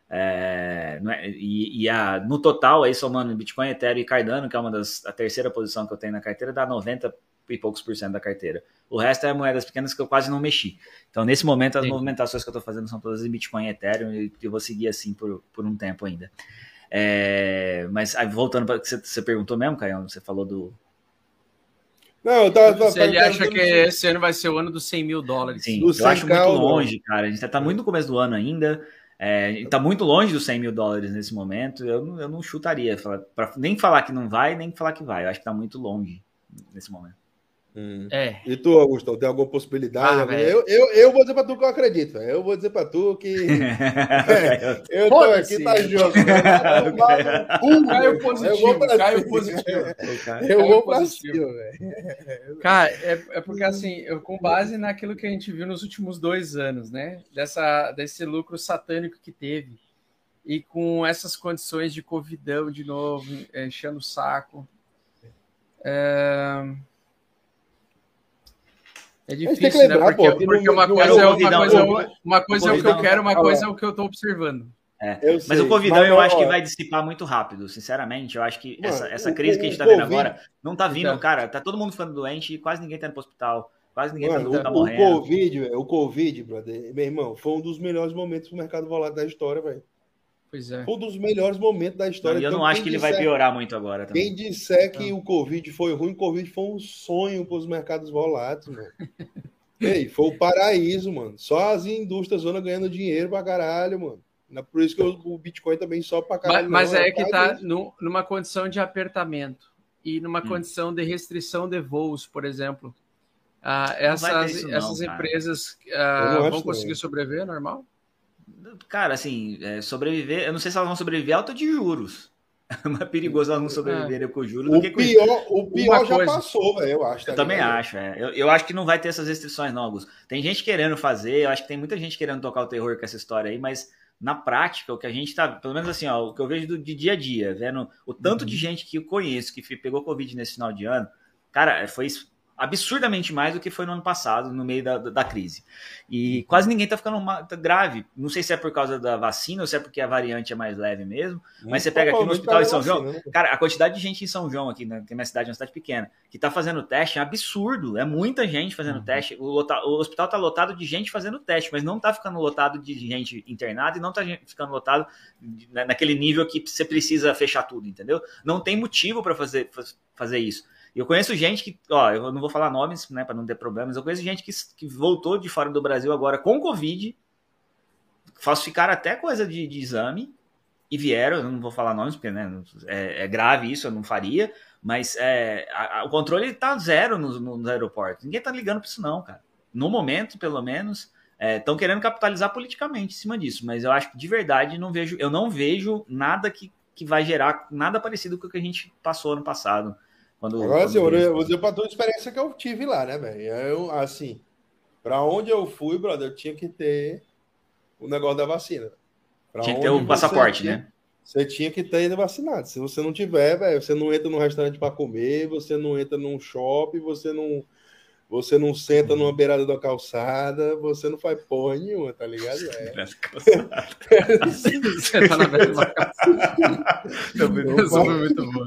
É, é, e, e a, no total, aí somando Bitcoin, Ethereum e Cardano, que é uma das a terceira posição que eu tenho na carteira, dá 90 e poucos por cento da carteira. O resto é moedas pequenas que eu quase não mexi. Então, nesse momento, as Sim. movimentações que eu estou fazendo são todas em Bitcoin e Ethereum e eu vou seguir assim por, por um tempo ainda. É, mas aí, voltando para o que você, você perguntou mesmo, Caio, você falou do. Não, eu tava, Se ele acha que esse ano vai ser o ano dos 100 mil dólares. Sim, eu acho muito longe, cara. A gente está muito no começo do ano ainda. É, está muito longe dos 100 mil dólares nesse momento. Eu, eu não chutaria, pra, nem falar que não vai, nem falar que vai. Eu acho que está muito longe nesse momento. Hum. É. E tu, Augusto, tem alguma possibilidade? Ah, eu, eu, eu vou dizer pra tu que eu acredito. Eu vou dizer pra tu que. <laughs> é, eu tô aqui, tá jogo. <laughs> Caio positivo. Caio positivo. Eu vou pra cima, velho. Cara, é, é porque assim, eu, com base naquilo que a gente viu nos últimos dois anos, né? Dessa, desse lucro satânico que teve. E com essas condições de covidão de novo, enchendo o saco. É é difícil, né? lembrar, né? Porque, pô, porque uma, coisa é, uma coisa, é, uma coisa é o que eu quero, uma coisa é o que eu estou observando. É. Mas o Covidão mas, eu acho que vai dissipar muito rápido, sinceramente. Eu acho que mano, essa, essa crise o, que a gente tá vendo agora não tá vindo, então. cara. Tá todo mundo ficando doente e quase ninguém tá indo pro hospital. Quase ninguém mano, tá, tá o, morrendo. O Covid, o Covid, brother, meu irmão, foi um dos melhores momentos do mercado volátil da história, velho. Pois é. Foi um dos melhores momentos da história. E eu então, não acho que ele disser, vai piorar muito agora também. Quem disser que o Covid foi ruim, o Covid foi um sonho para os mercados voláteis, mano. <laughs> Ei, foi o paraíso, mano. Só as indústrias zona ganhando dinheiro pra caralho, mano. Por isso que o Bitcoin também sobe pra caralho. Mas, mas é, é que tá no, numa condição de apertamento e numa hum. condição de restrição de voos, por exemplo. Ah, essas não, essas empresas ah, vão conseguir sobreviver normal? Cara, assim, é, sobreviver. Eu não sei se elas vão sobreviver alta de juros. <laughs> é mais perigoso elas não sobreviverem é. com o juro o pior, O pior já coisa. passou, velho, eu acho. Tá eu também acho, é. Eu, eu, acho que não vai ter essas restrições, não, Augusto. Tem gente querendo fazer, eu acho que tem muita gente querendo tocar o terror com essa história aí, mas na prática, o que a gente tá, pelo menos assim, ó, o que eu vejo do, de dia a dia, vendo o tanto uhum. de gente que eu conheço que pegou Covid nesse final de ano, cara, foi absurdamente mais do que foi no ano passado, no meio da, da crise. E quase ninguém tá ficando tá grave. Não sei se é por causa da vacina ou se é porque a variante é mais leve mesmo. Mas você pega aqui no hospital de São João, né? cara, a quantidade de gente em São João, aqui, né, que é minha cidade, é uma cidade pequena, que tá fazendo teste é absurdo. É muita gente fazendo uhum. teste. O, o, hospital tá lotado de gente fazendo teste, mas não tá ficando lotado de gente internada e não tá ficando lotado né, naquele nível que você precisa fechar tudo, entendeu? Não tem motivo para fazer, fazer isso. Eu conheço gente que, ó, eu não vou falar nomes, né, para não ter problemas. Eu conheço gente que, que voltou de fora do Brasil agora com Covid, falsificaram até coisa de, de exame e vieram. Eu não vou falar nomes porque né, é, é grave isso, eu não faria. Mas é, a, a, o controle está zero nos, aeroportos. Ninguém está ligando para isso, não, cara. No momento, pelo menos, estão é, querendo capitalizar politicamente em cima disso. Mas eu acho que de verdade não vejo, eu não vejo nada que, que vai gerar nada parecido com o que a gente passou ano passado quando, Agora, quando assim, eu vou dizer para tua experiência que eu tive lá, né, velho? Eu, assim, para onde eu fui, brother, eu tinha que ter o negócio da vacina. Pra tinha que ter o passaporte, tinha, né? Você tinha que ter ido vacinado. Se você não tiver, velho, você não entra num restaurante para comer, você não entra num shopping, você não você não senta numa beirada da calçada, você não faz porra nenhuma, tá ligado? <laughs> É. <laughs> tá na beirada da <laughs> calçada. foi muito bom.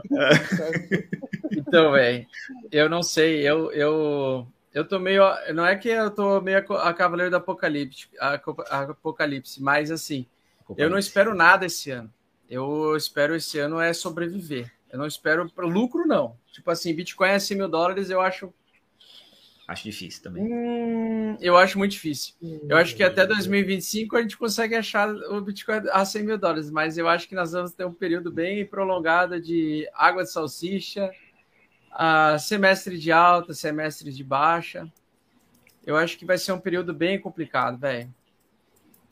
Então, velho, eu não sei, eu, eu, eu tô meio. Não é que eu tô meio a, a Cavaleiro do Apocalipse, a, a Apocalipse, mas assim, eu não espero nada esse ano. Eu espero esse ano é sobreviver. Eu não espero lucro, não. Tipo assim, Bitcoin é 100 mil dólares, eu acho Acho difícil também. Hum, eu acho muito difícil. Hum, eu acho que até 2025 a gente consegue achar o Bitcoin a 100 mil dólares, mas eu acho que nós vamos ter um período bem prolongado de água de salsicha, uh, semestre de alta, semestre de baixa. Eu acho que vai ser um período bem complicado, velho.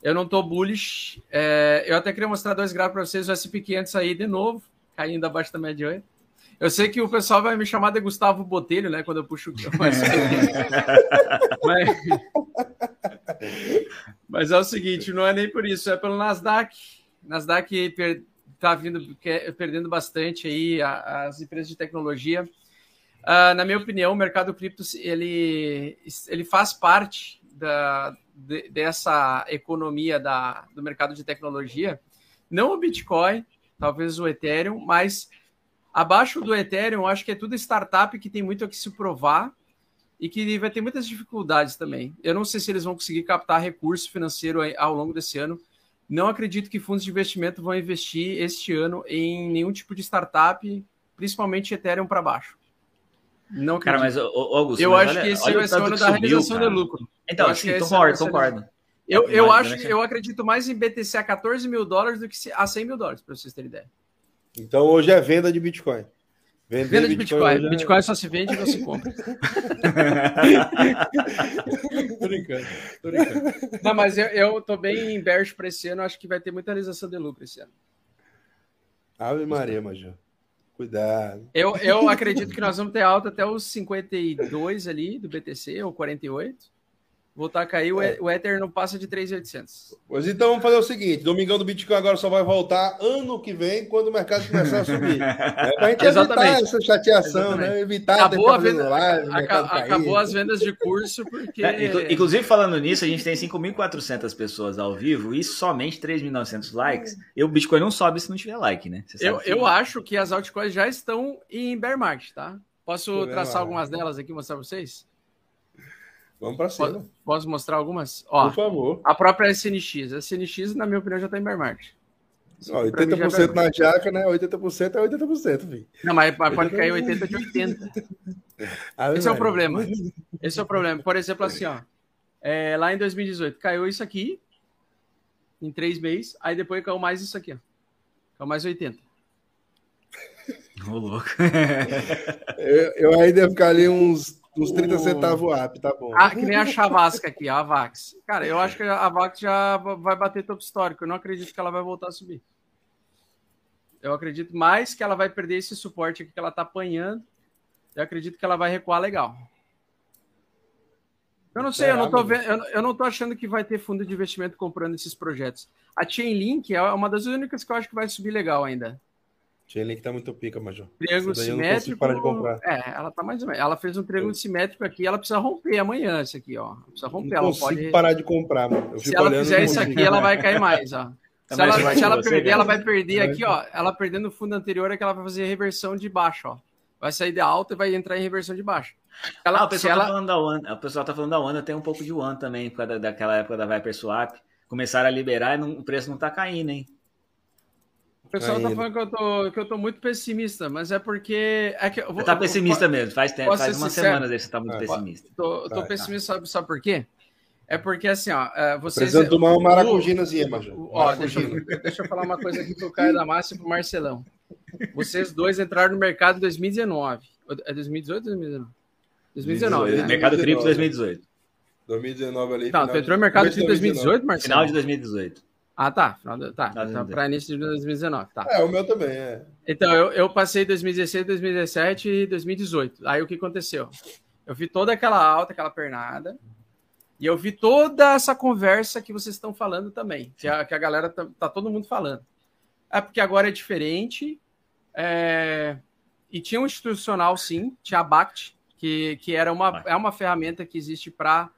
Eu não tô bullish. É, eu até queria mostrar dois gráficos para vocês, o SP500 aí de novo, caindo abaixo da média 8. Eu sei que o pessoal vai me chamar de Gustavo Botelho, né? Quando eu puxo. Mas, <laughs> mas, mas é o seguinte, não é nem por isso, é pelo Nasdaq. Nasdaq per, tá vindo perdendo bastante aí as empresas de tecnologia. Uh, na minha opinião, o mercado cripto ele, ele faz parte da, de, dessa economia da, do mercado de tecnologia. Não o Bitcoin, talvez o Ethereum, mas Abaixo do Ethereum, acho que é tudo startup que tem muito a que se provar e que vai ter muitas dificuldades também. Eu não sei se eles vão conseguir captar recurso financeiro ao longo desse ano. Não acredito que fundos de investimento vão investir este ano em nenhum tipo de startup, principalmente Ethereum para baixo. Não acredito. Cara, mas, Augusto, eu mas acho olha, que esse vai ser o ano da realização de lucro. Então, assim, concordo, concordo. Eu, eu acho, eu acredito mais em BTC a 14 mil dólares do que a 100 mil dólares, para vocês terem ideia. Então hoje é venda de Bitcoin. Vender venda de Bitcoin. Bitcoin, é... Bitcoin só se vende e não se compra. <laughs> tô brincando, tô brincando. Não, mas eu, eu tô bem em bearish para esse ano. Acho que vai ter muita realização de lucro esse ano. Ave Maria, Major. Cuidado. Eu, eu acredito que nós vamos ter alta até os 52 ali do BTC, ou 48 voltar a cair, é. o Ether não passa de 3,800. Pois então vamos fazer o seguinte: Domingão do Bitcoin agora só vai voltar ano que vem, quando o mercado começar a subir. <laughs> é para a gente Exatamente. evitar essa chateação, Exatamente. né? Evitar acabou, a venda, live, acabou as vendas de curso, porque. É, inclusive, falando nisso, a gente tem 5.400 pessoas ao vivo e somente 3.900 likes. E o Bitcoin não sobe se não tiver like, né? Eu, eu acho que as altcoins já estão em bear market, tá? Posso traçar algumas delas aqui e mostrar para vocês? Vamos para cima. Posso mostrar algumas? Ó, Por favor. A própria SNX. A SNX, na minha opinião, já está em bear market. Ó, 80% na jaca, né? 80% é 80%, filho. Não, mas pode cair 80 de 80. <laughs> Esse é o problema. Esse é o problema. Por exemplo, assim, ó. É, lá em 2018, caiu isso aqui em três meses, aí depois caiu mais isso aqui, ó. Caiu mais 80. Ô, louco. eu, eu ainda ia ficar ali uns Uns 30 centavos app, tá bom. Ah, que nem a Chavasca aqui, a Vax. Cara, eu acho que a Vax já vai bater topo histórico. Eu não acredito que ela vai voltar a subir. Eu acredito mais que ela vai perder esse suporte aqui que ela está apanhando. Eu acredito que ela vai recuar legal. Eu não sei, eu não, tô vendo, eu não tô achando que vai ter fundo de investimento comprando esses projetos. A Chainlink é uma das únicas que eu acho que vai subir legal ainda. Chainlink tá muito pica, Major. Triângulo simétrico. Parar de comprar. É, ela tá mais ou menos. Ela fez um triângulo simétrico aqui, ela precisa romper amanhã esse aqui, ó. Precisa romper. Não ela consigo pode... parar de comprar, mano. se ela fizer isso aqui, ela vai cair mais, ó. Se ela, se ela perder, ela vai perder aqui, ó. Ela perdendo o fundo anterior é que ela vai fazer reversão de baixo, ó. Vai sair de alta e vai entrar em reversão de baixo. Ela, ah, o pessoal tá ela... falando da One. O pessoal tá falando da One, tem um pouco de One também, por causa daquela época da Viper Swap. Começaram a liberar e não, o preço não tá caindo, hein? O pessoal tá falando que eu, tô, que eu tô muito pessimista, mas é porque. É que eu vou, você tá pessimista eu, mesmo, faz tempo, faz uma semana que você tá muito é, pessimista. Tô, tô pessimista, sabe, sabe por quê? É porque assim, ó, é, vocês. Precisando tomar uma maracujinazinha, Major. Ó, deixa, deixa, eu falar uma coisa aqui pro Caio da Massa e pro Marcelão. Vocês dois entraram no mercado em 2019. É 2018 ou 2019? 2019. Né? Mercado cripto 2018. 2019 ali. Não, tu entrou no mercado cripto 2018, Marcelo? Final de 2018. Ah, tá. Final de, tá. Então, para início de 2019. Tá. É, o meu também, é. Então, eu, eu passei 2016, 2017 e 2018. Aí o que aconteceu? Eu vi toda aquela alta, aquela pernada. E eu vi toda essa conversa que vocês estão falando também. Que a, que a galera tá, tá todo mundo falando. É porque agora é diferente. É... E tinha um institucional, sim, tinha a BACT, que, que era uma, é uma ferramenta que existe para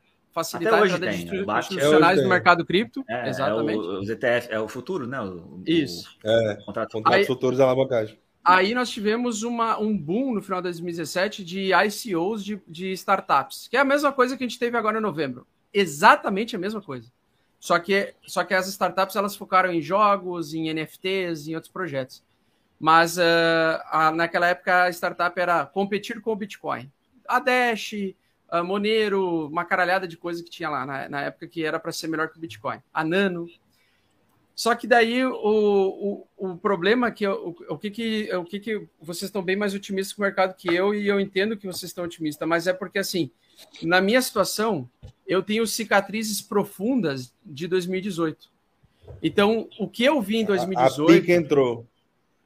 facilitar a entrada de institucionais no mercado cripto. É, exatamente. É o, os ETF, é o futuro, né? O, Isso. O, é, contrato, contratos futuros da alavancagem. Aí nós tivemos uma, um boom no final de 2017 de ICOs de, de startups, que é a mesma coisa que a gente teve agora em novembro. Exatamente a mesma coisa. Só que, só que as startups elas focaram em jogos, em NFTs, em outros projetos. Mas uh, a, naquela época a startup era competir com o Bitcoin. A Dash, a Monero, uma caralhada de coisa que tinha lá na, na época que era para ser melhor que o Bitcoin. A Nano. Só que daí o, o, o problema que o, o que que o que que vocês estão bem mais otimistas com o mercado que eu e eu entendo que vocês estão otimistas, mas é porque assim, na minha situação, eu tenho cicatrizes profundas de 2018. Então, o que eu vi em 2018. A, pica entrou.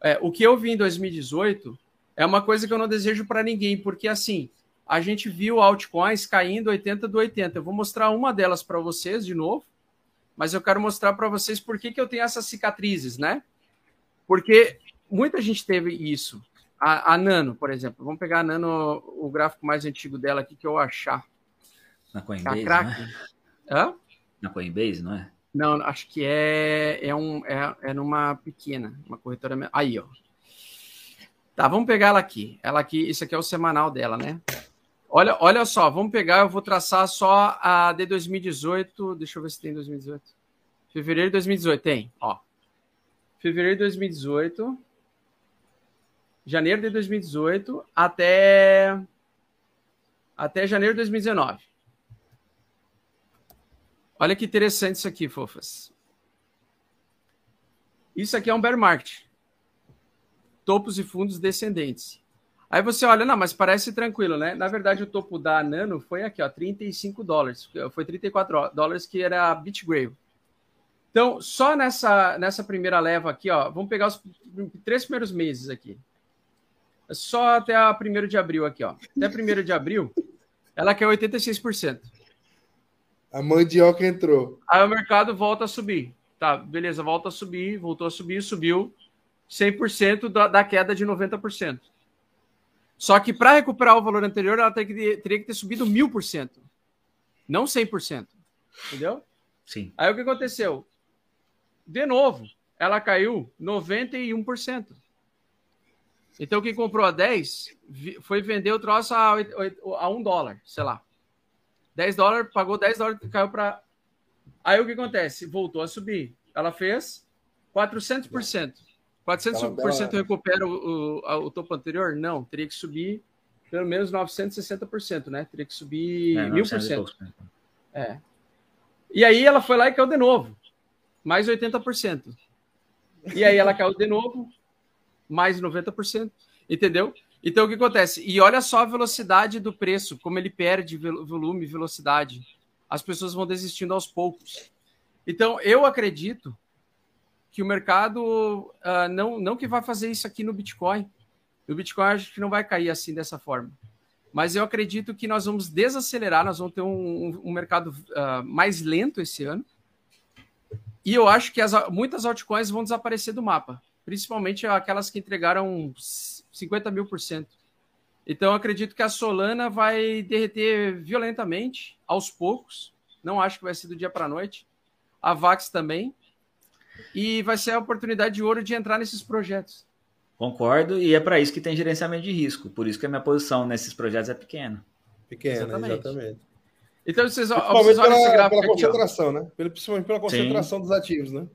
É, o que eu vi em 2018 é uma coisa que eu não desejo para ninguém, porque assim, a gente viu altcoins caindo 80 do 80. Eu vou mostrar uma delas para vocês de novo, mas eu quero mostrar para vocês por que, que eu tenho essas cicatrizes, né? Porque muita gente teve isso. A, a, Nano, por exemplo. Vamos pegar a Nano, o gráfico mais antigo dela aqui que eu achar. Na Coinbase, não é? Hã? Na Coinbase, não é? Não, acho que é, é, um, é, é numa pequena, uma corretora. Aí, ó. Tá, vamos pegar ela aqui. Ela aqui, isso aqui é o semanal dela, né? Olha, olha só, vamos pegar, eu vou traçar só a de 2018. Deixa eu ver se tem 2018. Fevereiro de 2018, tem, ó. Fevereiro de 2018. Janeiro de 2018 até até janeiro de 2019. Olha que interessante isso aqui, fofas. Isso aqui é um bear market. Topos e fundos descendentes. Aí você olha, não, mas parece tranquilo, né? Na verdade, o topo da Nano foi aqui, ó, 35 dólares. Foi 34 dólares que era a BitGrave. Então, só nessa, nessa primeira leva aqui, ó, vamos pegar os três primeiros meses aqui. Só até a 1 de abril aqui, ó. Até 1 de abril, ela quer 86%. A mandioca entrou. Aí o mercado volta a subir. Tá, beleza, volta a subir, voltou a subir, subiu 100% da, da queda de 90%. Só que para recuperar o valor anterior, ela teria que, teria que ter subido 1000%, não 100%. Entendeu? Sim. Aí o que aconteceu? De novo, ela caiu 91%. Então, quem comprou a 10 foi vender o troço a, a 1 dólar, sei lá. 10 dólares, pagou 10 dólares, caiu para. Aí o que acontece? Voltou a subir. Ela fez 400%. 400% recupera o, o, o topo anterior? Não, teria que subir pelo menos 960%, né? Teria que subir é, 1000%. É. E aí ela foi lá e caiu de novo, mais 80%. E aí ela caiu de novo, mais 90%, entendeu? Então, o que acontece? E olha só a velocidade do preço, como ele perde volume, velocidade. As pessoas vão desistindo aos poucos. Então, eu acredito que o mercado uh, não, não que vai fazer isso aqui no Bitcoin. O Bitcoin acho que não vai cair assim dessa forma. Mas eu acredito que nós vamos desacelerar, nós vamos ter um, um mercado uh, mais lento esse ano. E eu acho que as, muitas altcoins vão desaparecer do mapa, principalmente aquelas que entregaram 50 mil por cento. Então, acredito que a Solana vai derreter violentamente, aos poucos. Não acho que vai ser do dia para a noite. A Vax também. E vai ser a oportunidade de ouro de entrar nesses projetos. Concordo, e é para isso que tem gerenciamento de risco. Por isso que a minha posição nesses projetos é pequena. Pequena, exatamente. exatamente. Então, vocês, vocês olham esse gráfico pela aqui, concentração, ó. né? Principalmente pela concentração Sim. dos ativos, né?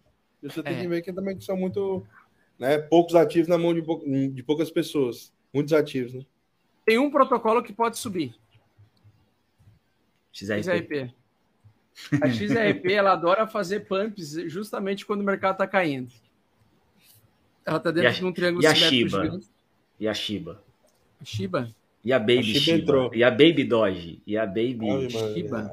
Você tem é. que ver que também são muito... Né, poucos ativos na mão de, pou... de poucas pessoas. Muitos ativos, né? Tem um protocolo que pode subir. XRP. XRP. A XRP ela adora fazer pumps justamente quando o mercado está caindo. Ela está dentro a, de um triângulo e a Shiba. E a Shiba. A Shiba? E a Baby a Shiba. Shiba. E a Baby Doge. E a Baby Ave Shiba.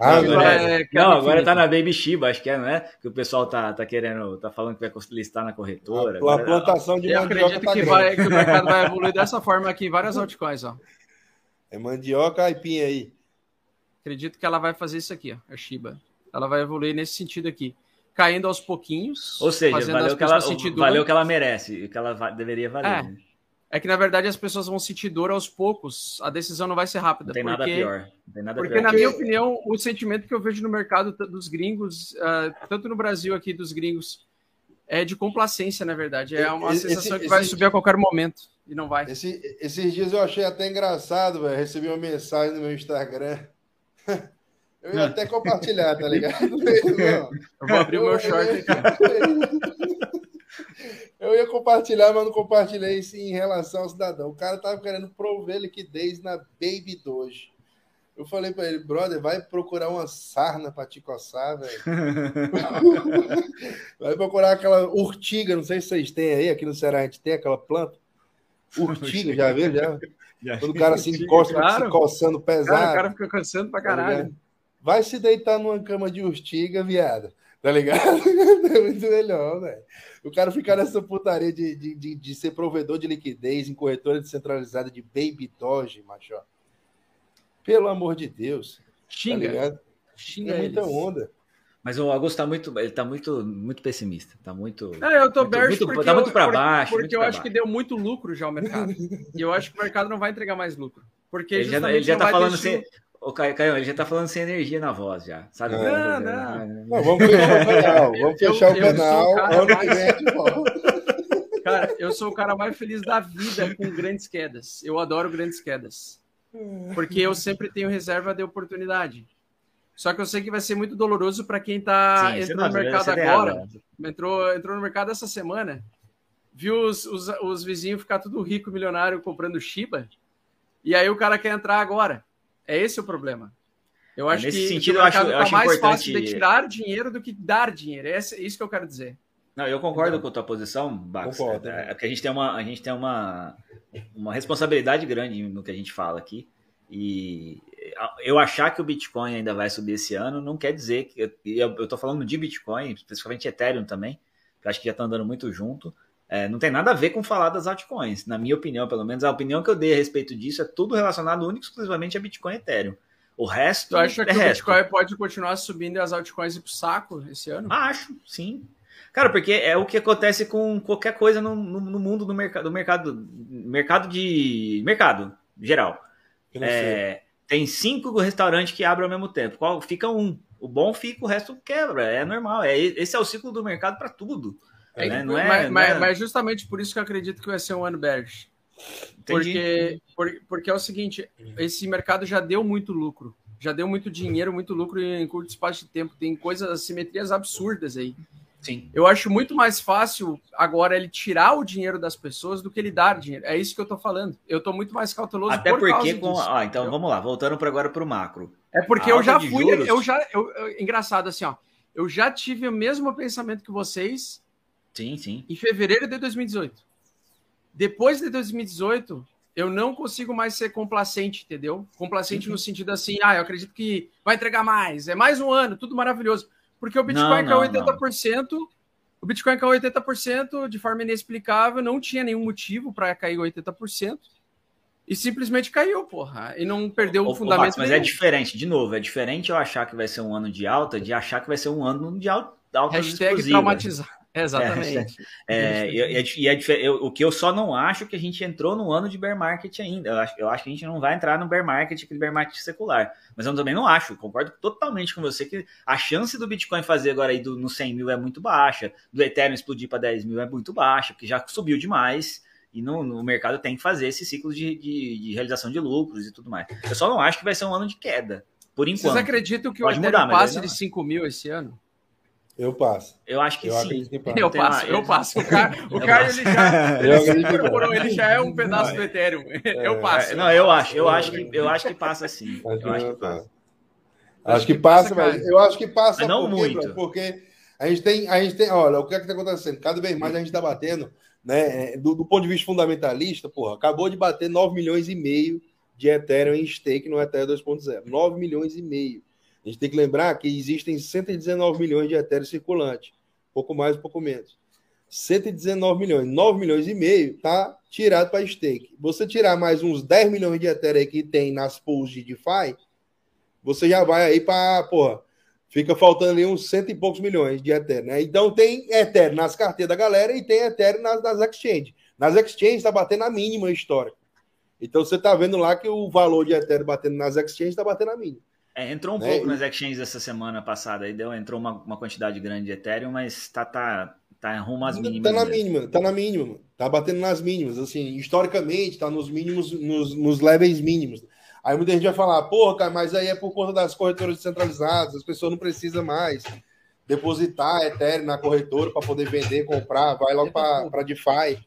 Ah, <laughs> agora, é, não, agora tá na Baby Shiba, acho que é, não é? Que o pessoal tá, tá querendo, tá falando que vai listar na corretora. A, a plantação de eu acredito tá que, vai, que o mercado vai evoluir dessa forma aqui em várias altcoins, ó. É mandioca aipim aí. Acredito que ela vai fazer isso aqui, ó, a Shiba. Ela vai evoluir nesse sentido aqui. Caindo aos pouquinhos. Ou seja, valeu que, ela, valeu que ela merece, que ela deveria valer. É. Né? É que, na verdade, as pessoas vão sentir dor aos poucos. A decisão não vai ser rápida. Não tem porque, nada pior. Não tem nada porque, pior. na minha opinião, o sentimento que eu vejo no mercado dos gringos, uh, tanto no Brasil aqui dos gringos, é de complacência, na verdade. É uma esse, sensação esse, que vai esse, subir a qualquer momento. E não vai. esses dias eu achei até engraçado, velho. Recebi uma mensagem no meu Instagram. <laughs> Eu ia até compartilhar, tá ligado? <laughs> eu vou abrir o meu short aqui. <laughs> Eu ia compartilhar, mas não compartilhei isso em relação ao cidadão. O cara tava querendo prover liquidez na Baby Doge. Eu falei para ele, brother, vai procurar uma sarna para te coçar, velho. vai procurar aquela urtiga, não sei se vocês têm aí, aqui no Ceará a gente tem aquela planta. Urtiga, já viu? Já? Quando o cara se <laughs> encosta, claro. se coçando pesado. Cara, o cara fica coçando pra caralho. Tá vai se deitar numa cama de urtiga, viado. Tá ligado? <laughs> É muito melhor, velho. O cara ficar nessa putaria de, de, de, de, ser provedor de liquidez em corretora descentralizada de Baby Doge, macho. Pelo amor de Deus. Tá Xinga. Tá Xinga é muita eles. onda. Mas o Augusto tá muito, ele tá muito, muito pessimista. Tá muito. Não, eu tô muito, muito, porque tá muito para baixo. Porque eu acho baixo. que deu muito lucro já o mercado. e eu acho que o mercado não vai entregar mais lucro. Porque ele já, ele já tá falando assim. Ô, Caio, Caio, ele já tá falando sem energia na voz já, sabe? Não, não. não. não vamos fechar o canal. Vamos fechar eu, o canal. Ano que vem de volta. Cara, eu sou o cara mais feliz da vida com grandes quedas. Eu adoro grandes quedas. Porque eu sempre tenho reserva de oportunidade. Só que eu sei que vai ser muito doloroso para quem está entrando no mercado agora. Entrou, entrou no mercado essa semana. Viu os, os, os vizinhos ficar tudo rico, milionário, comprando Shiba. E aí o cara quer entrar agora. É esse o problema. Eu acho Nesse que sentido, eu acho, eu tá acho mais importante... fácil de tirar dinheiro do que dar dinheiro. É isso que eu quero dizer. Não, eu concordo então, com a tua posição, Bax. Concordo, é, é porque a gente tem uma, a gente tem uma, uma responsabilidade grande no que a gente fala aqui. E eu achar que o Bitcoin ainda vai subir esse ano não quer dizer que. Eu, tô falando de Bitcoin, especificamente Ethereum também, que acho que já tá andando muito junto. É, não tem nada a ver com falar das altcoins. Na minha opinião, pelo menos, a opinião que eu dei a respeito disso é tudo relacionado único exclusivamente a Bitcoin e Ethereum. O resto. Tu acha é que resto. o Bitcoin pode continuar subindo e as altcoins ir pro saco esse ano? Acho, sim. Cara, porque é o que acontece com qualquer coisa no, no, no mundo do mercado, do mercado, mercado de mercado geral. É, tem cinco restaurantes que abrem ao mesmo tempo. Qual fica um? O bom fica, o resto quebra. É normal. É, esse é o ciclo do mercado para tudo. É, né? não é, mas, não é... mas, justamente por isso que eu acredito que vai ser um ano bearish. Porque, porque é o seguinte, esse mercado já deu muito lucro. Já deu muito dinheiro, muito lucro em curto espaço de tempo. Tem coisas, assimetrias absurdas aí. Sim. Eu acho muito mais fácil agora ele tirar o dinheiro das pessoas do que ele dar dinheiro. É isso que eu tô falando. Eu tô muito mais cauteloso Até por porque com disso, ah, então vamos lá, voltando para agora para o macro. É porque eu já fui, juros... eu já eu, eu, engraçado assim, ó. Eu já tive o mesmo pensamento que vocês Sim, sim. Em fevereiro de 2018. Depois de 2018, eu não consigo mais ser complacente, entendeu? Complacente sim, sim. no sentido assim, ah, eu acredito que vai entregar mais, é mais um ano, tudo maravilhoso. Porque o Bitcoin não, caiu 80%, não. o Bitcoin caiu 80% de forma inexplicável, não tinha nenhum motivo para cair 80%. E simplesmente caiu, porra. E não perdeu o, o fundamento. Max, mas é diferente, de novo, é diferente eu achar que vai ser um ano de alta de achar que vai ser um ano de alta. Hashtag traumatizar. Exatamente. É, é, e é, é, o que eu só não acho que a gente entrou no ano de bear market ainda. Eu acho, eu acho que a gente não vai entrar no bear market, aquele bear market secular. Mas eu também não acho, concordo totalmente com você que a chance do Bitcoin fazer agora aí do, no 100 mil é muito baixa, do Ethereum explodir para 10 mil é muito baixa, porque já subiu demais. E no, no mercado tem que fazer esse ciclo de, de, de, realização de lucros e tudo mais. Eu só não acho que vai ser um ano de queda, por enquanto. Vocês acreditam que Pode o Ethereum mudar, passe de 5 mil esse ano? Eu passo. Eu acho que eu sim. Que eu passo, eu passo. O cara, <laughs> o cara ele já, <laughs> ele, incorporou, ele já é um pedaço do Ethereum. <laughs> É, eu passo. Não, eu acho, eu acho que eu acho que passa sim. Eu acho que passa. Acho que passa, mas eu acho que passa mas não muito. Porque a gente tem, a gente tem, olha, o que é que está acontecendo? Cada vez mais a gente está batendo, né? Do, do, ponto de vista fundamentalista, porra, acabou de bater 9 milhões e meio de Ethereum em stake no Ethereum 2.0. 9 milhões e meio. A gente tem que lembrar que existem 119 milhões de Ethereum circulante, pouco mais, pouco menos. 119 milhões, 9 milhões e meio tá tirado para stake. Você tirar mais uns 10 milhões de Ethereum que tem nas pools de DeFi, você já vai aí para, porra, fica faltando ali uns cento e poucos milhões de Ethereum, né? Então tem Ethereum nas carteiras da galera e tem Ethereum nas, nas exchanges. Nas exchanges está batendo a mínima histórica. Então você está vendo lá que o valor de Ethereum batendo nas exchanges está batendo a mínima. É, entrou um né? pouco nas exchanges essa semana passada, aí deu, entrou uma, uma quantidade grande de Ethereum, mas tá, tá, tá rumo às mínimas. Tá na mínima, tá na mínima, tá batendo nas mínimas, assim, historicamente tá nos mínimos, nos, nos levels mínimos. Aí muita gente vai falar, porra, cara, mas aí é por conta das corretoras descentralizadas, as pessoas não precisam mais depositar Ethereum na corretora para poder vender, comprar, vai logo para DeFi,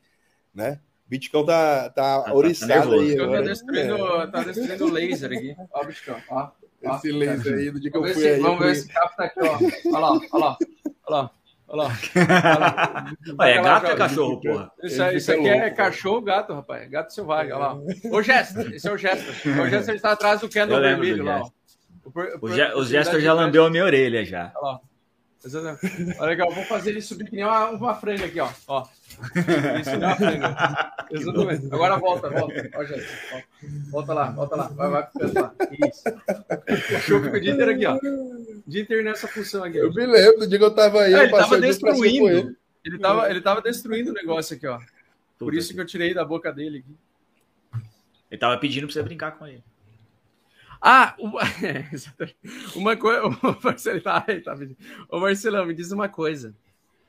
né? Bitcoin tá, tá, tá oriçado tá aí. Tá destruindo, é. tá destruindo laser aqui. Ó, Bitcoin, ó. Esse laser aí, do dia que eu fui aí. Vamos ver se capta aqui, ó. Olha lá, olha lá, olha lá. Olha lá. <laughs> Olha é gato ou é cachorro, porra? Isso, isso aqui é cachorro gato, rapaz. Gato selvagem, olha lá. O Jester, esse é o Jester. <laughs> O Jester está atrás do Candle vermelho lá. O, o, o Jester já lambeu a minha orelha já. Olha lá. Olha legal, vou fazer ele subir que nem uma, uma franga aqui, ó. ó. Isso é uma franga. Exatamente. Agora volta, volta. Ó, gente, volta lá, volta lá. Vai, vai lá. Isso. Puxou o dia inteiro aqui, ó. O dia inteiro nessa função aqui. Eu me lembro do dia que eu tava aí. É, ele tava destruindo. Ele. ele tava, ele tava destruindo o negócio aqui, ó. Por isso que eu tirei da boca dele aqui. Ele tava pedindo pra você brincar com ele. Ah, <laughs> uma, é, uma coisa. <laughs> O Marcelo, <laughs> tá, tá, o Marcelão, me diz uma coisa.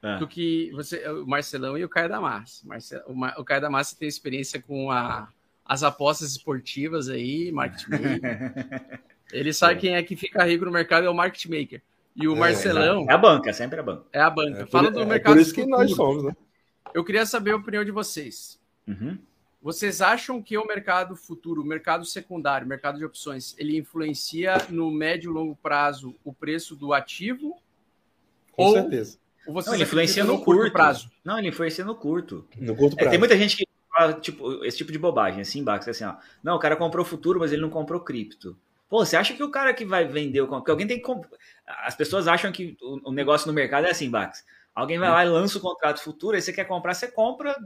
É. Do que você, o Marcelão e o Caio Damassi. Marcel, o, o Caio Damassi tem experiência com a, as apostas esportivas aí, marketing maker. Ele sabe é. quem é que fica rico no mercado é o market maker. E o é, Marcelão. É a banca, é sempre a banca. É a banca. Fala do mercado. É por isso que nós somos, né? Eu queria saber a opinião de vocês. Uhum. Vocês acham que o mercado futuro, o mercado secundário, o mercado de opções, ele influencia no médio e longo prazo o preço do ativo? Com ou, certeza. Ou vocês não, ele influencia no, curto, curto, prazo? Não, ele influencia no curto. No curto prazo. É, tem muita gente que fala tipo, esse tipo de bobagem, assim, Bax, assim, ó. Não, o cara comprou futuro, mas ele não comprou cripto. Pô, você acha que o cara que vai vender, porque alguém tem que comp... As pessoas acham que o negócio no mercado é assim, Bax. Alguém vai lá e lança o contrato futuro, aí você quer comprar, você compra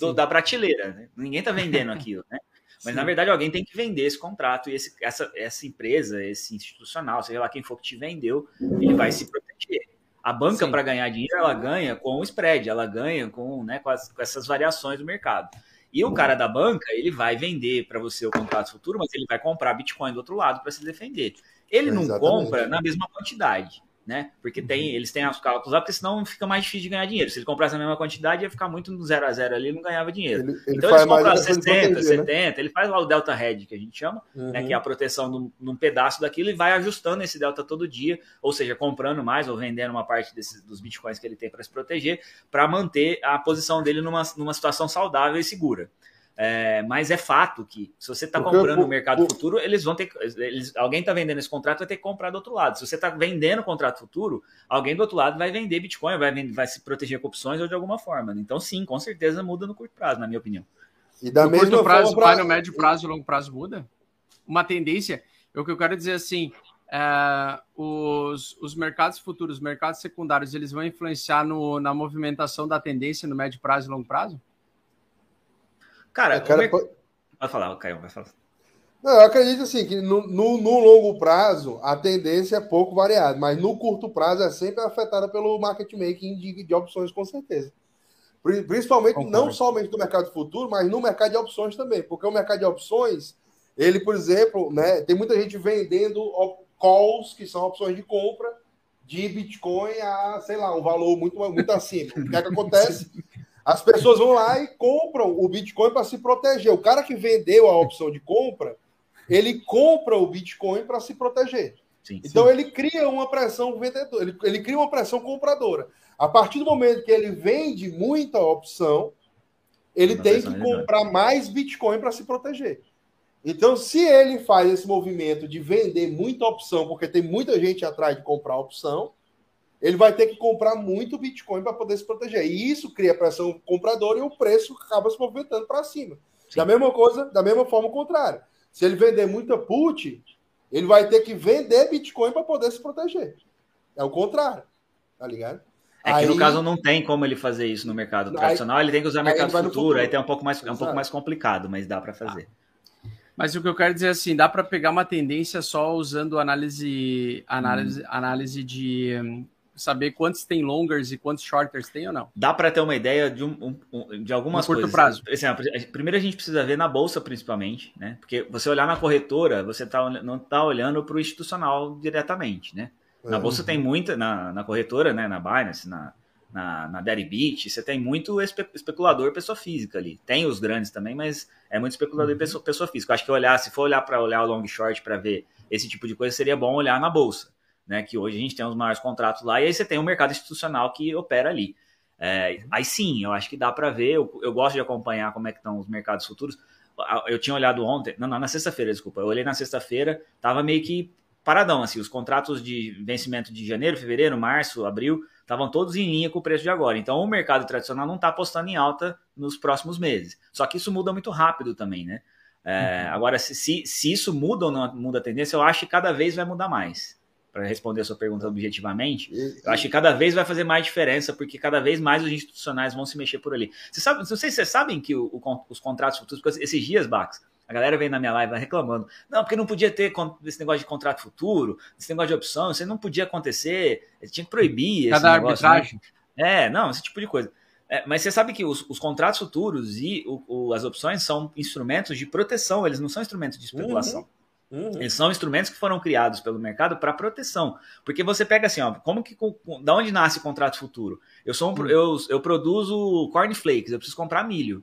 do, da prateleira. Né? Ninguém está vendendo <laughs> aquilo, né? Mas Sim. na verdade alguém tem que vender esse contrato e esse, essa, essa empresa, esse institucional, seja lá quem for que te vendeu, ele vai se proteger. A banca, para ganhar dinheiro, ela ganha com o spread, ela ganha com, né, com, as, com essas variações do mercado. E o cara da banca, ele vai vender para você o contrato futuro, mas ele vai comprar Bitcoin do outro lado para se defender. Ele não Exatamente. compra na mesma quantidade né? Porque tem, uhum. eles têm os cálculos lá, porque senão fica mais difícil de ganhar dinheiro. Se ele comprasse a mesma quantidade, ia ficar muito no 0 a 0 ali, não ganhava dinheiro. Ele, ele então eles compram 60, proteger, 70, né? ele faz lá o Delta Hedge, que a gente chama, uhum. né? Que é a proteção num, num, pedaço daquilo e vai ajustando esse Delta todo dia, ou seja, comprando mais ou vendendo uma parte desses, dos bitcoins que ele tem para se proteger, para manter a posição dele numa, numa situação saudável e segura. É, mas é fato que se você está comprando no mercado futuro, eles vão ter. Eles, alguém está vendendo esse contrato, vai ter que comprar do outro lado. Se você está vendendo o contrato futuro, alguém do outro lado vai vender Bitcoin, vai, vender, vai se proteger com opções ou de alguma forma. Né? Então, sim, com certeza muda no curto prazo, na minha opinião. E da no mesma curto prazo, pra... no médio prazo e longo prazo muda? Uma tendência, é o que eu quero dizer assim. é, os, os mercados futuros, os mercados secundários, eles vão influenciar no, na movimentação da tendência no médio prazo e longo prazo? Cara, é, cara pode... vai falar, Caio, vai falar. Não, eu acredito assim que no, no, no, longo prazo a tendência é pouco variada, mas no curto prazo é sempre afetada pelo market making de, de opções, com certeza. Principalmente, Concordo. não somente no mercado futuro, mas no mercado de opções também. Porque o mercado de opções, ele, por exemplo, né, tem muita gente vendendo calls, que são opções de compra, de Bitcoin a, sei lá, um valor muito, muito acima. O que é que <laughs> acontece? As pessoas vão lá e compram o Bitcoin para se proteger. O cara que vendeu a opção de compra, ele compra o Bitcoin para se proteger. Sim, então sim. ele cria uma pressão vendedora, ele, ele cria uma pressão compradora. A partir do momento que ele vende muita opção, ele tem que comprar mais Bitcoin para se proteger. Então, se ele faz esse movimento de vender muita opção, porque tem muita gente atrás de comprar opção, ele vai ter que comprar muito Bitcoin para poder se proteger. E isso cria pressão compradora e o preço acaba se movimentando para cima. Sim. Da mesma coisa, da mesma forma contrária. Se ele vender muita put, ele vai ter que vender Bitcoin para poder se proteger. É o contrário. Tá ligado? É que aí, no caso não tem como ele fazer isso no mercado tradicional, aí, ele tem que usar mercado futuro, futuro, aí tem um pouco mais, é um pouco mais complicado, mas dá para fazer. Mas o que eu quero dizer é assim, dá para pegar uma tendência só usando análise análise hum. análise de um, saber quantos tem longers e quantos shorters tem ou não? Dá para ter uma ideia de, um, um, de algumas no curto coisas. prazo. Assim, primeiro a gente precisa ver na bolsa principalmente, né? Porque você olhar na corretora, você tá, não está olhando para o institucional diretamente, né? Na bolsa tem muita, na, na corretora, né, na Binance, na, na, na Deribit, você tem muito espe, especulador pessoa física ali. Tem os grandes também, mas é muito especulador uhum. pessoa, pessoa física. Eu acho que olhar, se for olhar para olhar o long short para ver esse tipo de coisa, seria bom olhar na bolsa, né? Que hoje a gente tem os maiores contratos lá e aí você tem um mercado institucional que opera ali. É, aí sim, eu acho que dá para ver. Eu, eu, gosto de acompanhar como é que estão os mercados futuros. Eu tinha olhado ontem, não, não na sexta-feira, desculpa. Eu olhei na sexta-feira, tava meio que paradão, assim, os contratos de vencimento de janeiro, fevereiro, março, abril, estavam todos em linha com o preço de agora. Então, o mercado tradicional não está apostando em alta nos próximos meses. Só que isso muda muito rápido também, né? É, uhum. Agora, se, se, se, isso muda ou não muda a tendência, eu acho que cada vez vai mudar mais. Para responder a sua pergunta objetivamente, eu acho que cada vez vai fazer mais diferença, porque cada vez mais os institucionais vão se mexer por ali. Você sabe, não sei se vocês sabem que o, o, os contratos futuros, esses dias, Bax, a galera vem na minha live reclamando. Não, porque não podia ter esse negócio de contrato futuro, esse negócio de opção, isso não podia acontecer, tinha que proibir Cada esse negócio. Né? Arbitragem. Né? É, não, esse tipo de coisa. É, mas você sabe que os, os contratos futuros e o, o, as opções são instrumentos de proteção, eles não são instrumentos de especulação. Uhum. Uhum. Eles são instrumentos que foram criados pelo mercado para proteção. Porque você pega assim, ó, como que da onde nasce o contrato futuro? Eu sou um, uhum. eu, eu produzo cornflakes, eu preciso comprar milho.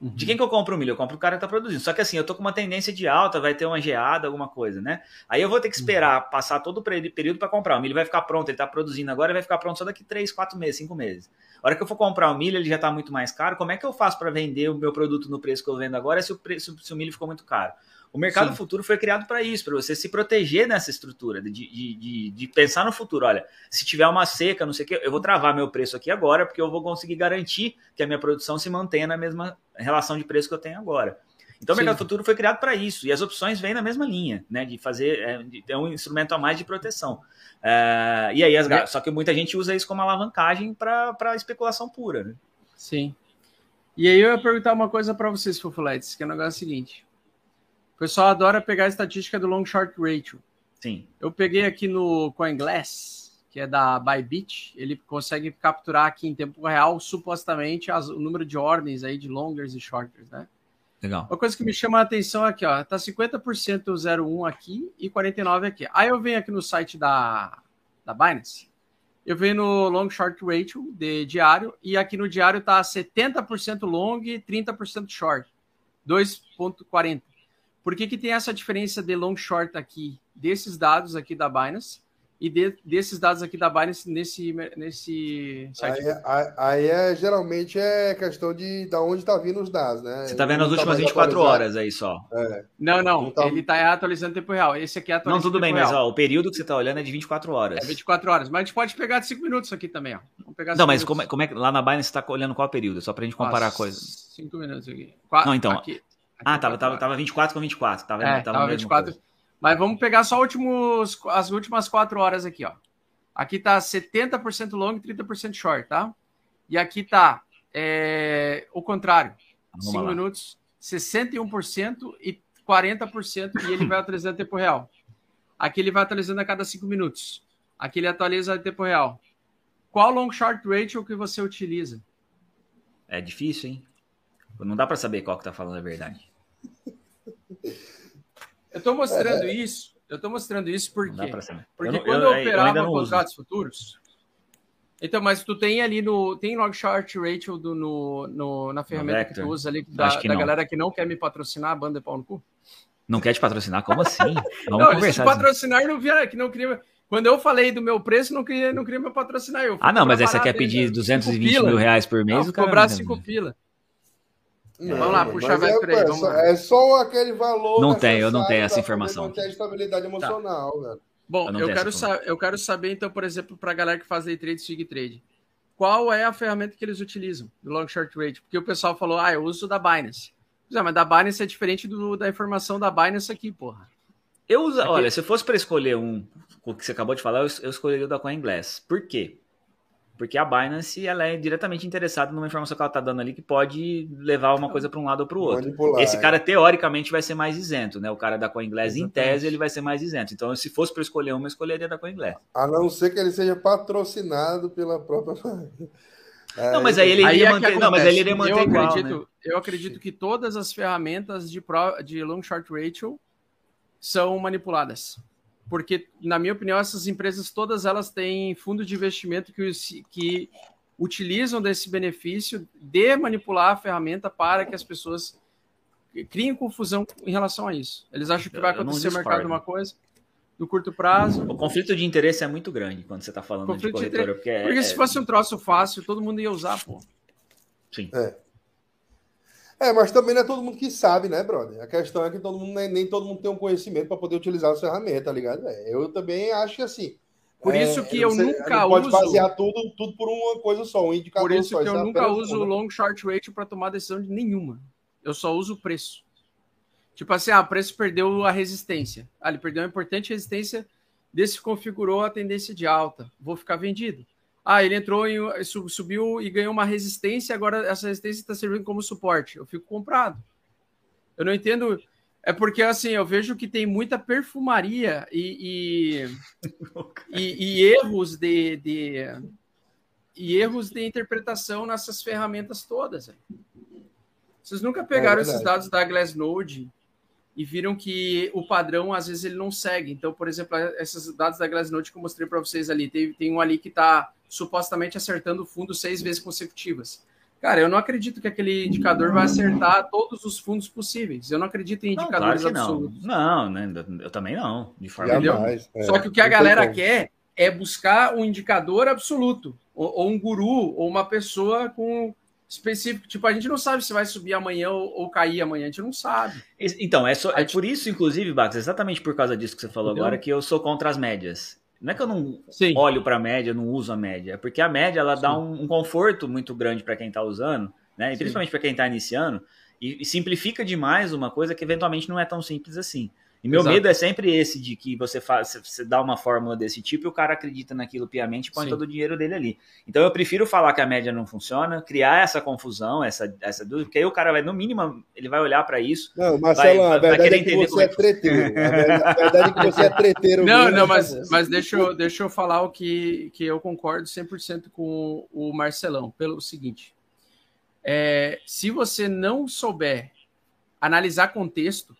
Uhum. De quem que eu compro o milho? Eu compro o cara que tá produzindo. Só que assim, eu tô com uma tendência de alta, vai ter uma geada, alguma coisa, né? Aí eu vou ter que esperar uhum. passar todo o período para comprar. O milho vai ficar pronto, ele tá produzindo agora, vai ficar pronto só daqui 3, 4 meses, 5 meses. A hora que eu for comprar o milho, ele já tá muito mais caro. Como é que eu faço para vender o meu produto no preço que eu vendo agora se o, preço, se o milho ficou muito caro? O mercado Sim. futuro foi criado para isso, para você se proteger nessa estrutura, de, de, de, de, pensar no futuro. Olha, se tiver uma seca, não sei o que, eu vou travar meu preço aqui agora, porque eu vou conseguir garantir que a minha produção se mantenha na mesma relação de preço que eu tenho agora. Então, Sim. o mercado futuro foi criado para isso, e as opções vêm na mesma linha, né? De fazer, é, de um instrumento a mais de proteção. É, e aí, as, é. só que muita gente usa isso como alavancagem para especulação pura, né? Sim. E aí eu ia perguntar uma coisa para vocês, Fofuletes, que é o negócio seguinte. O pessoal adora pegar a estatística do long short ratio. Sim. Eu peguei aqui no CoinGlass, que é da Bybit, ele consegue capturar aqui em tempo real, supostamente, as, o número de ordens aí de longers e shorters, né? Legal. Uma coisa que me chama a atenção aqui, ó, tá 50% 01 aqui e 49 aqui. Aí eu venho aqui no site da, da Binance, eu venho no long short ratio de diário e aqui no diário tá 70% long e 30% short, 2.40. Por que, que tem essa diferença de long short aqui, desses dados aqui da Binance, e de, desses dados aqui da Binance nesse, nesse site? Aí, aí, aí é, geralmente é questão de da onde está vindo os dados, né? Você está vendo as últimas tá 24 horas aí só. É. Não, não, não tá... ele está atualizando em tempo real. Esse aqui é atualizando Não, tudo bem, real. mas ó, o período que você está olhando é de 24 horas. É 24 horas, mas a gente pode pegar de 5 minutos aqui também, ó. Vamos pegar não, mas como é, como é, lá na Binance você está olhando qual período? Só para a gente comparar coisas. 5 minutos aqui. Qu não, então. Aqui ah, tava, tava, tava 24 com 24. Tava, é, tava, tava 24. Coisa. Mas vamos pegar só últimos, as últimas quatro horas aqui, ó. Aqui tá 70% long e 30% short, tá? E aqui tá é, o contrário. 5 minutos, 61% e 40% e ele vai atualizando em tempo real. Aqui ele vai atualizando a cada 5 minutos. Aqui ele atualiza em tempo real. Qual long short ratio que você utiliza? É difícil, hein? Não dá para saber qual que tá falando a verdade. <laughs> Eu estou mostrando é. isso. Eu estou mostrando isso porque, porque eu quando eu, eu operava eu contratos uso. futuros, então, mas tu tem ali no. Tem log short ratio do, no, no, na ferramenta que tu usa ali da, da galera que não quer me patrocinar, a banda é pau no cu? Não quer te patrocinar? Como assim? <laughs> Vamos não, conversar. Se patrocinar não via, que não queria. Quando eu falei do meu preço, não queria, não queria me patrocinar. Eu ah, não, mas aí você quer pedir 220 mil reais por mês? Não, cobrar 5 pila. Não, Vamos lá, puxa a é, vamos lá. é só aquele valor. Não tem, eu não tenho essa informação. Não tem estabilidade tá. emocional, tá. velho. Bom, eu, eu quero, eu quero saber, então, por exemplo, para a galera que faz day trade, swing trade, qual é a ferramenta que eles utilizam do long short rate? Porque o pessoal falou, ah, eu uso da Binance. Mas da Binance é diferente do, da informação da Binance aqui, porra. Eu uso, aqui... olha, se fosse para escolher um, o que você acabou de falar, eu, eu escolheria o da CoinGlass. Por quê? Porque a Binance ela é diretamente interessada numa informação que ela está dando ali que pode levar uma coisa para um lado ou para o outro. Manipular, Esse cara, é. teoricamente, vai ser mais isento, né? O cara da CoinGlass, Exatamente. em tese, ele vai ser mais isento. Então, se fosse para escolher uma, eu escolheria da CoinGlass. A não ser que ele seja patrocinado pela própria. <laughs> não, mas aí ele iria aí é manter. Não, mas ele iria manter eu igual, acredito, né? Eu acredito que todas as ferramentas de, pro, de long short ratio são manipuladas porque, na minha opinião, essas empresas todas elas têm fundos de investimento que, que utilizam desse benefício de manipular a ferramenta para que as pessoas criem confusão em relação a isso. Eles acham que vai acontecer no mercado uma coisa no curto prazo. O conflito de interesse é muito grande quando você está falando conflito de corretora. De porque, é, porque se fosse um troço fácil, todo mundo ia usar, pô. Sim. É. É, mas também não é todo mundo que sabe, né, brother? A questão é que todo mundo, nem, nem todo mundo tem um conhecimento para poder utilizar as ferramentas, tá ligado? É, eu também acho que assim. Por é, isso que eu você, nunca uso. Pode basear tudo, tudo por uma coisa só, um indicador Por isso só, que eu nunca uso o long short ratio para tomar decisão de nenhuma. Eu só uso o preço. Tipo assim, ah, o preço perdeu a resistência. Ah, ele perdeu uma importante resistência, desse configurou a tendência de alta. Vou ficar vendido. Ah, ele entrou e subiu e ganhou uma resistência, agora essa resistência está servindo como suporte. Eu fico comprado. Eu não entendo. É porque assim, eu vejo que tem muita perfumaria e, e, <laughs> e, e erros de, de, e erros de interpretação nessas ferramentas todas. Vocês nunca pegaram é esses dados da Glassnode e viram que o padrão às vezes ele não segue. Então, por exemplo, esses dados da Glassnode que eu mostrei para vocês ali, tem, tem um ali que está supostamente acertando o fundo seis vezes consecutivas. Cara, eu não acredito que aquele indicador vai acertar todos os fundos possíveis. Eu não acredito em indicadores não, claro absolutos. Não. não, né? Eu também não. De forma Jamais, é. Só que o que a galera quer é buscar um indicador absoluto, ou, ou, um guru, ou uma pessoa com específico. Tipo, a gente não sabe se vai subir amanhã ou, ou cair amanhã, a gente não sabe. Então, é, só, é por isso, inclusive, Bax, exatamente por causa disso que você falou Entendeu? agora, que eu sou contra as médias. Não é que eu não Sim. olho para a média, não uso a média, é porque a média ela Sim. dá um, um, conforto muito grande para quem está usando, né? E principalmente para quem está iniciando, e, e, simplifica demais uma coisa que eventualmente não é tão simples assim. E meu Exato. medo é sempre esse de que você faz, você dá uma fórmula desse tipo e o cara acredita naquilo piamente e põe Sim. todo o dinheiro dele ali. Então eu prefiro falar que a média não funciona, criar essa confusão, essa, essa dúvida, porque aí o cara vai, no mínimo, ele vai olhar para isso. Não, Marcelo, vai, a verdade é que você é, é treteiro. A verdade é que você é treteiro. Não, mesmo. não, mas, mas deixa, eu, deixa eu falar o que, que eu concordo 100% com o Marcelão, pelo seguinte. É, se você não souber analisar contexto,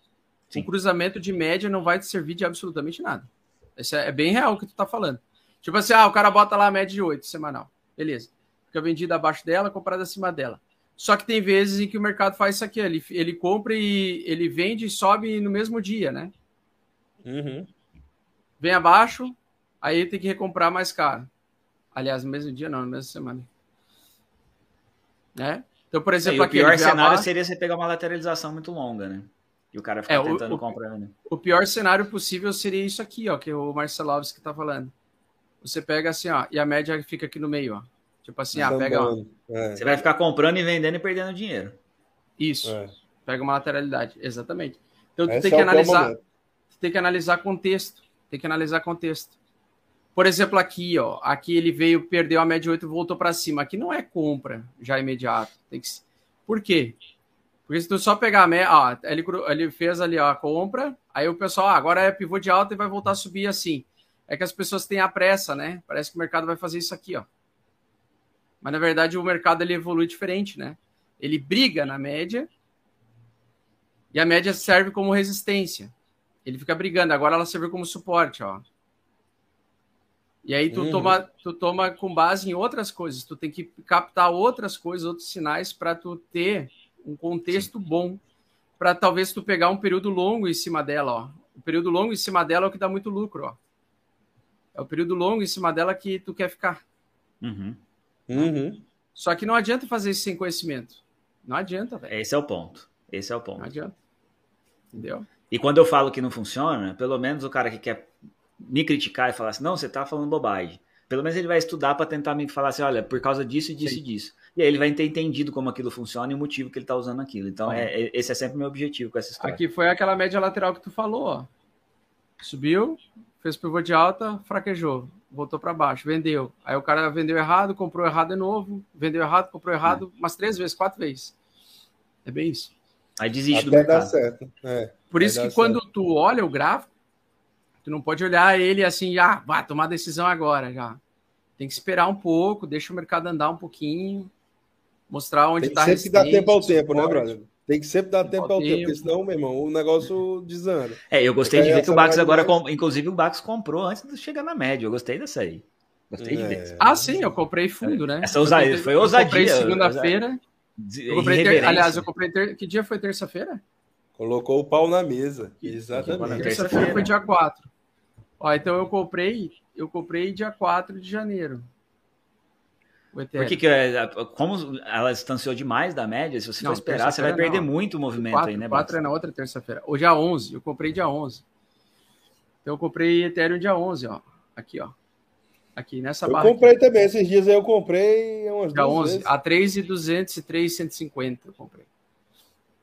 Sim. O cruzamento de média não vai te servir de absolutamente nada. Isso é, é bem real o que tu tá falando. Tipo assim, ah, o cara bota lá a média de 8 semanal. Beleza. Fica vendido abaixo dela, comprado acima dela. Só que tem vezes em que o mercado faz isso aqui. Ele, ele compra e ele vende e sobe no mesmo dia, né? Uhum. Vem abaixo, aí tem que recomprar mais caro. Aliás, no mesmo dia não, na mesma semana. Né? Então, por exemplo, aqui, o pior cenário abaixo... seria você pegar uma lateralização muito longa, né? E o cara fica é, tentando o, comprar, né? O pior cenário possível seria isso aqui, ó, que o Marcelovski tá falando. Você pega assim, ó, e a média fica aqui no meio, ó. Tipo assim, ah, pega, ó. É. Você vai ficar comprando e vendendo e perdendo dinheiro. Isso. É. Pega uma lateralidade, exatamente. Então tu Esse tem que é analisar. tem que analisar contexto. Tem que analisar contexto. Por exemplo, aqui, ó, aqui ele veio, perdeu a média 8 e voltou para cima. Aqui não é compra já imediato. Tem que... Por quê? Porque se tu só pegar a média, ó, ele, ele fez ali ó, a compra, aí o pessoal, ah, agora é pivô de alta e vai voltar a subir assim. É que as pessoas têm a pressa, né? Parece que o mercado vai fazer isso aqui, ó. Mas na verdade o mercado ele evolui diferente, né? Ele briga na média e a média serve como resistência. Ele fica brigando. Agora ela serve como suporte, ó. E aí tu, uhum. toma, tu toma com base em outras coisas. Tu tem que captar outras coisas, outros sinais para tu ter um contexto Sim. bom. Para talvez tu pegar um período longo em cima dela, ó. O período longo em cima dela é o que dá muito lucro, ó. É o período longo em cima dela que tu quer ficar. Uhum. Uhum. Só que não adianta fazer isso sem conhecimento. Não adianta, velho. Esse é o ponto. Esse é o ponto. Não adianta. Entendeu? E quando eu falo que não funciona, pelo menos o cara que quer me criticar e falar assim, não, você tá falando bobagem. Pelo menos ele vai estudar para tentar me falar assim, olha, por causa disso, disso Sim. e disso. E aí ele vai ter entendido como aquilo funciona e o motivo que ele tá usando aquilo. Então, é, é, esse é sempre o meu objetivo com essa história. Aqui foi aquela média lateral que tu falou, ó. Subiu, fez pivô de alta, fraquejou, voltou para baixo, vendeu. Aí o cara vendeu errado, comprou errado de novo, vendeu errado, comprou errado, é. umas três vezes, quatro vezes. É bem isso. Aí desiste Até do mercado. Dar certo. É, Por isso que quando certo. tu olha o gráfico, tu não pode olhar ele assim, ah, vai tomar decisão agora já. Tem que esperar um pouco, deixa o mercado andar um pouquinho, mostrar onde está. Tem que sempre dar tempo ao tempo, né, brother? Tem que sempre dar tempo ao tempo, tempo, porque senão, meu irmão, o negócio desanda. É, eu gostei de ver que o Bax agora, com... inclusive o Bax comprou antes de chegar na média. Eu gostei dessa aí. Gostei é. de ver. Ah, sim, eu comprei fundo, né? Essa ousadia, foi ousadia. Eu comprei segunda-feira. Ter... Aliás, eu comprei ter... Que dia foi terça-feira? Colocou o pau na mesa. Exatamente. Terça-feira foi dia 4. Ó, então eu comprei, eu comprei dia 4 de janeiro. Por que, que é, como ela distanciou demais da média, se você não, for esperar, você vai perder não. muito o movimento 4, aí, né? 4 é na outra terça-feira. Hoje é 11, eu comprei dia 11. Então eu comprei Ethereum dia 11, ó. Aqui, ó. Aqui nessa eu barra. Eu comprei aqui. também, esses dias aí eu comprei umas Dia 11, vezes. a 3,200 e 3,150 eu comprei.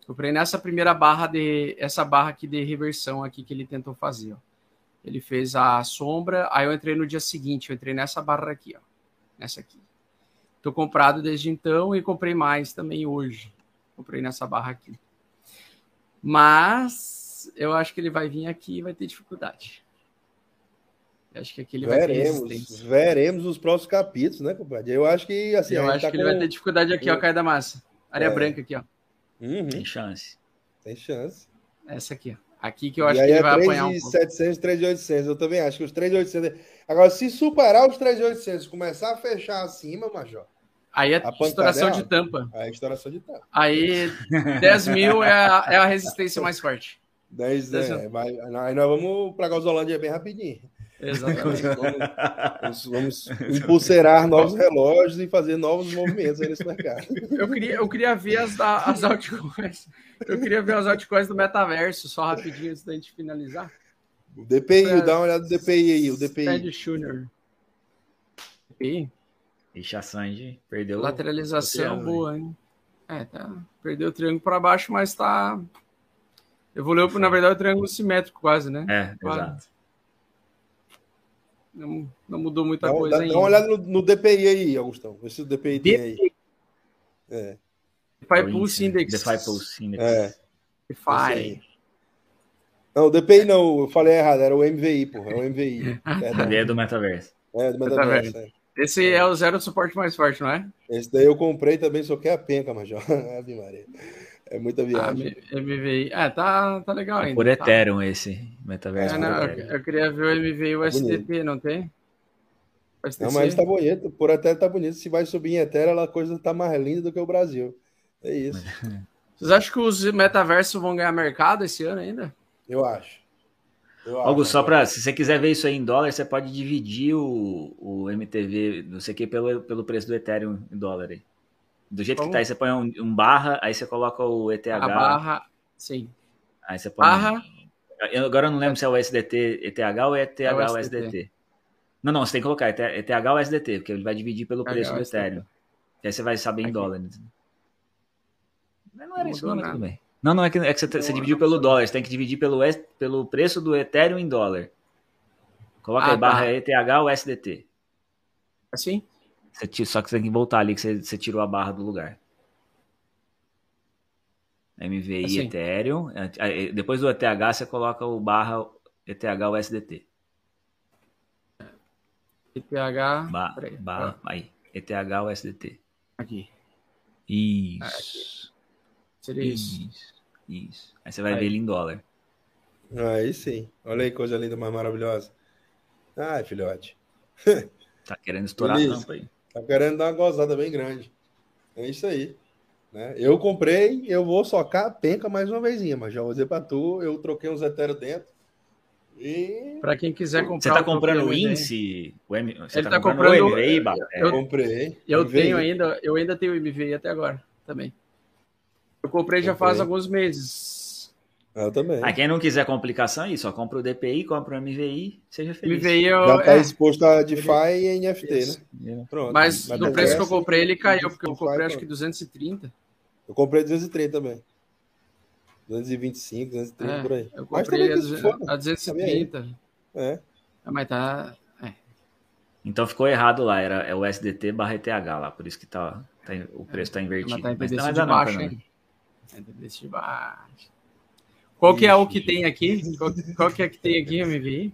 Comprei nessa primeira barra de essa barra aqui de reversão aqui que ele tentou fazer, ó. Ele fez a sombra, aí eu entrei no dia seguinte, eu entrei nessa barra aqui, ó. Nessa aqui. Tô comprado desde então e comprei mais também hoje. Comprei nessa barra aqui. Mas eu acho que ele vai vir aqui e vai ter dificuldade. Eu acho que aqui ele veremos, vai ter Veremos nos próximos capítulos, né, compadre? Eu acho que assim. Eu acho tá que com... ele vai ter dificuldade aqui, ó, Caia da Massa. Área é. branca aqui, ó. Uhum. Tem chance. Tem chance. Essa aqui, ó. Aqui que eu acho que ele é vai 3 apanhar um 700, 3.800. Eu também acho que os 3.800... Agora, se superar os 3.800, começar a fechar acima, Major... Aí é a estouração de tampa. Aí é estouração de tampa. Aí 10 mil é a, é a resistência mais forte. 10, 10 é, mas, aí nós vamos para a Gasolândia bem rapidinho. Exatamente. Vamos, vamos, novos relógios e fazer novos movimentos aí nesse mercado. Eu queria, eu queria ver as, as altcoins. Eu queria ver as altcoins do metaverso, só rapidinho antes da gente finalizar. O DPI, é, dá uma olhada no DPI aí, o DPI. Ted Schuner. DPI? Ixi, a Sanji perdeu. Lateralização boa, hein? É, tá. Perdeu o triângulo para baixo, mas tá. Evoluiu, na verdade, o triângulo simétrico quase, né? É, quase. exato. Não, não mudou muita dá, coisa dá, ainda. Dá uma olhada no, no DPI aí, Augustão. Vê se o DPI, DPI. tem aí. É. DeFi Pulse Index. DeFi Pulse Index. É. DeFi. Não, o DPI não, eu falei errado, era o MVI, porra. É o MVI. <laughs> é do metaverso. É, do metaverso. metaverso. É. Esse é. é. o zero suporte mais forte, não é? Esse daí eu comprei também, só que é a penca, Major. <laughs> Ave Maria. É muita ah, viagem. Ah, MVI. É, tá, tá legal ainda. Por tá. Ethereum esse metaverso. É, não, eu, eu, queria ver o MVI e o STP, não tem? Não, mas tá bonito. Por Ethereum tá bonito. Se vai subir em Ethereum, a coisa tá mais linda do que o Brasil. É isso. <laughs> Vocês acham que os metaversos vão ganhar mercado esse ano ainda? Eu acho. Algo só para, se você quiser ver isso aí em dólar, você pode dividir o, o MTV, não sei o que, pelo, pelo preço do Ethereum em dólar aí. Do jeito Como? que tá aí, você põe um, um, barra, aí você coloca o ETH. A barra, sim. Aí você põe. Barra. Eu, agora eu não lembro se é o SDT, ETH ou ETH é o SDT. Não, não, você tem que colocar ETH ou SDT, porque ele vai dividir pelo preço do Ethereum. E aí você vai saber em dólar. Mas não era não isso, não, mas tudo bem. Não, não é que, é que você, você dividiu pelo dólar, você tem que dividir pelo, pelo preço do Ethereum em dólar. Coloca ah, aí barra tá. ETH ou SDT. Assim? Você, só que você tem que voltar ali que você, você tirou a barra do lugar. MVI assim. Ethereum. É, depois do ETH você coloca o barra ETH ou SDT. ETH. Ba, barra, aí. ETH ou SDT. Aqui. Isso. Aqui. Seria isso. isso. Isso. Aí você vai aí. ver ele em dólar. Aí sim. Olha aí, coisa linda, mais maravilhosa. Ai, filhote. <laughs> Tá querendo estourar Feliz. a tampa aí. Tá querendo dar uma gozada bem grande. É isso aí. Né? Eu comprei, eu vou socar a penca mais uma vezinha, mas já vou dizer pra tu, eu troquei uns etéreos dentro. E... Para quem quiser comprar. Você tá comprando o índice? O M... Você Ele tá, tá comprando, comprando o MVI, eu, eu comprei. Eu MVI. tenho ainda, eu ainda tenho o MVI até agora também. Eu comprei já faz alguns meses. Eu também. Ah, quem não quiser complicação aí, só compra o DPI, compra o MVI, seja feliz. MVI eu, Já tá é, exposto a DeFi e NFT, isso. né? Pronto. Mas, Mas no preço que eu comprei, ele caiu, porque eu comprei acho que 230. Eu comprei 230 também. 225, 230 é, por aí. Eu comprei a, a 230. É. Mas tá. É. Então ficou errado lá, era é o SDT barra ETH lá, por isso que tá, tá o preço está invertido. Mas tá Mas não, de baixo, hein? Desse de baixo. Qual que é o que tem aqui? Qual, qual que é que tem aqui, MVI?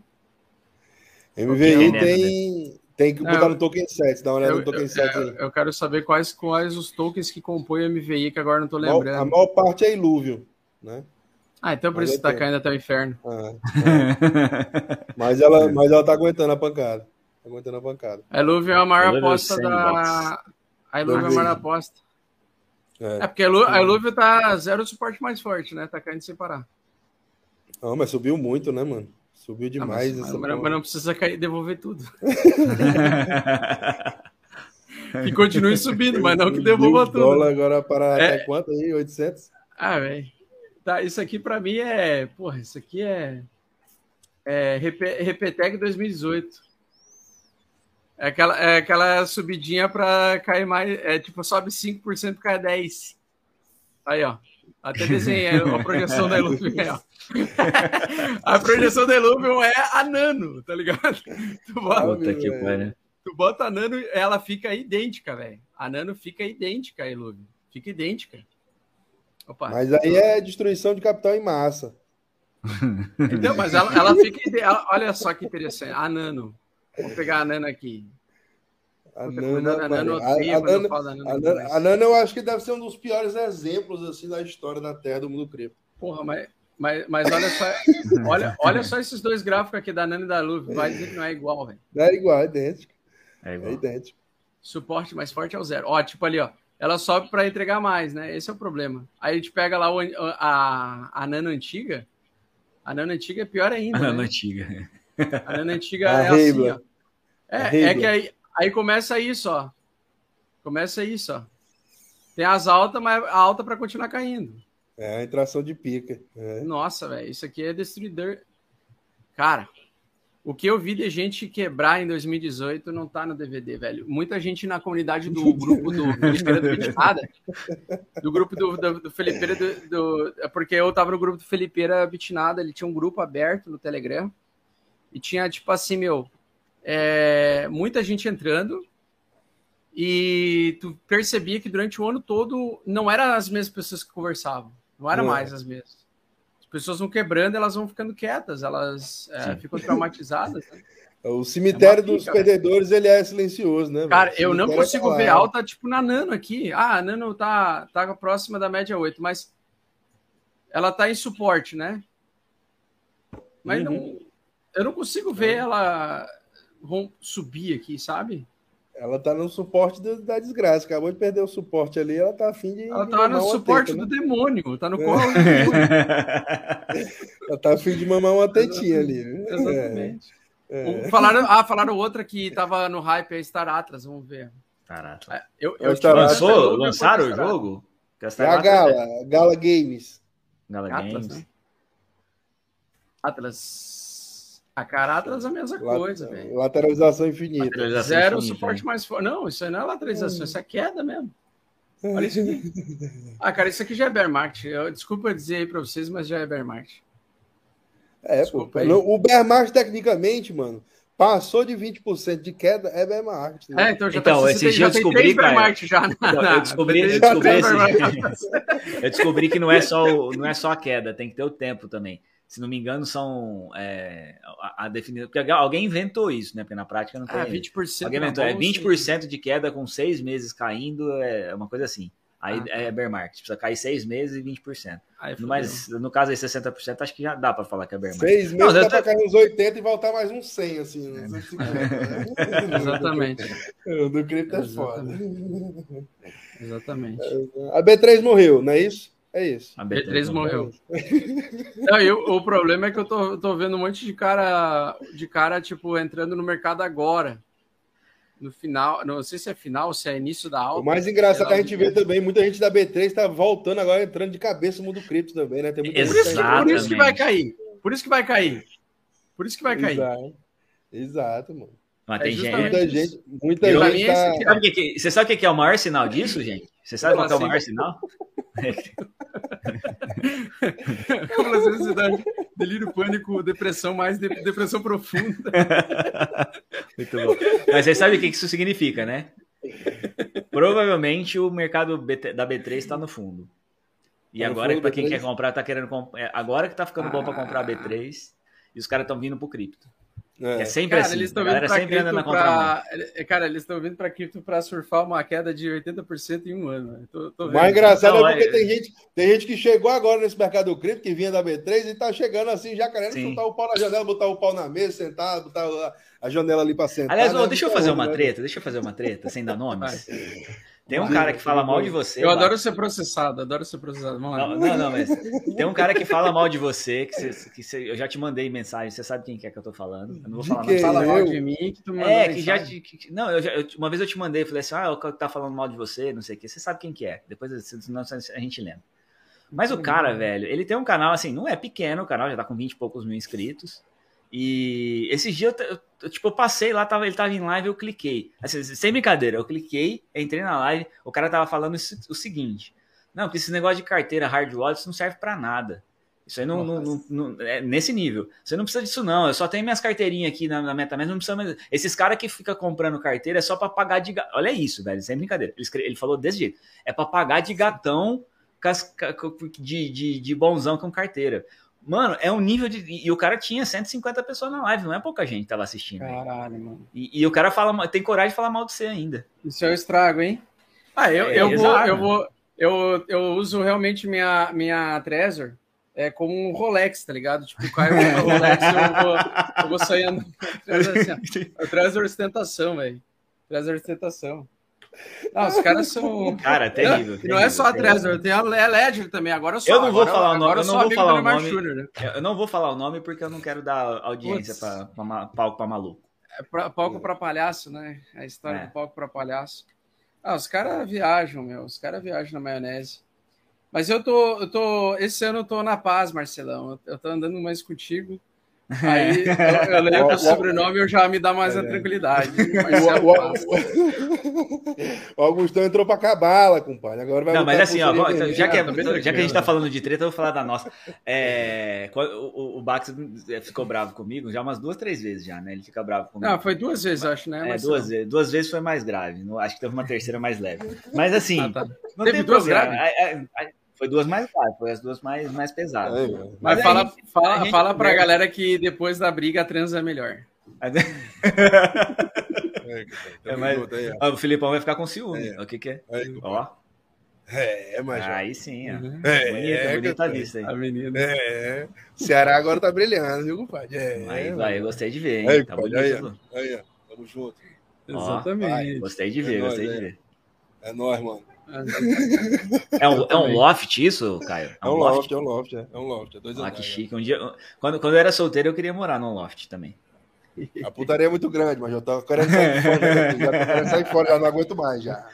MVI é tem, tem que botar no token 7, dá uma olhada eu, no token eu, 7 aí. Eu quero saber quais, quais os tokens que compõem o MVI, que agora não estou lembrando. A maior parte é Ilúvio, né? Ah, então por isso está caindo até o inferno. Ah, é. mas, ela, <laughs> mas ela tá aguentando a pancada. Tá aguentando a pancada. A Ilúvio é a maior aposta da. A Ilúvio é a maior aposta. É, é porque a Iluvio tá zero suporte mais forte, né? Tá caindo sem parar. Não, mas subiu muito, né, mano? Subiu ah, demais. mas, mas, mas, não precisa cair devolver tudo. <laughs> que continue subindo, mas não que devolva tudo. dólar agora para é... até quanto aí? 800? Ah, velho. Tá, isso aqui para mim é... Porra, isso aqui é... É Repetec 2018. É aquela, é aquela subidinha para cair mais. É tipo, sobe 5% cai 10%. Aí, ó. Até desenhei a projeção da Illuvium. a projeção da Illuvium é a nano, tá ligado? Tu bota, que tu bota a nano, ela fica idêntica, velho. A nano fica idêntica a Illuvium. Fica idêntica. Opa. Mas aí é destruição de capital em massa. Então, mas ela, ela fica. Olha só que interessante. A nano Vou pegar a Nana aqui. A Nana, a, Nana, a, Nana, eu acho que deve ser um dos piores exemplos assim da história da Terra do mundo cripto. Porra, mas, mas, mas olha só, <laughs> olha, olha só esses dois gráficos aqui da Nana e da Luve. Vai dizer que não é igual, velho. É igual, é idêntico. É, igual. é idêntico. Suporte mais forte é o zero. Ó, tipo ali, ó. Ela sobe para entregar mais, né? Esse é o problema. Aí a gente pega lá o, a, a Nano antiga. A Nano antiga é pior ainda. A Nano né? antiga. <laughs> A Nano antiga a é assim, ó. É, é que aí, aí começa isso, ó. Começa isso, ó. Tem as altas, mas a alta para continuar caindo. É a entração de pica. É. Nossa, velho, isso aqui é destruidor. Cara, o que eu vi de gente quebrar em 2018 não tá no DVD, velho. Muita gente na comunidade do grupo do <laughs> Felipeira do do grupo do, do, do Felipeira do, do, é Porque eu tava no grupo do Felipeira Bitnada, ele tinha um grupo aberto no Telegram e tinha, tipo assim, meu, é, muita gente entrando e tu percebia que durante o ano todo não eram as mesmas pessoas que conversavam, não eram mais as mesmas. As pessoas vão quebrando, elas vão ficando quietas, elas é, ficam traumatizadas. Né? <laughs> O cemitério é dos perdedores ele é silencioso, né? Cara, eu não consigo é ver alta tipo na Nano aqui. Ah, a Nano tá, tá próxima da média 8, mas ela tá em suporte, né? Mas uhum. não, eu não consigo ver ela vão subir aqui, sabe? Ela tá no suporte do, da desgraça. Acabou de perder o suporte ali, ela tá afim de. Ela tá no suporte teta, do né? demônio, tá no é. colo. <laughs> ela tá afim de mamar uma tetinha ali. Exatamente. É. É. Falaram, ah, falaram outra que tava no hype, é Star Atlas, vamos ver. Star Atlas. É, eu, eu, lançou, lançaram o jogo? É a Gala, Gala Games. Gala Atlas, Games. Né? Atlas. A Caratlas é a mesma coisa, velho. Lateralização infinita. Lateralização Zero infinita, suporte mais forte. Não, isso aí não é lateralização, hum. isso é queda mesmo. Olha isso aqui. <laughs> Ah, cara, isso aqui já é bear market. Eu, desculpa dizer aí para vocês, mas já é bear market. É, Desculpa pô. O bear market, tecnicamente, mano, passou de 20% de queda, é bear market. Né? É, então já então, tá, esse dia eu descobri, cara, market já na, na, <laughs> eu descobri, eu descobri, esse, <laughs> eu descobri que não é, só o, não é só a queda, tem que ter o tempo também se não me engano, são é, a, a definição. Porque alguém inventou isso, né? Porque na prática não ah, tem. Ah, 20%. Alguém inventou. É 20% de queda com seis meses caindo, é uma coisa assim. Aí ah. é bear market, precisa cair seis meses e 20%. Aí, Mas no caso aí, 60%, acho que já dá para falar que é bear market. Seis meses não, dá para cair uns 80 e voltar mais uns 100, assim. Uns né? <laughs> Exatamente. O do cripto é foda. Exatamente. <laughs> A B3 morreu, não é isso? É isso. A B3 morreu. <laughs> Não, e o, problema é que eu tô, tô vendo um monte de cara, de cara, tipo, entrando no mercado agora. No final, não sei se é final, se é início da aula. O mais engraçado é que a gente vê também, muita gente da B3 está voltando agora, entrando de cabeça no mundo cripto também, né? Tem muita por, isso, por isso que vai cair. Por isso que vai cair. Por isso que vai cair. Exato, Exato mano. Mas é tem gente, muita gente. Muita gente tá... sabe que, você sabe o que é o maior sinal disso, gente? Você sabe qual é o maior sinal? <laughs> ansiedade, delírio, pânico, depressão, mais de, depressão profunda. <laughs> Muito bom. Mas você sabe o que isso significa, né? Provavelmente o mercado da B3 está no fundo. E tá agora para quem quer comprar, tá querendo comp... É, agora que tá ficando ah. bom para comprar B3 e os caras estão vindo pro cripto. É, é sempre cara, assim. Eles estão vindo sempre anda na pra... Cara, eles estão vindo para cripto para surfar uma queda de 80% em um ano. Tô, tô Mais engraçado Não, é porque é... tem, gente, tem gente que chegou agora nesse mercado cripto, que vinha da B3 e tá chegando assim, já querendo Sim. chutar o pau na janela, botar o pau na mesa, sentar, botar a janela ali para sentar. Aliás, né? deixa eu fazer uma treta, deixa eu fazer uma treta, sem dar nomes. Tem um cara que fala mal de você. Eu adoro ser processado, adoro ser processado. Vamos lá. Não, não, não, mas tem um cara que fala mal de você, que, você, que você, eu já te mandei mensagem, você sabe quem que é que eu tô falando. Eu não vou falar nada. Fala mal de mim que tu mandou É, que já te, que, não, eu já, eu, uma vez eu te mandei, falei assim, ah, o cara tá falando mal de você, não sei o que. Você sabe quem que é. Depois senão a gente lembra. Mas o cara, velho, ele tem um canal assim, não é pequeno, o canal já tá com 20 e poucos mil inscritos. E esses dias eu, eu, tipo, eu passei lá, tava, ele tava em live, eu cliquei. Assim, sem brincadeira, eu cliquei, entrei na live, o cara tava falando isso, o seguinte: Não, que esse negócio de carteira hard wallet não serve para nada. Isso aí não, não, não, é nesse nível. Você não precisa disso, não. Eu só tenho minhas carteirinhas aqui na, na MetaMask, não precisa mais. Esses caras que ficam comprando carteira é só para pagar de. Olha isso, velho, sem brincadeira. Ele, ele falou desse jeito: é para pagar de gatão de, de, de bonzão com carteira. Mano, é um nível de. E o cara tinha 150 pessoas na live, não é pouca gente que tava assistindo. Caralho, mano. E, e, o cara fala, tem coragem de falar mal de você ainda. Isso é o estrago, hein? Ah, eu, é, eu, vou, eu vou. Eu, eu uso realmente minha, minha Trezor é como um Rolex, tá ligado? Tipo, o cara Rolex, eu vou, eu vou sair andando. <laughs> Assim, Trezor ostentação, velho. Trezor ostentação. <laughs> Não, os caras são. Cara, terrível. Não, não é só a Trezor, tem a Ledger também. Agora eu sou. Eu não vou agora, falar o nome. Eu não vou falar o nome. Né? Eu não vou falar o nome porque eu não quero dar audiência para palco para maluco. É pra, palco para palhaço, né? A história é. do palco para palhaço. Ah, os caras viajam, meu. Os caras viajam na maionese. Mas eu tô, eu tô. Esse ano eu tô na paz, Marcelão. Eu tô andando mais contigo. Aí eu, eu <laughs> leio o sobrenome eu já me dá mais é. a tranquilidade. <laughs> O, o, <laughs> o Augustão entrou para cabala, compadre. Agora vai Não, mas assim, ó, já, que, é, já que a gente tá falando de treta, eu vou falar da nossa. É, o, o Bax ficou bravo comigo já umas duas, três vezes já, né? Ele fica bravo comigo. Não, foi duas vezes, acho, né? É, duas, vezes, duas vezes foi mais grave. Acho que teve uma terceira mais leve. Mas assim, ah, tá. não teve tem duas problema. graves? Foi duas mais graves, foi as duas mais, mais pesadas. É, mas, mas fala, gente, fala, gente, fala pra galera que depois da briga a transa é melhor. <laughs> é, mas, ó, o Filipão vai ficar com ciúme. É. O que, que é? ó. É, mas. Aí sim, ó. Uhum. É, bonita, é, bonita vista aí. A menina. É. Ceará agora tá brilhando, viu, compadre? É, aí, vai, eu gostei de ver, hein? Aí, tá bonito. Aí, aí, tamo junto. Exatamente. Ó, gostei de ver, é gostei nóis, de ver. É nóis, mano. É um, é um loft isso, Caio? É um, loft, é um loft, é, é um loft. É dois ah, que chique. Um dia, quando, quando eu era solteiro, eu queria morar num loft também. A putaria é muito grande, mas eu tava querendo sair fora. <laughs> Já, já querendo sair fora, já não aguento mais, já.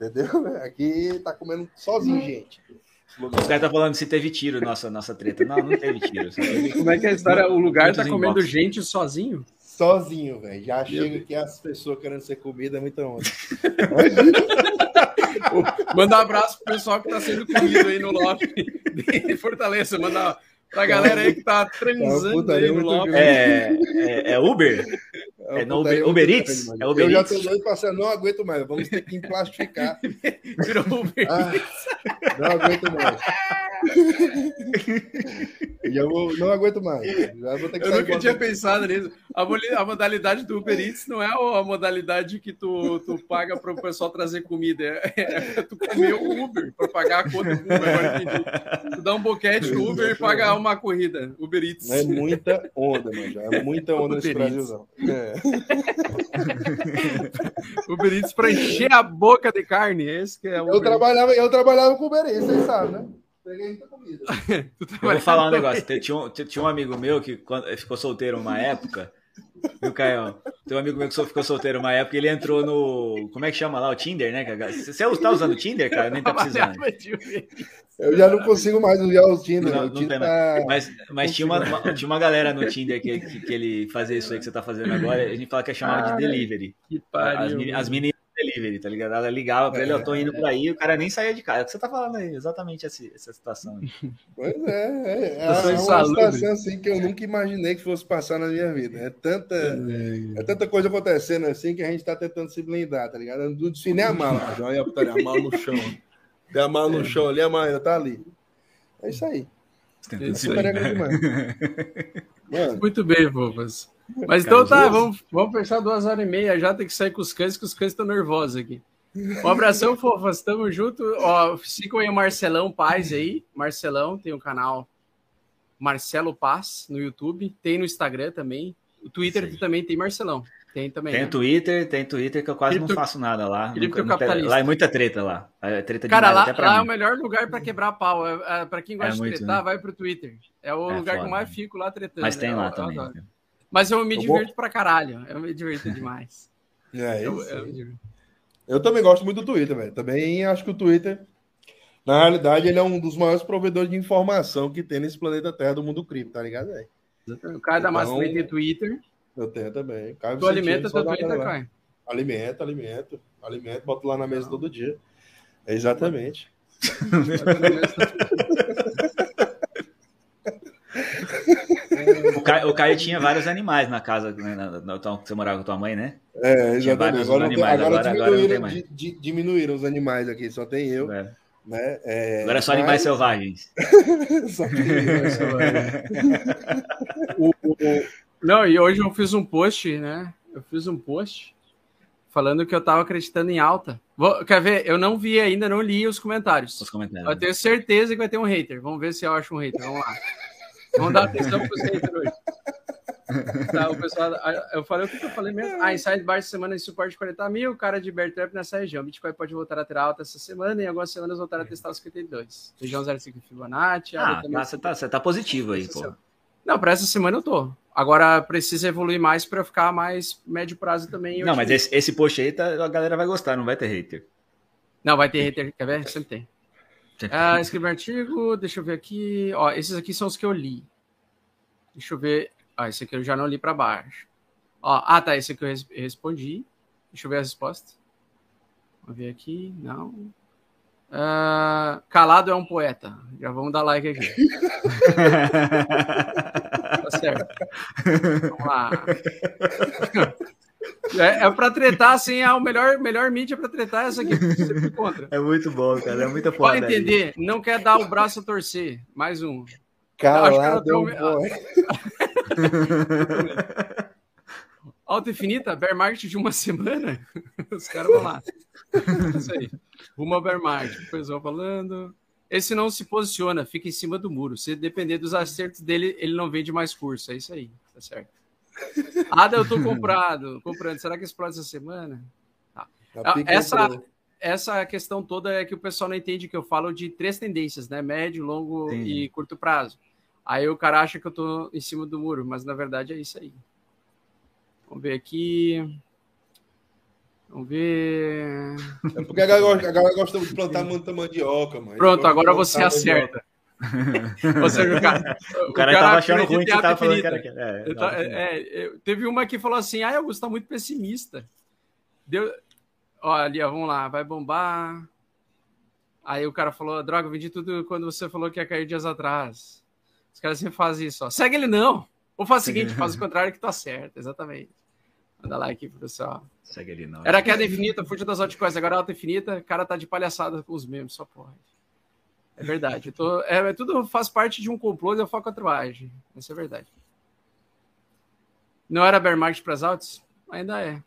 Entendeu? Aqui tá comendo sozinho, gente. Os caras tá falando se teve tiro nossa, nossa treta. Não, não teve tiro. <laughs> Como é que é a história? O lugar tá comendo gente sozinho? Sozinho, velho. Já chega aqui as pessoas querendo ser comida, é muita onda. <laughs> Manda um abraço pro pessoal que tá sendo comido aí no loft de Fortaleza. Manda pra galera aí que tá <laughs> transando aí no loft. É, é, é Uber? É, no Uber, Uber Eats? É Uber eu já tô doido passando, não aguento mais. Vamos ter que emplastificar. <laughs> Virou Uber ah, Não aguento mais. <laughs> Já vou, não aguento mais. Já vou ter que eu nunca tinha pensado nisso. A, a, modalidade do Uber Eats não é a modalidade que tu, tu paga para o pessoal trazer comida. É, é tu comer o Uber para pagar a conta do Uber. Agora Tu dá um boquete no Uber e paga uma corrida. Uber Eats. É muita onda, mano. É muita <laughs> onda nesse Brasilzão. É. <laughs> Uber Eats para encher a boca de carne. Esse que é eu, trabalhava, eu trabalhava com Uber Eats, vocês sabem, né? Peguei muita comida. <laughs> eu vou falar um negócio. Tinha um, tinha um amigo meu que quando, ficou solteiro uma época. Viu, Caio? Tem um amigo meu que ficou solteiro uma época ele entrou no. Como é que chama lá? O Tinder, né? Você tá usando o Tinder, cara? Nem tá precisando. Eu já não consigo mais usar o Tinder. Não, o Tinder tá... Mas, mas tinha, uma, uma, tinha uma galera no Tinder que, que, que, ele fazia isso aí que você tá fazendo agora. A gente fala que é chamado de delivery. Que pariu. As, as meninas delivery, tá ligado? Ela ligava pra ele, eu tô indo por aí, o cara nem saía de casa. É o que você tá falando aí, exatamente essa, essa situação. Pois é, é, é, é uma situação assim que eu nunca imaginei que fosse passar na minha vida. É tanta, é, é tanta coisa acontecendo assim que a gente tá tentando se blindar, tá ligado? Eu não defini a mala, já olha a mala no chão. Tem a mala no chão ali, a mala ainda tá ali. É isso aí. Isso <laughs> aí. Muito bem, Vovas. Mas então tá, vamos, vamos fechar duas horas e meia já, tem que sair com os cães, que os cães estão nervosos aqui. Um abração, <laughs> fofas, tamo junto. Ó, sigam aí o Marcelão Paz aí. Marcelão tem o um canal Marcelo Paz no YouTube, tem no Instagram também. O Twitter também tem Marcelão. Tem também. Tem né? Twitter, tem Twitter que eu quase não faço nada lá. Nunca, lá é muita treta lá. É treta Cara, lá, lá é o melhor lugar para quebrar pau. É, é, para quem gosta é de muito, tretar, né? vai pro Twitter. É o é lugar foda, que eu mais fico lá tretando. Mas tem né? lá também. Eu mas eu me divirto pra caralho. Eu me divirto <laughs> demais. É, eu, eu, eu, também gosto muito do Twitter, velho. Também acho que o Twitter, na realidade, ele é um dos maiores provedores de informação que tem nesse planeta Terra do mundo cripto, tá ligado, velho? O cara da massa também tem Twitter. Eu tenho também. Caio tu alimenta teu Twitter, Caio? Alimento, alimento. Alimento, boto lá na mesa Não. todo dia. É exatamente. <laughs> O Caio, o Caio, tinha vários animais na casa, né, na, na, na, você morava com tua mãe, né? É, exatamente. Agora, animais, agora, agora, diminuíram, agora di, diminuíram, os animais aqui, só tem eu. É. Né? É, agora é só mas... animais selvagens. <laughs> só tem animais <laughs> selvagens. o, o, não, e hoje eu fiz um post, né? Eu fiz um post falando que eu tava acreditando em alta. Vou, quer ver? Eu não vi ainda, não li os comentários. Os comentários. Eu tenho certeza que vai ter um hater. Vamos ver se eu acho um hater. Vamos lá. Vamos dar atenção para haters hoje. Tá, o pessoal, eu falei o que eu falei mesmo. Ah, inside baixo semana em suporte de 40 mil, cara de bear trap nessa região. Bitcoin pode voltar a ter alta essa semana e em algumas semanas voltar a testar os 52. Região 05 Fibonacci. Ah, tá, você, tá, você tá positivo aí, pô. Não, para essa semana eu tô. Agora precisa evoluir mais para ficar mais médio prazo também. Não, mas esse, esse post aí tá, a galera vai gostar, não vai ter hater. Não, vai ter hater, quer ver? Sempre tem. Ah, escrever artigo, deixa eu ver aqui. Ó, esses aqui são os que eu li. Deixa eu ver. Ah, esse aqui eu já não li para baixo. Ó, ah, tá. Esse aqui eu res respondi. Deixa eu ver a resposta. Vamos ver aqui. Não. Uh, calado é um poeta. Já vamos dar like aqui. <laughs> tá certo. Vamos lá. <laughs> É, é para tretar, assim, é o melhor, melhor mídia para tretar é essa aqui. Contra. É muito bom, cara. É muita foda. Pode entender, não quer dar o braço a torcer. Mais um. Calado é boy. Alta infinita, bear market de uma semana? <laughs> Os caras vão lá. Isso aí. Rumo ao bear market. O pessoal falando. Esse não se posiciona, fica em cima do muro. Se depender dos acertos dele, ele não vende mais curso. É isso aí, tá certo. <laughs> Ada, eu tô comprado, comprando. Será que explode essa semana? Tá. tá essa, essa questão toda é que o pessoal não entende que eu falo de três tendências, né? Médio, longo Sim. e curto prazo. Aí o cara acha que eu tô em cima do muro, mas na verdade é isso aí. Vamos ver aqui. Vamos ver. É porque a galera, a galera gosta de plantar muita mandioca, mano. Pronto, agora você acerta. <laughs> você, o cara, o cara, o tava achando ruim que tava falando que era. É, tá, é, é, teve uma que falou assim: ah, Augusto tá muito pessimista. Deu. Olha, vamos lá, vai bombar. Aí o cara falou, droga, vendi tudo quando você falou que ia cair dias atrás. Os caras sempre fazem isso, ó. Segue ele não. Ou faz o seguinte, faz o <laughs> contrário que tá certo, exatamente. Manda like pro pessoal. Segue ele não. Era queda infinita, fuja das altcoins, agora é alta infinita, o cara tá de palhaçada com os memes, só pode. É verdade. Tô, é, é, tudo faz parte de um complô de eu foco a troagem. Isso é verdade. Não era bear market para as altas? Ainda é.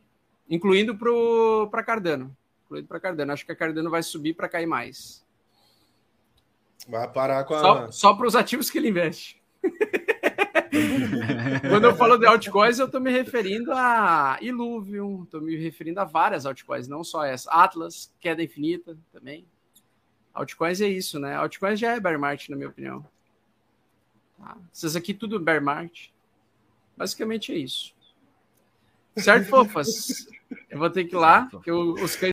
Incluindo para Cardano. Incluindo para Cardano. Acho que a Cardano vai subir para cair mais. Vai parar com a. Só, só para os ativos que ele investe. <laughs> Quando eu falo de altcoins, eu estou me referindo a Illuvium, estou me referindo a várias altcoins, não só essa. Atlas, queda infinita também. Altcoins é isso, né? Altcoins já é bear market, na minha opinião. Tá? Essas aqui tudo bear market. Basicamente é isso. Certo, fofas? Eu vou ter que ir lá, que os cães